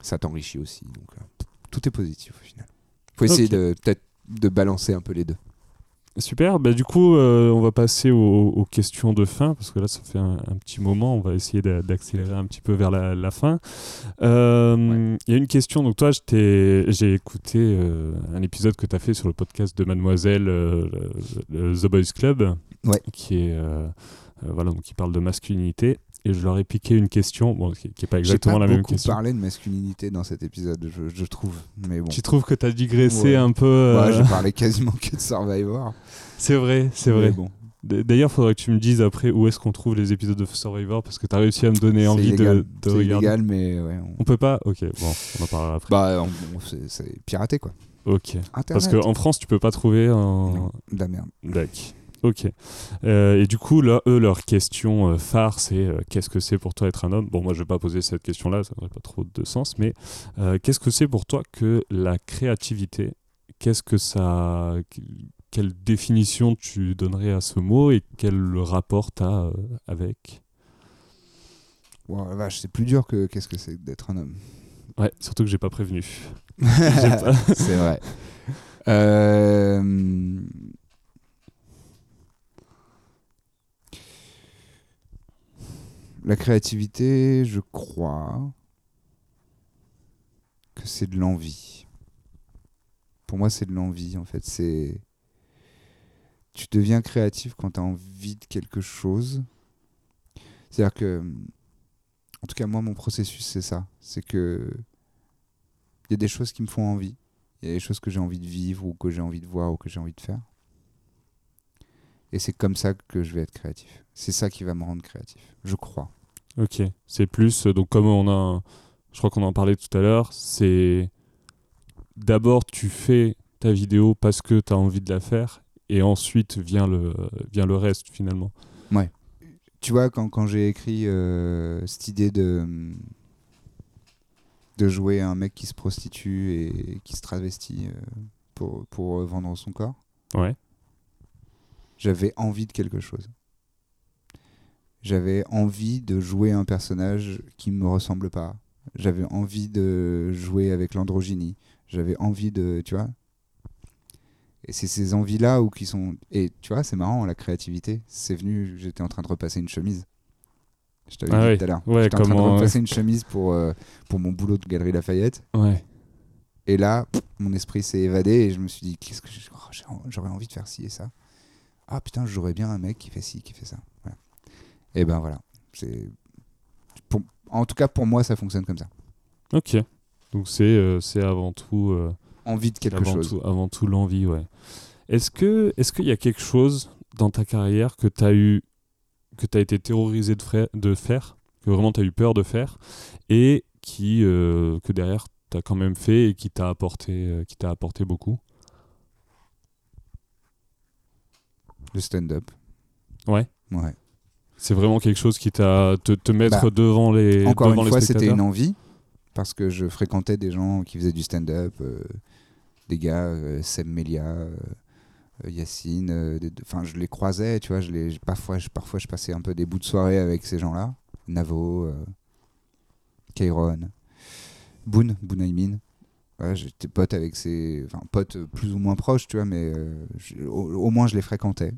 ça t'enrichit aussi. Donc euh, tout est positif au final. Faut essayer de peut-être de balancer un peu les deux. Super, bah, du coup, euh, on va passer aux, aux questions de fin, parce que là, ça fait un, un petit moment, on va essayer d'a- d'accélérer un petit peu vers la, la fin. Euh, Il y a une question, donc toi, j'ai écouté euh, un épisode que tu as fait sur le podcast de Mademoiselle, le- le The Boys Club, Ouais. qui, est, voilà, donc qui parle de masculinité, et je leur ai piqué une question, bon, qui n'est pas J'ai exactement pas la même beaucoup question. parlé de masculinité dans cet épisode, je, je trouve. Mais bon. Tu trouves que tu as digressé Ouais. un peu euh, Ouais, j'ai parlé quasiment que de Survivor. C'est vrai, c'est vrai. Mais bon. D'ailleurs, faudrait que tu me dises après où est-ce qu'on trouve les épisodes de Survivor parce que tu as réussi à me donner envie de, illégal. de C'est regarder. illégal, mais ouais. on- On peut pas? Ok, bon, on en parlera après. Bah, c'est- piraté quoi. ok. Internet. Parce qu'en France, tu peux pas trouver un. Non, de la merde. Dac. Ok. Euh, et du coup, là, eux, leur question euh, phare, c'est euh, qu'est-ce que c'est pour toi être un homme? Bon, moi, je vais pas poser cette question-là, ça n'aurait pas trop de sens, mais euh, qu'est-ce que c'est pour toi que la créativité? Qu'est-ce que ça. Quelle définition tu donnerais à ce mot et quel rapport tu as avec? Wow, la vache, c'est plus dur que qu'est-ce que c'est d'être un homme. Ouais, surtout que j'ai pas prévenu. <laughs> Pas- c'est vrai. Euh, La créativité, je crois que c'est de l'envie. Pour moi, c'est de l'envie, en fait. C'est. Tu deviens créatif quand tu as envie de quelque chose. C'est-à-dire que. En tout cas, moi, mon processus, c'est ça. C'est que. Il y a des choses qui me font envie. Il y a des choses que j'ai envie de vivre ou que j'ai envie de voir ou que j'ai envie de faire. Et c'est comme ça que je vais être créatif. C'est ça qui va me rendre créatif, je crois. Ok, c'est plus, euh, donc comme on a, je crois qu'on en parlait tout à l'heure, c'est d'abord tu fais ta vidéo parce que tu as envie de la faire et ensuite vient le, vient le reste finalement. Tu vois, quand, quand j'ai écrit euh, cette idée de, de jouer un mec qui se prostitue et qui se travestit euh, pour, pour vendre son corps. Ouais. J'avais envie de quelque chose. J'avais envie de jouer un personnage qui me ressemble pas. J'avais envie de jouer avec l'androgynie. J'avais envie de, tu vois. Et c'est ces envies-là où qui sont. Et tu vois, c'est marrant, la créativité. C'est venu, j'étais en train de repasser une chemise. Je t'avais Ah dit tout à l'heure. Ouais, j'étais en train de repasser une chemise pour, euh, pour mon boulot de Galerie Lafayette. Ouais. Et là, pff, mon esprit s'est évadé et je me suis dit, qu'est-ce que oh, j'aurais envie de faire ci et ça. Ah putain, je jouerais bien un mec qui fait ci, qui fait ça. Et ben voilà. C'est pour- En tout cas, pour moi, ça fonctionne comme ça. Ok. Donc c'est euh, c'est avant tout euh, Envie de quelque avant chose. tout avant tout l'envie, ouais. Est-ce que est-ce qu'il y a quelque chose dans ta carrière que tu as eu que tu as été terrorisé de, fra- de faire, que vraiment tu as eu peur de faire et qui euh, que derrière tu as quand même fait et qui t'a apporté qui t'a apporté beaucoup? Le stand-up. Ouais. Ouais. C'est vraiment quelque chose qui t'a te, te mettre Bah, devant les Encore devant une les fois, c'était une envie parce que je fréquentais des gens qui faisaient du stand-up, euh, des gars, euh, Melia, euh, euh, Yacine, euh, enfin je les croisais, tu vois, je les, parfois, je, parfois je passais un peu des bouts de soirée avec ces gens-là, Navo, Kairon, Boone, Boone Aymin. Ouais, j'étais pote avec ces, enfin pote plus ou moins proche, tu vois, mais je- au, au moins je les fréquentais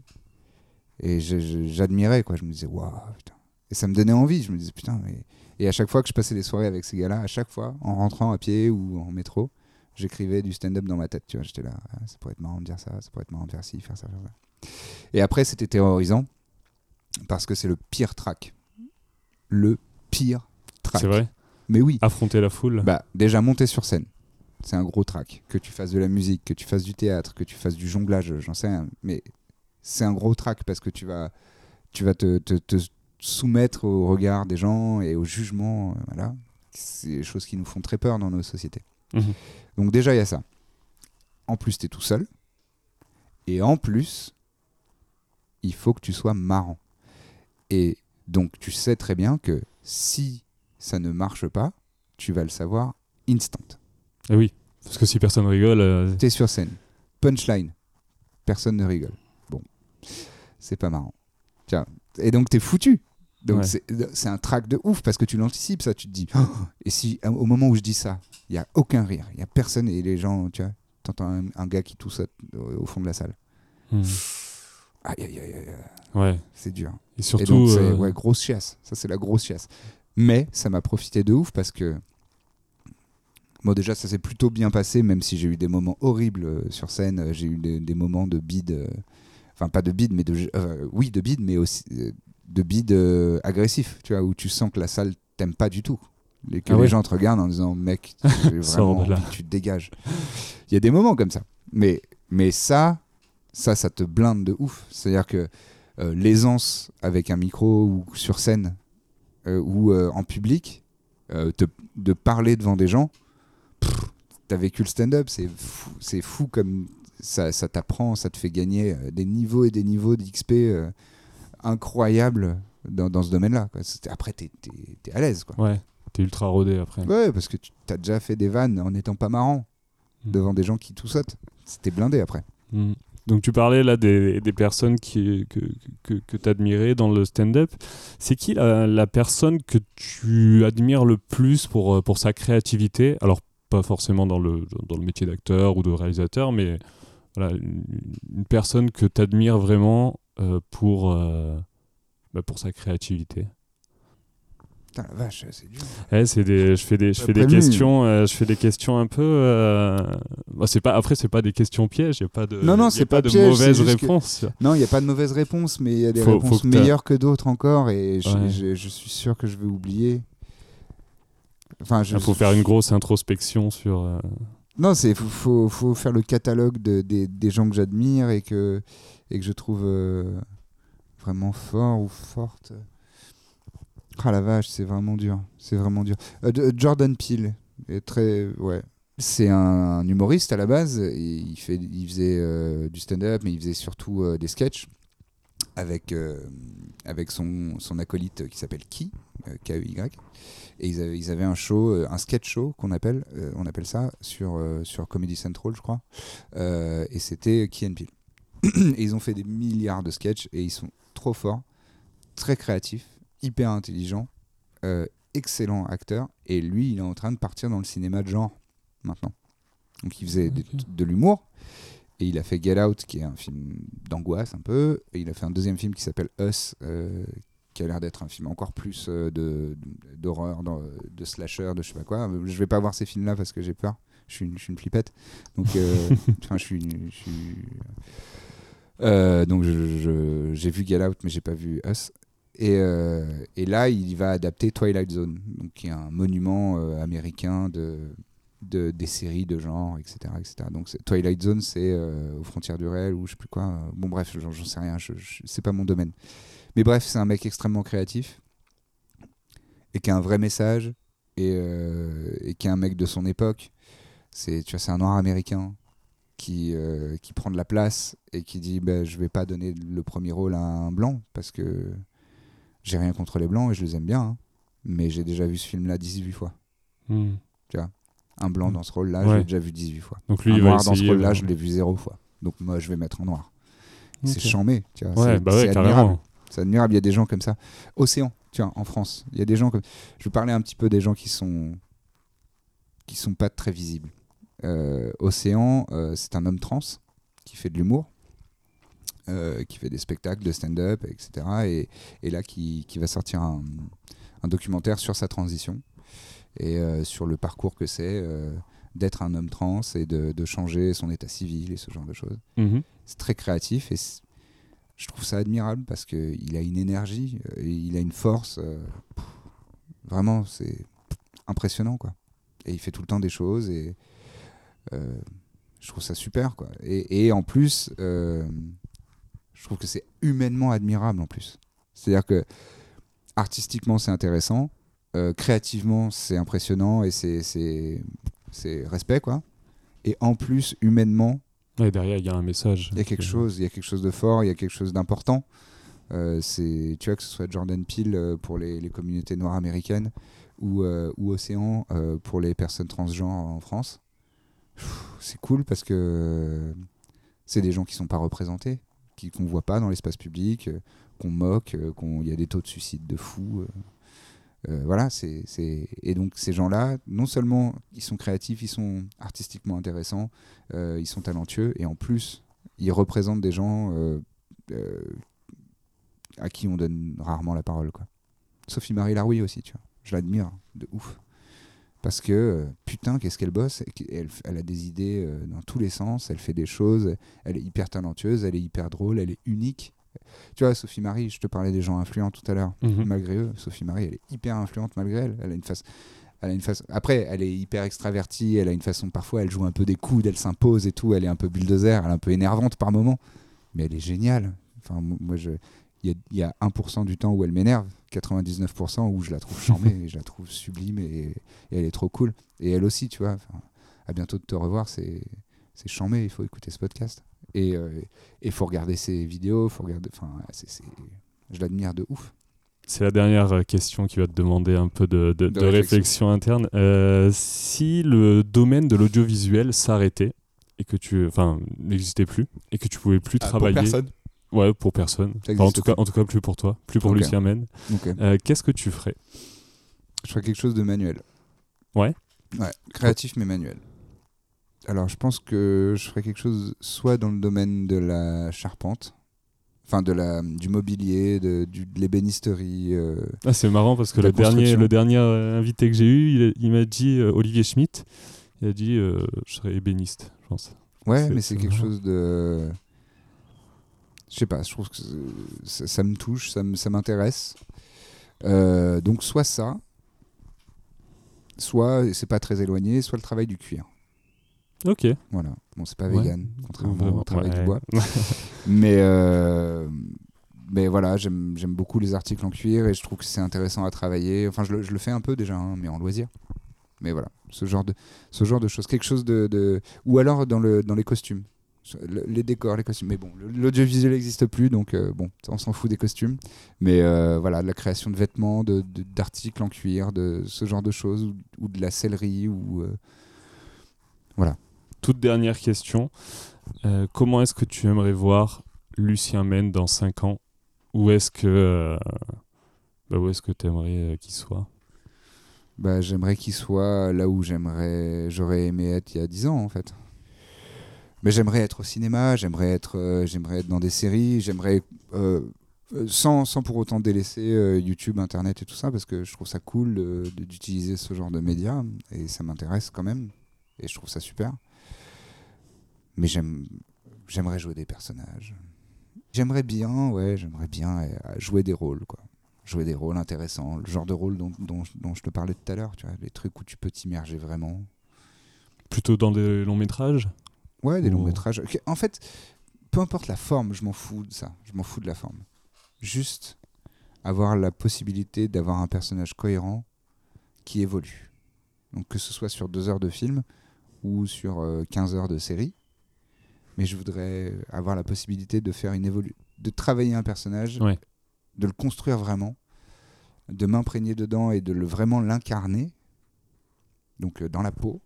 et j'admirais quoi. Je me disais waouh, putain. Et ça me donnait envie. Je me disais putain, mais et à chaque fois que je passais des soirées avec ces gars-là, à chaque fois, en rentrant à pied ou en métro, j'écrivais du stand-up dans ma tête. Tu vois, j'étais là, Ah, ça pourrait être marrant de dire ça, ça pourrait être marrant de faire ci, faire ça, faire ça. Et après, c'était terrorisant parce que c'est le pire track. Le pire track. C'est vrai? Mais oui. Affronter la foule Bah, déjà monter sur scène, c'est un gros track. Que tu fasses de la musique, que tu fasses du théâtre, que tu fasses du jonglage, j'en sais rien. Mais c'est un gros track parce que tu vas, tu vas te, te- te soumettre au regard des gens et au jugement. euh, voilà. C'est des choses qui nous font très peur dans nos sociétés. Mhm. Donc déjà, il y a ça. En plus, tu es tout seul. Et en plus, il faut que tu sois marrant. Et donc, tu sais très bien que si ça ne marche pas, tu vas le savoir instant. Eh oui, parce que si personne rigole, euh, Tu es sur scène. Punchline. Personne ne rigole. C'est pas marrant. Tiens. Et donc, tu es foutu. Donc, Ouais. c'est un track de ouf parce que tu l'anticipes, ça. Tu te dis, Oh <gasps> et si au moment où je dis ça, il y a aucun rire, il y a personne et les gens, tu vois, t'entends un, un gars qui tousse au, fond de la salle. hmm, Aïe, aïe, aïe, aïe, ouais. c'est dur. Et Et surtout, donc, c'est euh, ouais, grosse chiasse. Ça, c'est la grosse chiasse. Mais ça m'a profité de ouf parce que. Bon, déjà, ça s'est plutôt bien passé, même si j'ai eu des moments horribles euh, sur scène. Euh, J'ai eu des, des moments de bide. Enfin, pas de bide, mais de. euh, oui, de bide, mais aussi euh, de bide euh, agressif, tu vois, où tu sens que la salle t'aime pas du tout. Et que Ah les ouais. gens te regardent en disant, mec, <laughs> vraiment envie que tu te dégages. Il y a des moments comme ça. Mais, mais ça, ça, ça te blinde de ouf. C'est-à-dire que euh, l'aisance avec un micro ou sur scène ou en public, te- de parler devant des gens, t'as vécu le stand-up, c'est fou, c'est fou comme ça, ça t'apprend, ça te fait gagner euh, des niveaux et des niveaux d'XP euh, incroyables dans, dans ce domaine-là. Après, t'es t'es- t'es à l'aise. ouais, t'es ultra rodé après. Ouais, parce que tu as déjà fait des vannes en n'étant pas marrant Mm. devant des gens qui tout sautent. C'était blindé après. Hmm. Donc tu parlais là des, des personnes qui, que, que, que tu admirais dans le stand-up. C'est qui la, la personne que tu admires le plus pour, euh, pour sa créativité? Alors pas forcément dans le, dans le métier d'acteur ou de réalisateur, mais voilà, une, une personne que tu admires vraiment euh, pour, euh, bah, pour sa créativité. Putain, la vache, c'est dur. Ouais, c'est des, je fais des, je Pas fais des questions, euh, je fais des questions un peu. euh, bah, c'est pas, après, c'est pas des questions pièges, y a pas de, Non, non, c'est pas, pas de piège, mauvaises que- réponses. Non, il n'y a pas de mauvaise réponse, mais il y a des Faut- réponses faut que t'as- meilleures que d'autres encore, et je, Ouais. je- je suis sûr que je vais oublier. Enfin, je, Il faut faire une grosse introspection sur. euh, Non, c'est faut, faut, faut faire le catalogue de, des, des gens que j'admire et que, et que je trouve euh, vraiment fort ou forte. Ah la vache, c'est vraiment dur. C'est vraiment dur. Euh, Jordan Peele est très ouais. C'est un, humoriste à la base. il fait, il faisait euh, du stand-up, mais il faisait surtout des sketchs. avec, avec son, son acolyte qui s'appelle Ki, K-E-Y. Et ils avaient, ils avaient un show, euh, un sketch show qu'on appelle, euh, on appelle ça, sur, euh, sur Comedy Central, je crois. Et c'était Key and Peele. <clears throat> et ils ont fait des milliards de sketchs et ils sont trop forts, très créatifs, hyper intelligents, excellents acteurs. Et lui, il est en train de partir dans le cinéma de genre maintenant. Donc il faisait de l'humour. Et il a fait Get Out, qui est un film d'angoisse un peu. Et il a fait un deuxième film qui s'appelle Us, euh, qui a l'air d'être un film encore plus euh, de d'horreur, de slasher, de je sais pas quoi. Je vais pas voir ces films-là parce que j'ai peur. Je suis une, je suis une flippette. Donc, euh, <laughs> enfin, je suis, une- je suis. Euh, donc, j'ai vu Get Out, mais j'ai pas vu Us. Et, euh, et là, il va adapter Twilight Zone, donc qui est un monument euh, américain de, de, des séries de genre, etc. etc. Donc Twilight Zone, c'est aux frontières du réel ou je sais plus quoi. Bon bref, j'en j'en sais rien, je, je- c'est pas mon domaine. Mais bref, c'est un mec extrêmement créatif et qui a un vrai message et, euh, et qui est un mec de son époque. C'est tu vois, c'est un noir américain qui, euh, qui prend de la place et qui dit bah, je vais pas donner le premier rôle à un blanc parce que j'ai rien contre les blancs et je les aime bien, hein. mais j'ai déjà vu ce film-là 18 fois. Hmm. Un blanc Mm. dans ce rôle-là, je Ouais. l'ai déjà vu 18 fois. Donc lui, un il va noir dans ce rôle-là, euh, je l'ai vu zéro fois. Donc moi, je vais mettre en noir. C'est ok. chambé, tu vois. Ouais, c'est bah admirable. carrément. C'est admirable. Il y a des gens comme ça. Océan, tu vois, en France, il y a des gens comme. Je vais parler un petit peu des gens qui sont qui sont pas très visibles. Euh, Océan, euh, c'est un homme trans qui fait de l'humour, euh, qui fait des spectacles de stand-up, etc. Et, et là, qui, qui va sortir un, un documentaire sur sa transition et sur le parcours que c'est d'être un homme trans et de, de changer son état civil et ce genre de choses Mhm. c'est très créatif et je trouve ça admirable parce qu'il a une énergie, euh, il a une force. euh, vraiment, c'est impressionnant quoi. Et il fait tout le temps des choses et euh, je trouve ça super quoi. Et, en plus, je trouve que c'est humainement admirable en plus. C'est-à-dire que artistiquement c'est intéressant, créativement c'est impressionnant et c'est respect quoi. Et en plus humainement Ouais, derrière, il y a un message. il y a quelque que- chose, il y a quelque chose de fort, il y a quelque chose d'important. Euh, c'est, tu vois, que ce soit Jordan Peele euh, pour les, les communautés noires américaines ou, euh, ou Océan euh, pour les personnes transgenres en France. C'est cool parce que euh, c'est des gens qui sont pas représentés, qu'on voit pas dans l'espace public, euh, qu'on moque, euh, qu'on il y a des taux de suicide de fous. Euh. Voilà, c'est, et donc ces gens-là, non seulement ils sont créatifs, ils sont artistiquement intéressants, euh, ils sont talentueux et en plus ils représentent des gens euh, à qui on donne rarement la parole quoi. Sophie Marie Laroui aussi tu vois je l'admire de ouf parce que putain qu'est-ce qu'elle bosse elle, elle a des idées dans tous les sens elle fait des choses elle est hyper talentueuse elle est hyper drôle elle est unique tu vois Sophie Marie je te parlais des gens influents tout à l'heure Mhm. malgré eux. Sophie Marie elle est hyper influente malgré elle. Elle a une face elle a une façon après elle est hyper extravertie elle a une façon parfois elle joue un peu des coudes elle s'impose et tout elle est un peu bulldozer elle est un peu énervante par moment mais elle est géniale. Enfin mo- moi je il y a, il y a 1% du temps où elle m'énerve 99% où je la trouve charmée <laughs> et je la trouve sublime et, et elle est trop cool. Et elle aussi tu vois enfin, à bientôt de te revoir c'est c'est charmé il faut écouter ce podcast et il faut regarder ses vidéos faut regarder enfin je l'admire de ouf C'est la dernière euh, question qui va te demander un peu de, de- De de réflexion. réflexion interne. Euh, si le domaine de l'audiovisuel s'arrêtait et que tu, enfin, n'existait plus et que tu pouvais plus Ah, travailler, pour personne ouais, pour personne. Enfin, en tout cas, plus. en tout cas, plus pour toi, plus pour Ok. Lucien. Euh, Qu'est-ce que tu ferais? Je ferais quelque chose de manuel. Ouais. Ouais, créatif mais manuel. Alors, je pense que je ferais quelque chose soit dans le domaine de la charpente, enfin de la du mobilier, de, du, de l'ébénisterie. euh, Ah, c'est marrant parce que le dernier, le dernier euh, invité que j'ai eu, il, il m'a dit euh, Olivier Schmitt. Il a dit euh, je serais ébéniste, je pense. Ouais, mais c'est quelque chose de. Je sais pas, je trouve que ça, ça me touche, ça me- ça m'intéresse. Donc, soit ça, soit, c'est pas très éloigné, soit le travail du cuir. Ok. Voilà. Bon, c'est pas Ouais. vegan, contrairement au travail ouais. du bois. <laughs> Mais, euh, mais voilà, j'aime beaucoup les articles en cuir et je trouve que c'est intéressant à travailler. Enfin, je le, je le fais un peu déjà, hein, mais en loisir. Mais voilà, ce genre de, ce genre de choses. Quelque chose de. de- Ou alors dans, le, dans les costumes. Le- les décors, les costumes. Mais bon, l'audiovisuel n'existe plus, donc euh, bon, on s'en fout des costumes. Mais euh, voilà, de la création de vêtements, de- de- d'articles en cuir, de ce genre de choses, ou, ou de la sellerie, ou euh, Toute dernière question. Euh, comment est-ce que tu aimerais voir Lucien Men dans 5 ans? Où est-ce que euh, bah, tu aimerais qu'il soit? Bah, j'aimerais qu'il soit là où j'aimerais, j'aurais aimé être il y a 10 ans en fait. Mais j'aimerais être au cinéma, j'aimerais être, euh, dans des séries, j'aimerais euh, euh, sans, sans pour autant délaisser euh, YouTube, Internet et tout ça, parce que je trouve ça cool d'utiliser ce genre de médias et ça m'intéresse quand même et je trouve ça super. Mais j'aime, j'aimerais jouer des personnages. J'aimerais bien, ouais, j'aimerais bien euh, jouer des rôles quoi jouer des rôles intéressants, le genre de rôle dont, dont, dont je te parlais tout à l'heure, tu vois, les trucs où tu peux t'immerger vraiment. Plutôt dans des longs métrages Ouais, des longs métrages. En fait, peu importe la forme, je m'en fous de ça. Je m'en fous de la forme. Juste avoir la possibilité d'avoir un personnage cohérent qui évolue. Donc que ce soit sur deux heures de film ou sur euh, 15 heures de série. Mais je voudrais avoir la possibilité de faire une évolu de travailler un personnage, Ouais. de le construire vraiment, de m'imprégner dedans et de le vraiment l'incarner, donc euh, dans la peau,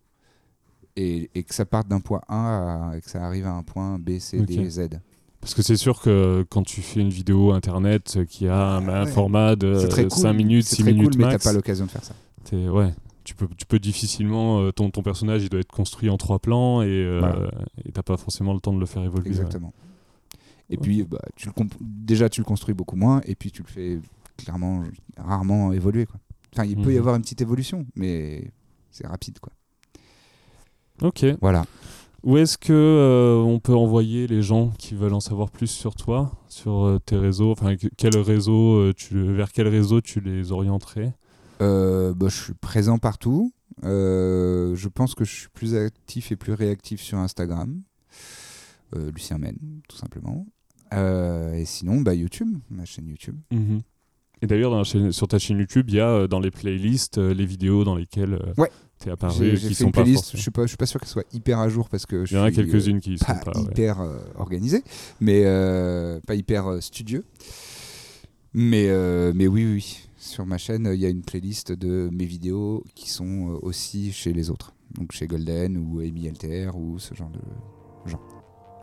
et, et que ça parte d'un point A à- et que ça arrive à un point B, C, D, Ok. Z. Parce que c'est sûr que quand tu fais une vidéo internet qui a un, Ah un ouais. format de C'est très cool. 5 minutes, C'est 6 très minutes cool, mais max, t'as pas l'occasion de faire ça. t'es- ouais, tu peux, tu peux difficilement. euh, ton, ton personnage, il doit être construit en trois plans et euh, Voilà. t'as pas forcément le temps de le faire évoluer. ouais. Exactement. Et puis, bah, tu le comp- déjà, tu le construis beaucoup moins, et puis tu le fais clairement, rarement évoluer. Quoi. Enfin, il peut y Mhm. avoir une petite évolution, mais c'est rapide. Quoi. Ok. Voilà. Où est-ce que euh, on peut envoyer les gens qui veulent en savoir plus sur toi, sur euh, tes réseaux? Enfin, que- quel réseau euh, tu, vers quel réseau tu les orienterais? Euh, bah, je suis présent partout. Euh, je pense que je suis plus actif et plus réactif sur Instagram. Euh, Lucien Men, tout simplement. Et sinon, bah, YouTube, ma chaîne YouTube. Mhm. Et d'ailleurs, sur ta chaîne YouTube, il y a dans les playlists les vidéos dans lesquelles Ouais. t'es apparu, J'ai fait sont une pas playlist, je forcément- suis pas, je suis pas sûr qu'elle soit hyper à jour parce que je Il y en a quelques-unes qui sont pas, ouais. hyper euh, organisé, mais pas hyper studieux. Mais, mais oui, oui. Sur ma chaîne, il y a une playlist de mes vidéos qui sont euh, aussi chez les autres. Donc chez Golden ou Amy Alter ou ce genre de.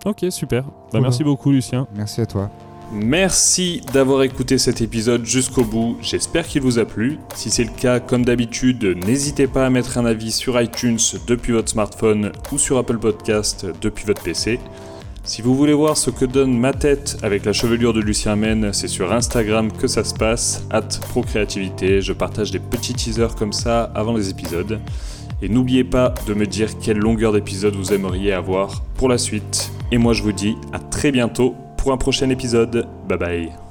Ok, super. Bah, merci beaucoup, Lucien. Merci à toi. Merci d'avoir écouté cet épisode jusqu'au bout, j'espère qu'il vous a plu. Si c'est le cas, comme d'habitude, n'hésitez pas à mettre un avis sur iTunes depuis votre smartphone ou sur Apple Podcast depuis votre PC. Si vous voulez voir ce que donne ma tête avec la chevelure de Lucien Men, c'est sur Instagram que ça se passe, at Procréativité. Je partage des petits teasers comme ça avant les épisodes. Et n'oubliez pas de me dire quelle longueur d'épisode vous aimeriez avoir pour la suite. Et moi je vous dis à très bientôt pour un prochain épisode. Bye bye.